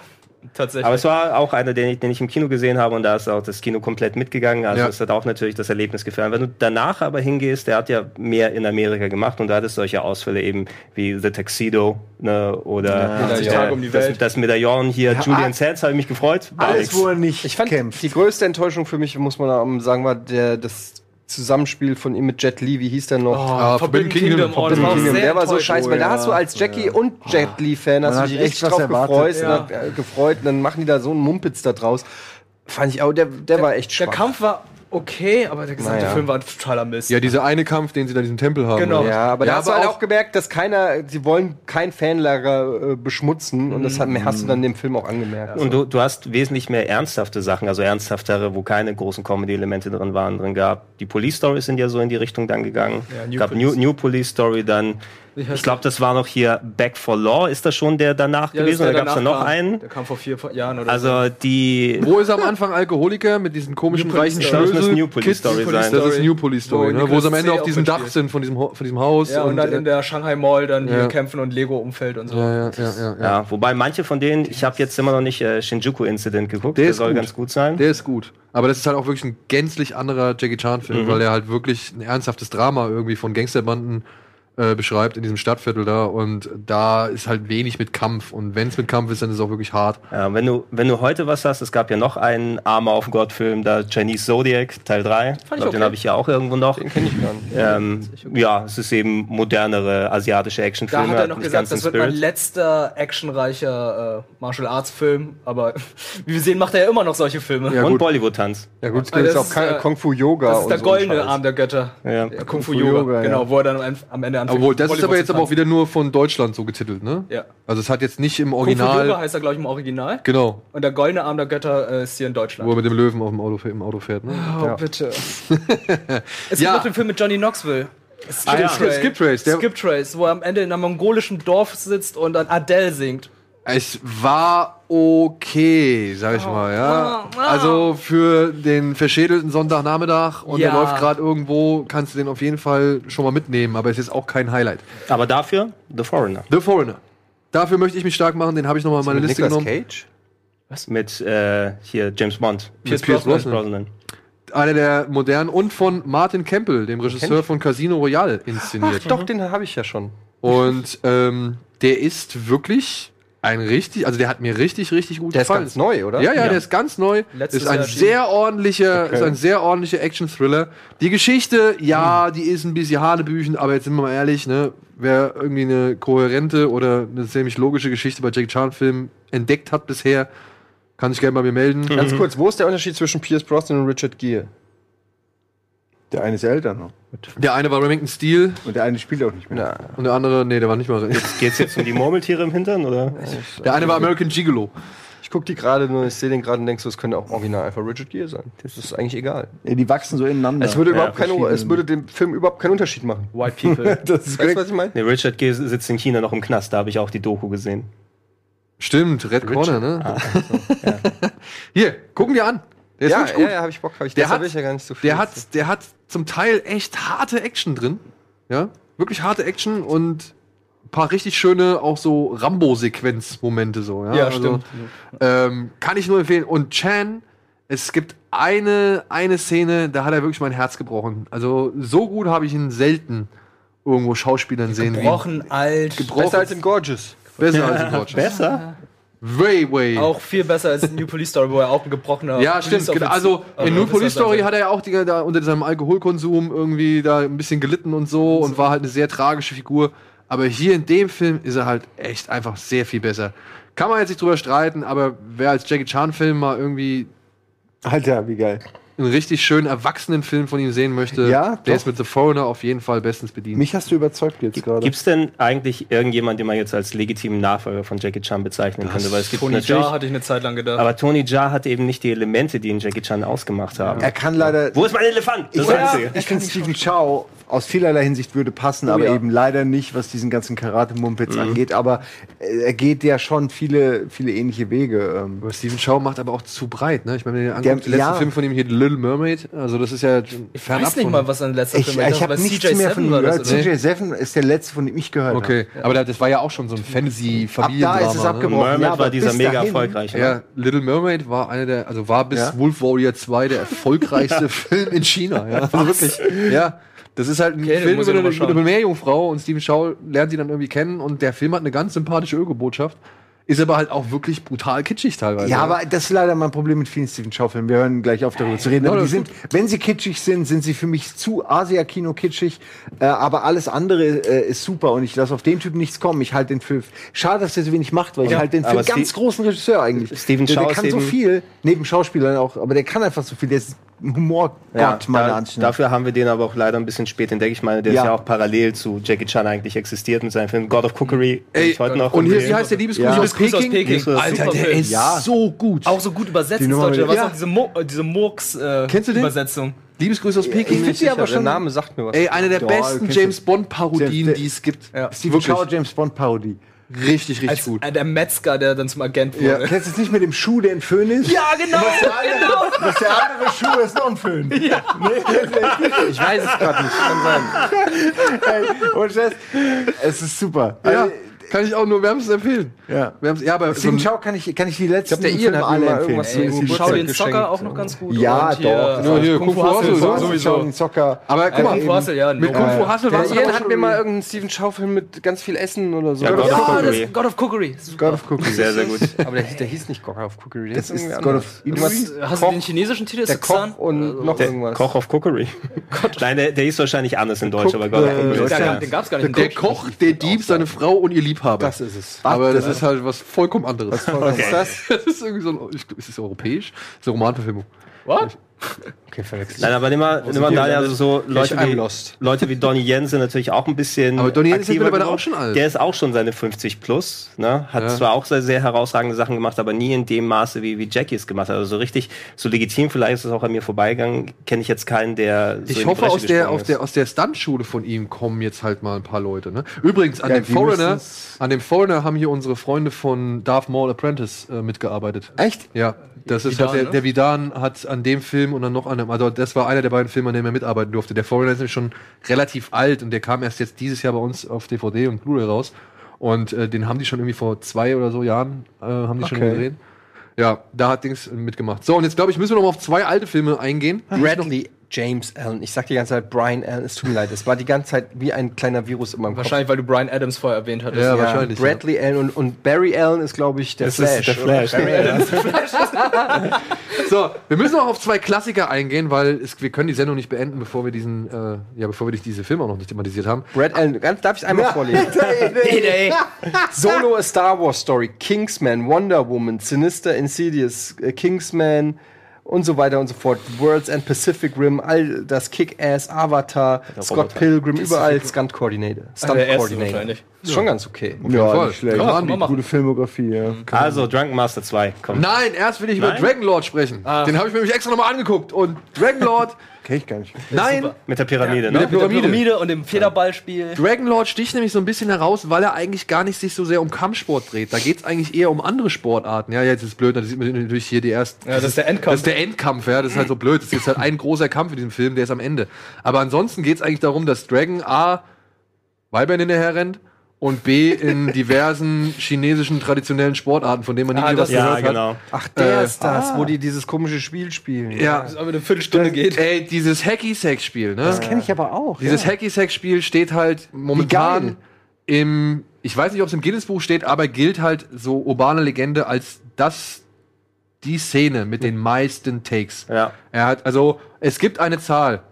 tatsächlich. Aber es war auch einer, den ich, den ich im Kino gesehen habe und da ist auch das Kino komplett mitgegangen. Also Ja. es hat auch natürlich das Erlebnis gefallen. Wenn du danach aber hingehst, der hat ja mehr in Amerika gemacht und da hat es solche Ausfälle eben wie The Tuxedo ne, oder 50 äh, Tage um die das, Welt. das Medaillon hier, Ja, Julian all- Sands, habe ich mich gefreut. War Alles, nix. wo er nicht Ich fand kämpft. die größte Enttäuschung für mich, muss man sagen, war der, das Zusammenspiel von ihm mit Jet Li. Wie hieß der noch? Ah, Forbidden Kingdom. oh, das Forbidden Kingdom. Der war so scheiße, weil da ja. hast du als Jackie und Jet Li-Fan hast Man du dich richtig echt was drauf erwartet. gefreut, Ja. und hat, äh, gefreut und dann machen die da so einen Mumpitz da draus. Fand ich auch, der, der, war echt Der schwach. Kampf war okay, aber der gesamte Naja. Film war ein totaler Mist. Ja, dieser eine Kampf, den sie da in diesem Tempel haben. Genau. Ja, aber da Ja, hast du aber halt auch- auch gemerkt, dass keiner, sie wollen kein Fanlager äh, beschmutzen und das hat, hast du dann dem Film auch angemerkt. Und du, du hast wesentlich mehr ernsthafte Sachen, also ernsthaftere, wo keine großen Comedy-Elemente drin waren, drin gab. Die Police Stories sind ja so in die Richtung dann gegangen. Ja, New gab Police. New, New Police Story dann. Ich glaube, das war noch hier Back for Law. Ist das schon der danach Ja, gewesen? Oder der gab es da noch kam. einen? Der kam vor vier Jahren oder so. Also die. Wo ist er am Anfang Alkoholiker mit diesen komischen reichen Story. Das muss Schlösel? New Police Kids? Story sein. Das ist New Police Story, Wo ne? wo sie am Ende auf diesem Dach sind von diesem, von diesem Haus. Ja, und, dann äh, in der Shanghai Mall dann hier Ja. kämpfen und Lego-Umfeld und so. ja, ja, ja, ja, ja. Ja, wobei manche von denen, ich habe jetzt immer noch nicht äh, Shinjuku Incident geguckt, Der der, soll gut. ganz gut sein. Der ist gut. Aber das ist halt auch wirklich ein gänzlich anderer Jackie Chan-Film, Mhm. weil er halt wirklich ein ernsthaftes Drama irgendwie von Gangsterbanden äh, beschreibt in diesem Stadtviertel da. Und da ist halt wenig mit Kampf. Und wenn es mit Kampf ist, dann ist es auch wirklich hart. Ja, wenn du, wenn du heute was hast, es gab ja noch einen Armer auf Gott Film, da Chinese Zodiac, Teil 3. Ich glaub, okay. Den habe ich ja auch irgendwo noch. Den kenne ich gar nicht. Ähm, ja, es ist eben modernere asiatische Da Actionfilme. hat er noch gesagt, das wird mein letzter actionreicher äh, Martial Arts Film, aber wie wir sehen, macht er ja immer noch solche Filme. Ja, Und. Bollywood-Tanz. Ja gut, es gibt das jetzt auch ist, äh, Kung Fu Yoga. Das ist der und so goldene. Arm der Götter. Ja. Der Kung Fu Yoga, Yoga, ja. genau, wo er dann am, am Ende Obwohl, das ist aber jetzt aber auch wieder nur von Deutschland so getitelt, ne? Ja. Also es hat jetzt nicht im Original. heißt er, glaube ich, im Original. Genau. Und der goldene Arm der Götter äh, ist hier in Wo Deutschland. er mit dem Löwen auf dem Auto, im Auto fährt, ne? Oh, bitte. es Ja. gibt noch den Film mit Johnny Knoxville. Skip, Ah, ja. Skip Trace, der- Skip Trace, wo er am Ende in einem mongolischen Dorf sitzt und dann Adele singt. Es war okay, sag ich mal, ja. ah. Also für den verschädelten Sonntagnachmittag und der Ja. läuft gerade irgendwo, kannst du den auf jeden Fall schon mal mitnehmen, aber es ist auch kein Highlight. Aber dafür The Foreigner. The Foreigner. Dafür möchte ich mich stark machen, den habe ich nochmal in meine Mit Liste Nicolas genommen. Cage? Mit äh, hier James Bond. Pierce Brosnan. Brosnan. Einer der modernen und von Martin Campbell, dem Regisseur von Casino Royale, inszeniert. Ach doch, den habe ich ja schon. Und ähm, der ist wirklich ein richtig, also der hat mir richtig, richtig gut Der ist gefallen. ganz neu, oder? Ja, ja, Ja. der ist ganz neu. Letztes ist ein Jahr sehr ordentlicher, Okay. ist ein sehr ordentlicher Action-Thriller. Die Geschichte, ja, die ist ein bisschen hanebüchen, aber jetzt sind wir mal ehrlich, ne, wer irgendwie eine kohärente oder eine ziemlich logische Geschichte bei Jackie Chan-Filmen entdeckt hat bisher, Kann sich gerne bei mir melden. Ganz kurz, wo ist der Unterschied zwischen Pierce Brosnan und Richard Gere? Der eine ist ja älter noch. Der eine war Remington Steel Und der eine spielt auch nicht mehr. und der andere, nee, der war nicht mal. Geht's jetzt um die Murmeltiere im Hintern, oder? Der eine war American Gigolo. Ich guck die gerade nur, ich sehe den gerade und denkst so, es könnte auch original einfach Richard Gere sein. Das ist eigentlich egal. Ja, die wachsen so ineinander. Es würde, Ja, überhaupt keine, es würde dem Film überhaupt keinen Unterschied machen. White People. das ist Weißt du, was ich meine? Nee, Richard Gere sitzt in China noch im Knast, da habe ich auch die Doku gesehen. Stimmt, Red Corner, ne? Hier, gucken wir an. Der ist Ja, wirklich gut. ja, ja, habe ich Bock. Hab ich, Der hat- ich ja gar nicht so viel. Der hat, der hat zum Teil echt harte Action drin. Ja, wirklich harte Action und ein paar richtig schöne, auch so Rambo-Sequenz-Momente so. Ja, Ja, Also, stimmt. Ähm, kann ich nur empfehlen. Und Chan, es gibt eine, eine Szene, da hat er wirklich mein Herz gebrochen. Also so gut habe ich ihn selten irgendwo Schauspielern sehen. wie- Gebrochen, alt. Gebrochen. Besser als in Gorgeous. Besser als in Gorgeous. Besser? Way, way. Auch viel besser als in New Police Story, wo er auch ein gebrochener. Ja, stimmt. Police Genau. Also in New Police Story hat er ja auch die, da unter seinem Alkoholkonsum irgendwie da ein bisschen gelitten und so und war halt eine sehr tragische Figur. Aber hier in dem Film ist er halt echt einfach sehr viel besser. Kann man jetzt nicht drüber streiten, aber wer als Jackie Chan-Film mal irgendwie Alter, wie geil. Einen richtig schönen Erwachsenenfilm von ihm sehen möchte, Ja, der ist mit The Foreigner auf jeden Fall bestens bedient. Mich hast du überzeugt jetzt gerade. Gibt es denn eigentlich irgendjemand, den man jetzt als legitimen Nachfolger von Jackie Chan bezeichnen könnte? Weil es gibt Tony Jaa hatte ich eine Zeit lang gedacht. aber Tony Jaa hat eben nicht die Elemente, die ihn Jackie Chan ausgemacht haben. Er kann leider. Wo ist mein Elefant? Das Ich, ist das Einzige. ich finde, Stephen Chow aus vielerlei Hinsicht würde passen, aber ja. eben leider nicht, was diesen ganzen Karate-Mumpitz angeht. Aber äh, er geht ja schon viele, viele ähnliche Wege. Ähm. Aber Steven Chow macht aber auch zu breit, ne? Ich meine, Der- anguckt, der letzte ja. Film von ihm hier, Little Mermaid, also das ist ja ich weiß nicht mal, was sein letzter Ich, Film war. ich habe Das war nichts mehr von ihm gehört. oder? CJ7 ist der letzte, von dem ich gehört habe. Okay, aber da- das war ja auch schon so ein Ab Fantasy-Familiendrama. da ist es ne? abgebrochen. Mermaid Ja, war dieser mega dahin- erfolgreich. ne? Ja, Little Mermaid war einer der, also war bis Ja? Wolf Warrior 2 der erfolgreichste Film in China. Ja, also wirklich. Ja, das ist halt ein Okay, Film über ich eine, über eine. Meerjungfrau und Steven Shaw lernt sie dann irgendwie kennen und der Film hat eine ganz sympathische Öko-Botschaft. Ist aber halt auch wirklich brutal kitschig teilweise. Ja, aber das ist leider mein Problem mit vielen Stephen Chow-Filmen. Wir hören gleich auf darüber zu reden. Ja, Aber die sind, wenn sie kitschig sind, sind sie für mich zu Asia-Kino kitschig. Äh, aber alles andere äh, ist super und ich lasse auf den Typen nichts kommen. Ich halte den für. Schade, dass der so wenig macht, weil ich Ja, halte den für einen ganz Steve- großen Regisseur eigentlich. Steven der, Chow der ist kann so viel, neben Schauspielern auch, aber der kann einfach so viel. Der ist Humorgott, Ja, meiner da, Ansicht nach. dafür haben wir den aber auch leider ein bisschen spät entdeckt. Ich meine, der Ja. ist ja auch parallel zu Jackie Chan eigentlich existiert mit seinem Film God of Cookery. Ey, heute noch und hier, wie heißt der Liebesgruß Ja. aus Liebesgruß aus Peking? Peking. Alter, der Film. ist Ja. so gut. Auch so gut übersetzt Die ins Nummer Deutsche. mit- Was Ja. auch diese, Mo äh, diese Murks äh, Kennst du den? Übersetzung. Liebesgrüße aus Peking. Ich finde die aber Der schon. Name sagt mir was. Ey, eine der Doch, besten James Bond-Parodien, Der- die es gibt. Ja. Wirklich. Chow, James Bond Parodie. Richtig, richtig Als gut. äh, der Metzger, der dann zum Agent wurde. Ja. Kennst du es nicht mit dem Schuh, der ein Föhn ist? Ja, genau! genau. Was der andere Schuh ist noch ein Föhn. Ja. Nee, Ich weiß es gerade nicht. Kann sein. Ey, und das, es ist super. Ja, Also, kann ich auch nur wärmstens empfehlen. ja. Wärmstens, ja, aber so Steven ein, Chow kann ich, kann ich die letzten der Ian Filme hat mir alle mal empfehlen. irgendwas zu Ey, Schau den. Zocker auch noch ganz gut. Ja, Und hier, doch. äh, Ja, hier, Kung Fu Kung Fu Hustle Hustle, sowieso. Chow den Zocker. aber guck Äh, mal, Kung Fu Hustle, ja. mit. Kung Fu Hustle war Der es Ian hat mir mal irgendeinen Steven Chow-Film mit ganz viel Essen oder so. Ja, God of Ja, Cookery. das God of Cookery. God of Cookies. Sehr, sehr gut. Aber der, der hieß nicht God of Cookery. Der Das ist irgendwie God anders. of Hast du den chinesischen Titel? Der? Koch und noch Der irgendwas. Koch of Cookery. Nein, der, der hieß wahrscheinlich anders in Deutsch, aber God of äh, Cookery den gab's gar nicht. Der. Koch, der Dieb, seine Frau und ihr Liebhaber. Das ist es. aber das ist halt was vollkommen anderes. Okay. ist das? Das ist irgendwie so ein, ist das europäisch? Das ist eine Romanverfilmung. What? Okay, verwechselt. Nein, aber nimm mal, nimm mal da, also so Leute wie, lost. Leute wie Donnie Yen sind natürlich auch ein bisschen. Aber Donnie Yen ist mittlerweile auch schon alt. Der ist auch schon seine 50 plus, ne? Hat Ja. zwar auch sehr, sehr herausragende Sachen gemacht, aber nie in dem Maße, wie, wie Jackie es gemacht hat. Also so richtig, so legitim, vielleicht ist es auch an mir vorbeigegangen, kenne ich jetzt keinen, der. So Ich hoffe, aus der, aus der, aus der Stuntschule von ihm kommen jetzt halt mal ein paar Leute. Ne? Übrigens, an Ja, dem Foreigner, an dem Foreigner haben hier unsere Freunde von Darth Maul Apprentice äh, mitgearbeitet. Echt? Ja, das ist Vidan, halt der, ne? der Vidan hat an dem Film und dann noch an einem, also das war einer der beiden Filme, an dem er mitarbeiten durfte. Der Foreigner ist nämlich schon relativ alt und der kam erst jetzt dieses Jahr bei uns auf DVD und Blu-ray raus. Und äh, den haben die schon irgendwie vor zwei oder so Jahren, äh, haben die schon Okay. gesehen. Ja, da hat Dings mitgemacht. So, und jetzt glaube ich, müssen wir noch mal auf zwei alte Filme eingehen. ich Bradley, James Allen. Ich sag die ganze Zeit Brian Allen. Es tut mir leid. Es war die ganze Zeit wie ein kleiner Virus in meinem Wahrscheinlich, weil du Brian Adams vorher erwähnt hattest. Kopf. Ja, Bradley Allen und, und Barry Allen ist, glaube ich, der Das ist Flash. der Flash. Barry Allen ist der So, wir müssen auch auf zwei Klassiker eingehen, weil es, wir können die Sendung nicht beenden, bevor wir diesen, äh, ja, bevor wir diese Filme auch noch nicht thematisiert haben. Brad Allen, ganz, darf ich einmal vorlesen? Solo A Star Wars Story, Kingsman, Wonder Woman, Sinister Insidious, äh, Kingsman und so weiter und so fort. Worlds and Pacific Rim, all das Kick-Ass, Avatar, Scott Roboter. Pilgrim, überall Stunt Coordinator. Stunt der erste Coordinator. wahrscheinlich. Ist schon ganz okay. Ja, Fall. nicht schlecht. Ja, machen wir. Gute Filmografie, ja. Also, Drunken Master 2. Kommt. Nein, erst will ich über Nein? Dragonlord sprechen. Den habe ich mir nämlich extra nochmal angeguckt. Und Dragonlord, Kenn ich gar nicht. nein, Mit der Pyramide, mit der ne? Mit der Pyramide. Pyramide und dem Federballspiel. Dragonlord sticht nämlich so ein bisschen heraus, weil er eigentlich gar nicht sich so sehr um Kampfsport dreht. Da geht es eigentlich eher um andere Sportarten. Ja, jetzt ist es blöd, da sieht man natürlich hier die ersten. Ja, das ist der Endkampf. Das ist der Endkampf, ja. Das ist halt so blöd. Das ist halt ein großer Kampf in diesem Film, der ist am Ende. Aber ansonsten geht es eigentlich darum, dass Dragon A Weibern hinterher rennt und B in diversen chinesischen traditionellen Sportarten, von denen man nie Ah, was das- Ja, gehört hat. genau. Ach, der Äh, ist das, wo die dieses komische Spiel spielen. Ja, Das aber eine Viertelstunde geht. ey, dieses Hacky-Sack-Spiel, ne? Das kenne ich aber auch. Dieses ja. Hacky-Sack-Spiel steht halt momentan im, ich weiß nicht, ob es im Guinness-Buch steht, aber gilt halt so urbane Legende als das, die Szene mit den meisten Takes. Ja. Er hat, also, es gibt eine Zahl.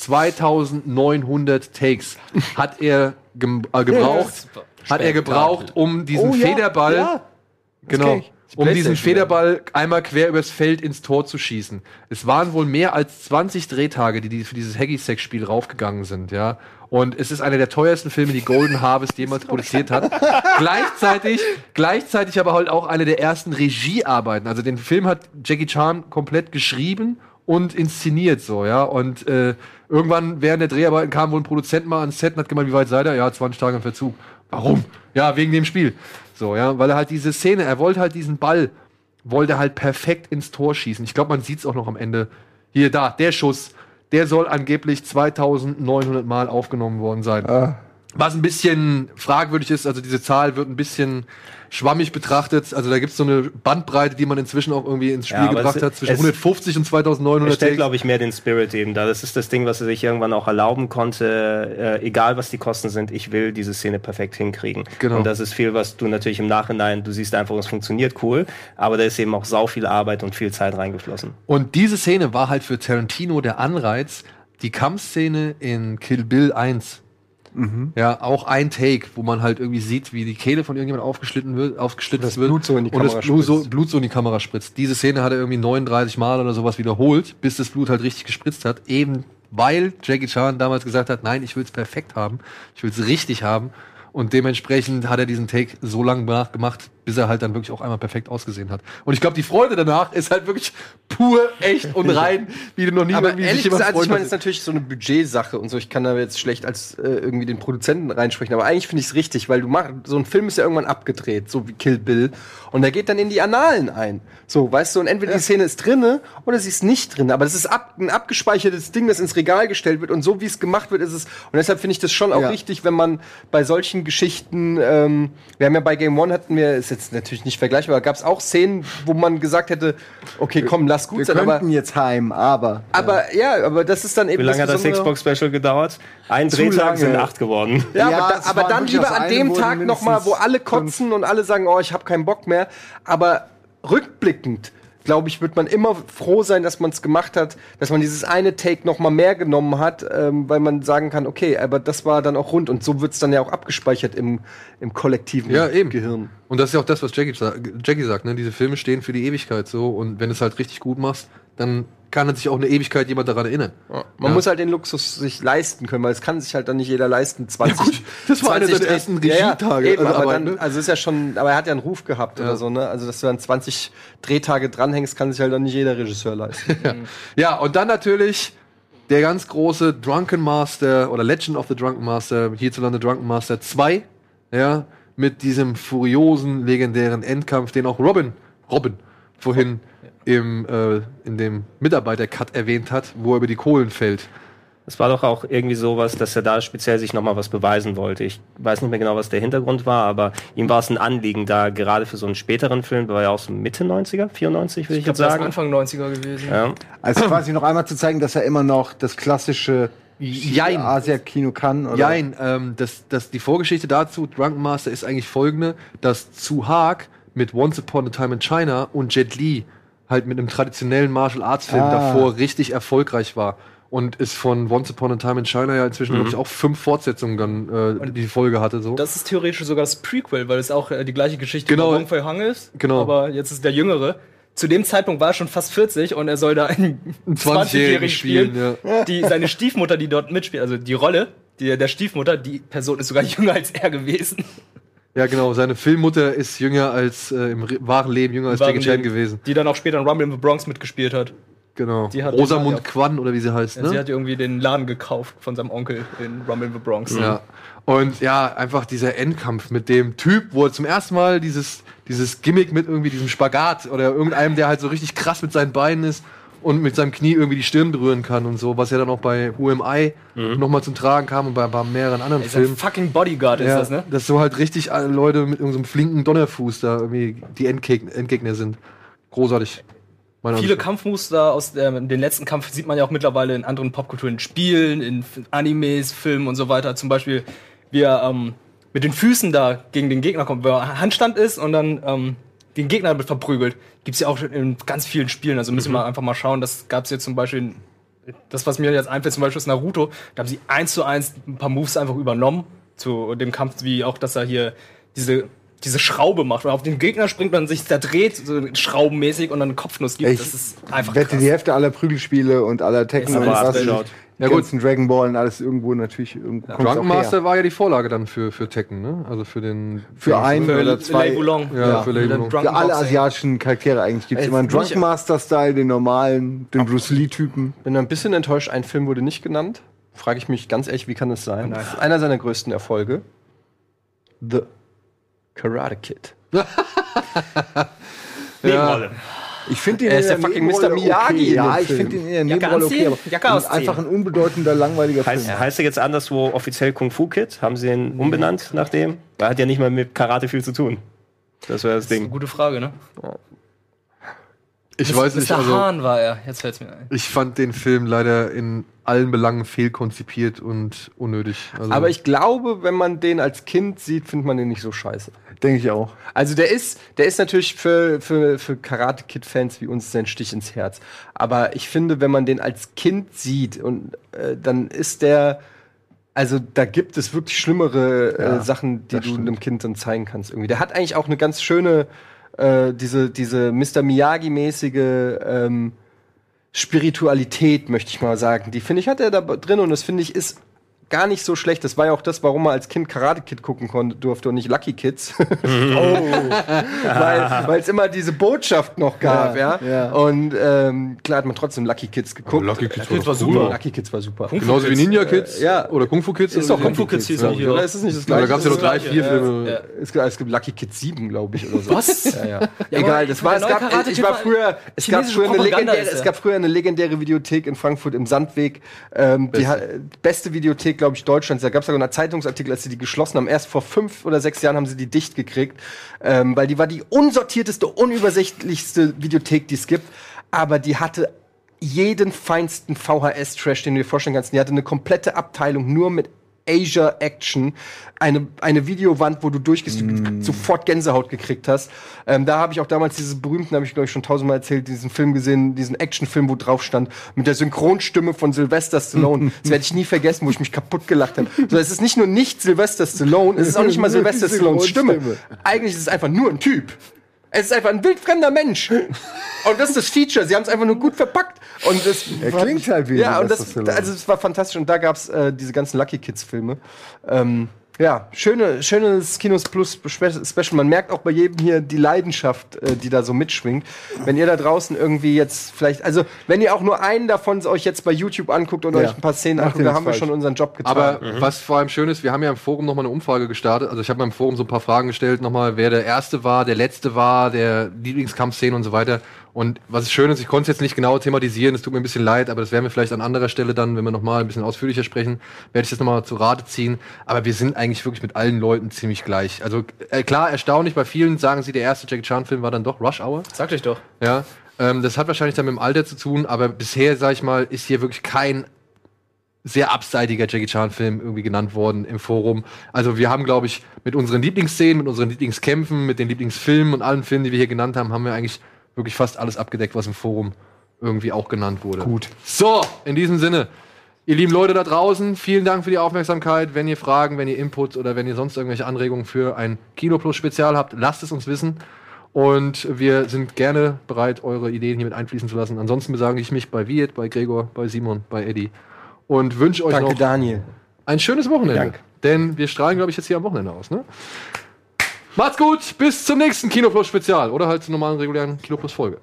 2900 Takes hat er gem äh, gebraucht, hat er gebraucht, um diesen Oh, ja, Federball, ja. genau, um diesen Federball einmal quer übers Feld ins Tor zu schießen. Es waren wohl mehr als 20 Drehtage, die, für dieses Hacky-Sack-Spiel raufgegangen sind, ja. Und es ist einer der teuersten Filme, die Golden Harvest jemals produziert hat. gleichzeitig, gleichzeitig aber halt auch eine der ersten Regiearbeiten. Also den Film hat Jackie Chan komplett geschrieben und inszeniert so, ja. Und äh, irgendwann während der Dreharbeiten kam wohl ein Produzent mal ans Set und hat gemeint, wie weit seid ihr? Ja, 20 Tage im Verzug. Warum? Ja, wegen dem Spiel. So, ja, weil er halt diese Szene, er wollte halt diesen Ball, wollte halt perfekt ins Tor schießen. Ich glaube, man sieht es auch noch am Ende. Hier, da, der Schuss, der soll angeblich 2900 Mal aufgenommen worden sein. Was ein bisschen fragwürdig ist, also diese Zahl wird ein bisschen schwammig betrachtet. Also da gibt es so eine Bandbreite, die man inzwischen auch irgendwie ins Spiel Ja, gebracht es- hat, zwischen es- 150 und Er 2900 stellt, Takes. glaube ich, mehr den Spirit eben da. Das ist das Ding, was er sich irgendwann auch erlauben konnte. Äh, egal, was die Kosten sind, ich will diese Szene perfekt hinkriegen. Genau. Und das ist viel, was du natürlich im Nachhinein, du siehst einfach, es funktioniert cool, aber da ist eben auch sau viel Arbeit und viel Zeit reingeflossen. Und diese Szene war halt für Tarantino der Anreiz, die Kampfszene in Kill Bill 1. Ja, auch ein Take, wo man halt irgendwie sieht, wie die Kehle von irgendjemand aufgeschlitten wird, aufgeschlitzt das wird. Blut so in die und das Blut so. Blut so in die Kamera spritzt. Diese Szene hat er irgendwie 39 Mal oder sowas wiederholt, bis das Blut halt richtig gespritzt hat. Eben weil Jackie Chan damals gesagt hat, nein, ich will es perfekt haben, ich will es richtig haben. Und dementsprechend hat er diesen Take so lange nachgemacht, bis er halt dann wirklich auch einmal perfekt ausgesehen hat. Und ich glaube, die Freude danach ist halt wirklich pur, echt und rein, wie du noch nie Aber ehrlich gesagt, also ich meine, es ist natürlich so eine Budgetsache und so. Ich kann da jetzt schlecht als äh, irgendwie den Produzenten reinsprechen, aber eigentlich finde ich es richtig, weil du machst, so ein Film ist ja irgendwann abgedreht, so wie Kill Bill, und der geht dann in die Annalen ein. So, weißt du, und entweder die Szene ist drinne oder sie ist nicht drin, aber das ist ab, ein abgespeichertes Ding, das ins Regal gestellt wird und so wie es gemacht wird, ist es, und deshalb finde ich das schon auch Ja. richtig, wenn man bei solchen Geschichten, ähm, wir haben ja bei Game One hatten wir, ist jetzt natürlich nicht vergleichbar, aber gab es auch Szenen, wo man gesagt hätte, okay, komm, lass gut Wir sein, aber könnten jetzt heim, aber. aber ja, aber das ist dann eben Wie lange hat das Besondere. Xbox-Special gedauert? Ein Drehtag sind acht geworden. Ja, Ja, aber, da, aber dann lieber an dem Tag noch mal, wo alle kotzen und alle sagen, oh, ich habe keinen Bock mehr. Aber rückblickend, glaube ich, wird man immer froh sein, dass man es gemacht hat, dass man dieses eine Take noch mal mehr genommen hat, ähm, weil man sagen kann, okay, aber das war dann auch rund und so wird es dann ja auch abgespeichert im, im kollektiven Ja, eben. Gehirn. Und das ist ja auch das, was Jackie, Jackie sagt, ne? Diese Filme stehen für die Ewigkeit so und wenn du es halt richtig gut machst, dann kann sich auch eine Ewigkeit jemand daran erinnern. Man Ja. muss halt den Luxus sich leisten können, weil es kann sich halt dann nicht jeder leisten. 20, das war einer seiner ersten Regietage, Ja, eben, also aber Arbeit, dann, ne? also ist ja schon, aber er hat ja einen Ruf gehabt oder so, ne? Also dass du dann 20 Drehtage dranhängst, kann sich halt dann nicht jeder Regisseur leisten. Ja, und dann natürlich der ganz große Drunken Master oder Legend of the Drunken Master, hierzulande Drunken Master 2, ja, mit diesem furiosen, legendären Endkampf, den auch Robin, Robin vorhin im, äh, in dem Mitarbeiter-Cut erwähnt hat, wo er über die Kohlen fällt. Es war doch auch irgendwie sowas, dass er da speziell sich nochmal was beweisen wollte. Ich weiß nicht mehr genau, was der Hintergrund war, aber ihm war es ein Anliegen, da gerade für so einen späteren Film, der war ja auch so Mitte 90er, 94 würde ich, Ich jetzt glaube, das ist sagen. Anfang 90er gewesen. Ja. Also quasi noch einmal zu zeigen, dass er immer noch das klassische Jein. Asia-Kino kann. Oder? Jein, ähm, das, das, die Vorgeschichte dazu, Drunken Master, ist eigentlich folgende, dass Zu Haag mit Once Upon a Time in China und Jet Li halt mit einem traditionellen Martial Arts Film Ah. davor richtig erfolgreich war. Und ist von Once Upon a Time in China ja inzwischen, Mhm. glaube ich, auch fünf Fortsetzungen dann äh, die Folge hatte. So. Das ist theoretisch sogar das Prequel, weil es auch äh, die gleiche Geschichte Genau. über Wong Fei Hung ist. Genau. Aber jetzt ist der Jüngere. Zu dem Zeitpunkt war er schon fast 40 und er soll da einen 20-Jährigen spielen. spielen, Die, seine Stiefmutter, die dort mitspielt, also die Rolle die, der Stiefmutter, die Person ist sogar jünger als er gewesen. Ja, genau. Seine Filmmutter ist jünger als äh, im re- wahren Leben jünger als Jackie Chan gewesen. Die dann auch später in Rumble in the Bronx mitgespielt hat. Genau. Die hat Rosamund Quan oder wie sie heißt. Ja, Ne? Sie hat irgendwie den Laden gekauft von seinem Onkel in Rumble in the Bronx. Ja. Und ja, einfach dieser Endkampf mit dem Typ, wo er zum ersten Mal dieses, dieses Gimmick mit irgendwie diesem Spagat oder irgendeinem, der halt so richtig krass mit seinen Beinen ist und mit seinem Knie irgendwie die Stirn berühren kann und so, was ja dann auch bei Who Am I nochmal zum Tragen kam und bei, bei mehreren anderen sein Filmen. fucking Bodyguard ist Ja, das, ne? Dass so halt richtig alle Leute mit irgendeinem flinken Donnerfuß da irgendwie die Endgegner, Endgegner sind. Großartig. Meiner Viele. Kampfmuster aus der, den letzten Kampf sieht man ja auch mittlerweile in anderen Popkulturen, in Spielen, in Animes, Filmen und so weiter. Zum Beispiel, wie er ähm, mit den Füßen da gegen den Gegner kommt, wo er Handstand ist und dann ähm, den Gegner damit verprügelt. Gibt's ja auch in ganz vielen Spielen. Also müssen wir einfach mal schauen. Das gab's jetzt zum Beispiel, das was mir jetzt einfällt, zum Beispiel ist Naruto. Da haben sie eins zu eins ein paar Moves einfach übernommen zu dem Kampf, wie auch, dass er hier diese diese Schraube macht, und auf den Gegner springt man sich da dreht, so schraubenmäßig und dann eine Kopfnuss gibt. Ich das ist einfach wette, krass. die Hälfte aller Prügelspiele und aller Ist und was die Ja, gut. ganzen Dragon Ball und alles irgendwo natürlich irgendwo kommt's Drunken Master her. war ja die Vorlage dann für, für Tekken, ne? Also für den. Für ein Für oder zwei. Wulong. Ja, für Lei Wulong. Für alle asiatischen Charaktere eigentlich gibt es immer einen Drunken Master-Style, den normalen, den Bruce Lee-Typen. Bin ein bisschen enttäuscht, ein Film wurde nicht genannt. Frage ich mich ganz ehrlich, wie kann das sein? Das ist einer seiner größten Erfolge. The Karate Kid. Nebenrolle. Ich finde Er ist in der fucking Nebenrolle Mr. Miyagi in Ja, ich finde den in der Nebenrolle okay. Aber Jacke ausziehen. einfach ein unbedeutender, langweiliger Heißt, Film. heißt er jetzt anderswo offiziell Kung Fu Kid? Haben sie ihn umbenannt nach dem? Er hat ja nicht mal mit Karate viel zu tun. Das wäre das Das ist eine Ding. gute Frage, ne? Ich weiß nicht, Mr. also. Hahn war er. Jetzt fällt's mir ein. Ich fand den Film leider in allen Belangen fehlkonzipiert und unnötig. Also, Aber ich glaube, wenn man den als Kind sieht, findet man den nicht so scheiße. Denke ich auch. Also der ist, der ist natürlich für, für, für Karate Kid-Fans wie uns ein Stich ins Herz. Aber ich finde, wenn man den als Kind sieht und äh, dann ist der, also da gibt es wirklich schlimmere Ja, äh, Sachen, die du stimmt. einem Kind dann zeigen kannst. Irgendwie. Der hat eigentlich auch eine ganz schöne, äh, diese, diese Mr. Miyagi-mäßige ähm, Spiritualität, möchte ich mal sagen. Die finde ich hat er da drin und das finde ich ist gar nicht so schlecht. Das war ja auch das, warum man als Kind Karate Kid gucken konnte, durfte und nicht Lucky Kids. weil weil es immer diese Botschaft noch gab, ja. Ja, ja. Und ähm, klar hat man trotzdem Lucky Kids geguckt. Lucky Kids Lucky war doch cool. Lucky Kids war super. genauso wie Ninja Kids Äh, ja. oder Kung Fu Kids. Ist doch Kung Fu Kids hieß ja. er hier. Oder ist es nicht das gleiche? Da gab es ja noch drei, vier Filme. Ja. Es, gibt, Lucky Kids 7, glaube ich, oder so. Was? Ja, ja. Ja, Egal, das war, es gab, ich war früher, es gab früher eine legendäre, es gab früher eine legendäre Videothek in Frankfurt im Sandweg, ähm, die beste Videothek, glaube ich, Deutschlands. Da gab es sogar einen Zeitungsartikel, als sie die geschlossen haben. Erst vor fünf oder sechs Jahren haben sie die dicht gekriegt, ähm, weil die war die unsortierteste, unübersichtlichste Videothek, die es gibt. Aber die hatte jeden feinsten VHS-Trash, den du dir vorstellen kannst. Die hatte eine komplette Abteilung nur mit Asia Action, eine, eine Videowand, wo du durchgehst, du sofort Gänsehaut gekriegt hast. Ähm, da habe ich auch damals diesen berühmten, habe ich glaube ich schon tausendmal erzählt, diesen Film gesehen, diesen Actionfilm, wo drauf stand, mit der Synchronstimme von Sylvester Stallone. das werde ich nie vergessen, wo ich mich kaputt gelacht habe. So, es ist nicht nur nicht Sylvester Stallone, es ist auch nicht mal Sylvester Stallones Stimme. Eigentlich ist es einfach nur ein Typ. Es ist einfach ein wildfremder Mensch. Und das ist das Feature. Sie haben es einfach nur gut verpackt. Und das Er klingt halt wie Ja, und das, Stallone. also es war fantastisch. Und da gab es äh, diese ganzen Lucky Kids Filme. Ähm, ja, schöne, schönes Kinos Plus Spe- Special. Man merkt auch bei jedem hier die Leidenschaft, äh, die da so mitschwingt. Wenn ihr da draußen irgendwie jetzt vielleicht, also wenn ihr auch nur einen davon euch jetzt bei YouTube anguckt und Ja. euch ein paar Szenen anguckt, ihr da nichts haben wir falsch. schon unseren Job getan. Aber was vor allem schön ist, wir haben ja im Forum nochmal eine Umfrage gestartet. Also ich habe mal im Forum so ein paar Fragen gestellt, nochmal, wer der Erste war, der Letzte war, der Lieblingskampfszene und so weiter. Und was schön ist, ich konnte es jetzt nicht genau thematisieren, es tut mir ein bisschen leid, aber das werden wir vielleicht an anderer Stelle dann, wenn wir nochmal ein bisschen ausführlicher sprechen, werde ich das nochmal zu Rate ziehen. Aber wir sind eigentlich wirklich mit allen Leuten ziemlich gleich. Also äh, klar, erstaunlich, bei vielen sagen sie, der erste Jackie Chan-Film war dann doch Rush Hour. Sagt euch doch. Ja, ähm, das hat wahrscheinlich dann mit dem Alter zu tun, aber bisher, sag ich mal, ist hier wirklich kein sehr abseitiger Jackie Chan-Film irgendwie genannt worden im Forum. Also wir haben, glaube ich, mit unseren Lieblingsszenen, mit unseren Lieblingskämpfen, mit den Lieblingsfilmen und allen Filmen, die wir hier genannt haben, haben wir eigentlich wirklich fast alles abgedeckt, was im Forum irgendwie auch genannt wurde. Gut. So, in diesem Sinne. Ihr lieben Leute da draußen, vielen Dank für die Aufmerksamkeit. Wenn ihr Fragen, wenn ihr Input oder wenn ihr sonst irgendwelche Anregungen für ein Kino Plus Spezial habt, lasst es uns wissen. Und wir sind gerne bereit, eure Ideen hier mit einfließen zu lassen. Ansonsten bedanke ich mich bei Viet, bei Gregor, bei Simon, bei Eddie und wünsche euch Danke, noch Daniel. ein schönes Wochenende. Danke. Denn wir strahlen, glaube ich, jetzt hier am Wochenende aus. Ne? Macht's gut, bis zum nächsten Kino Plus Spezial oder halt zur normalen regulären Kino Plus Folge.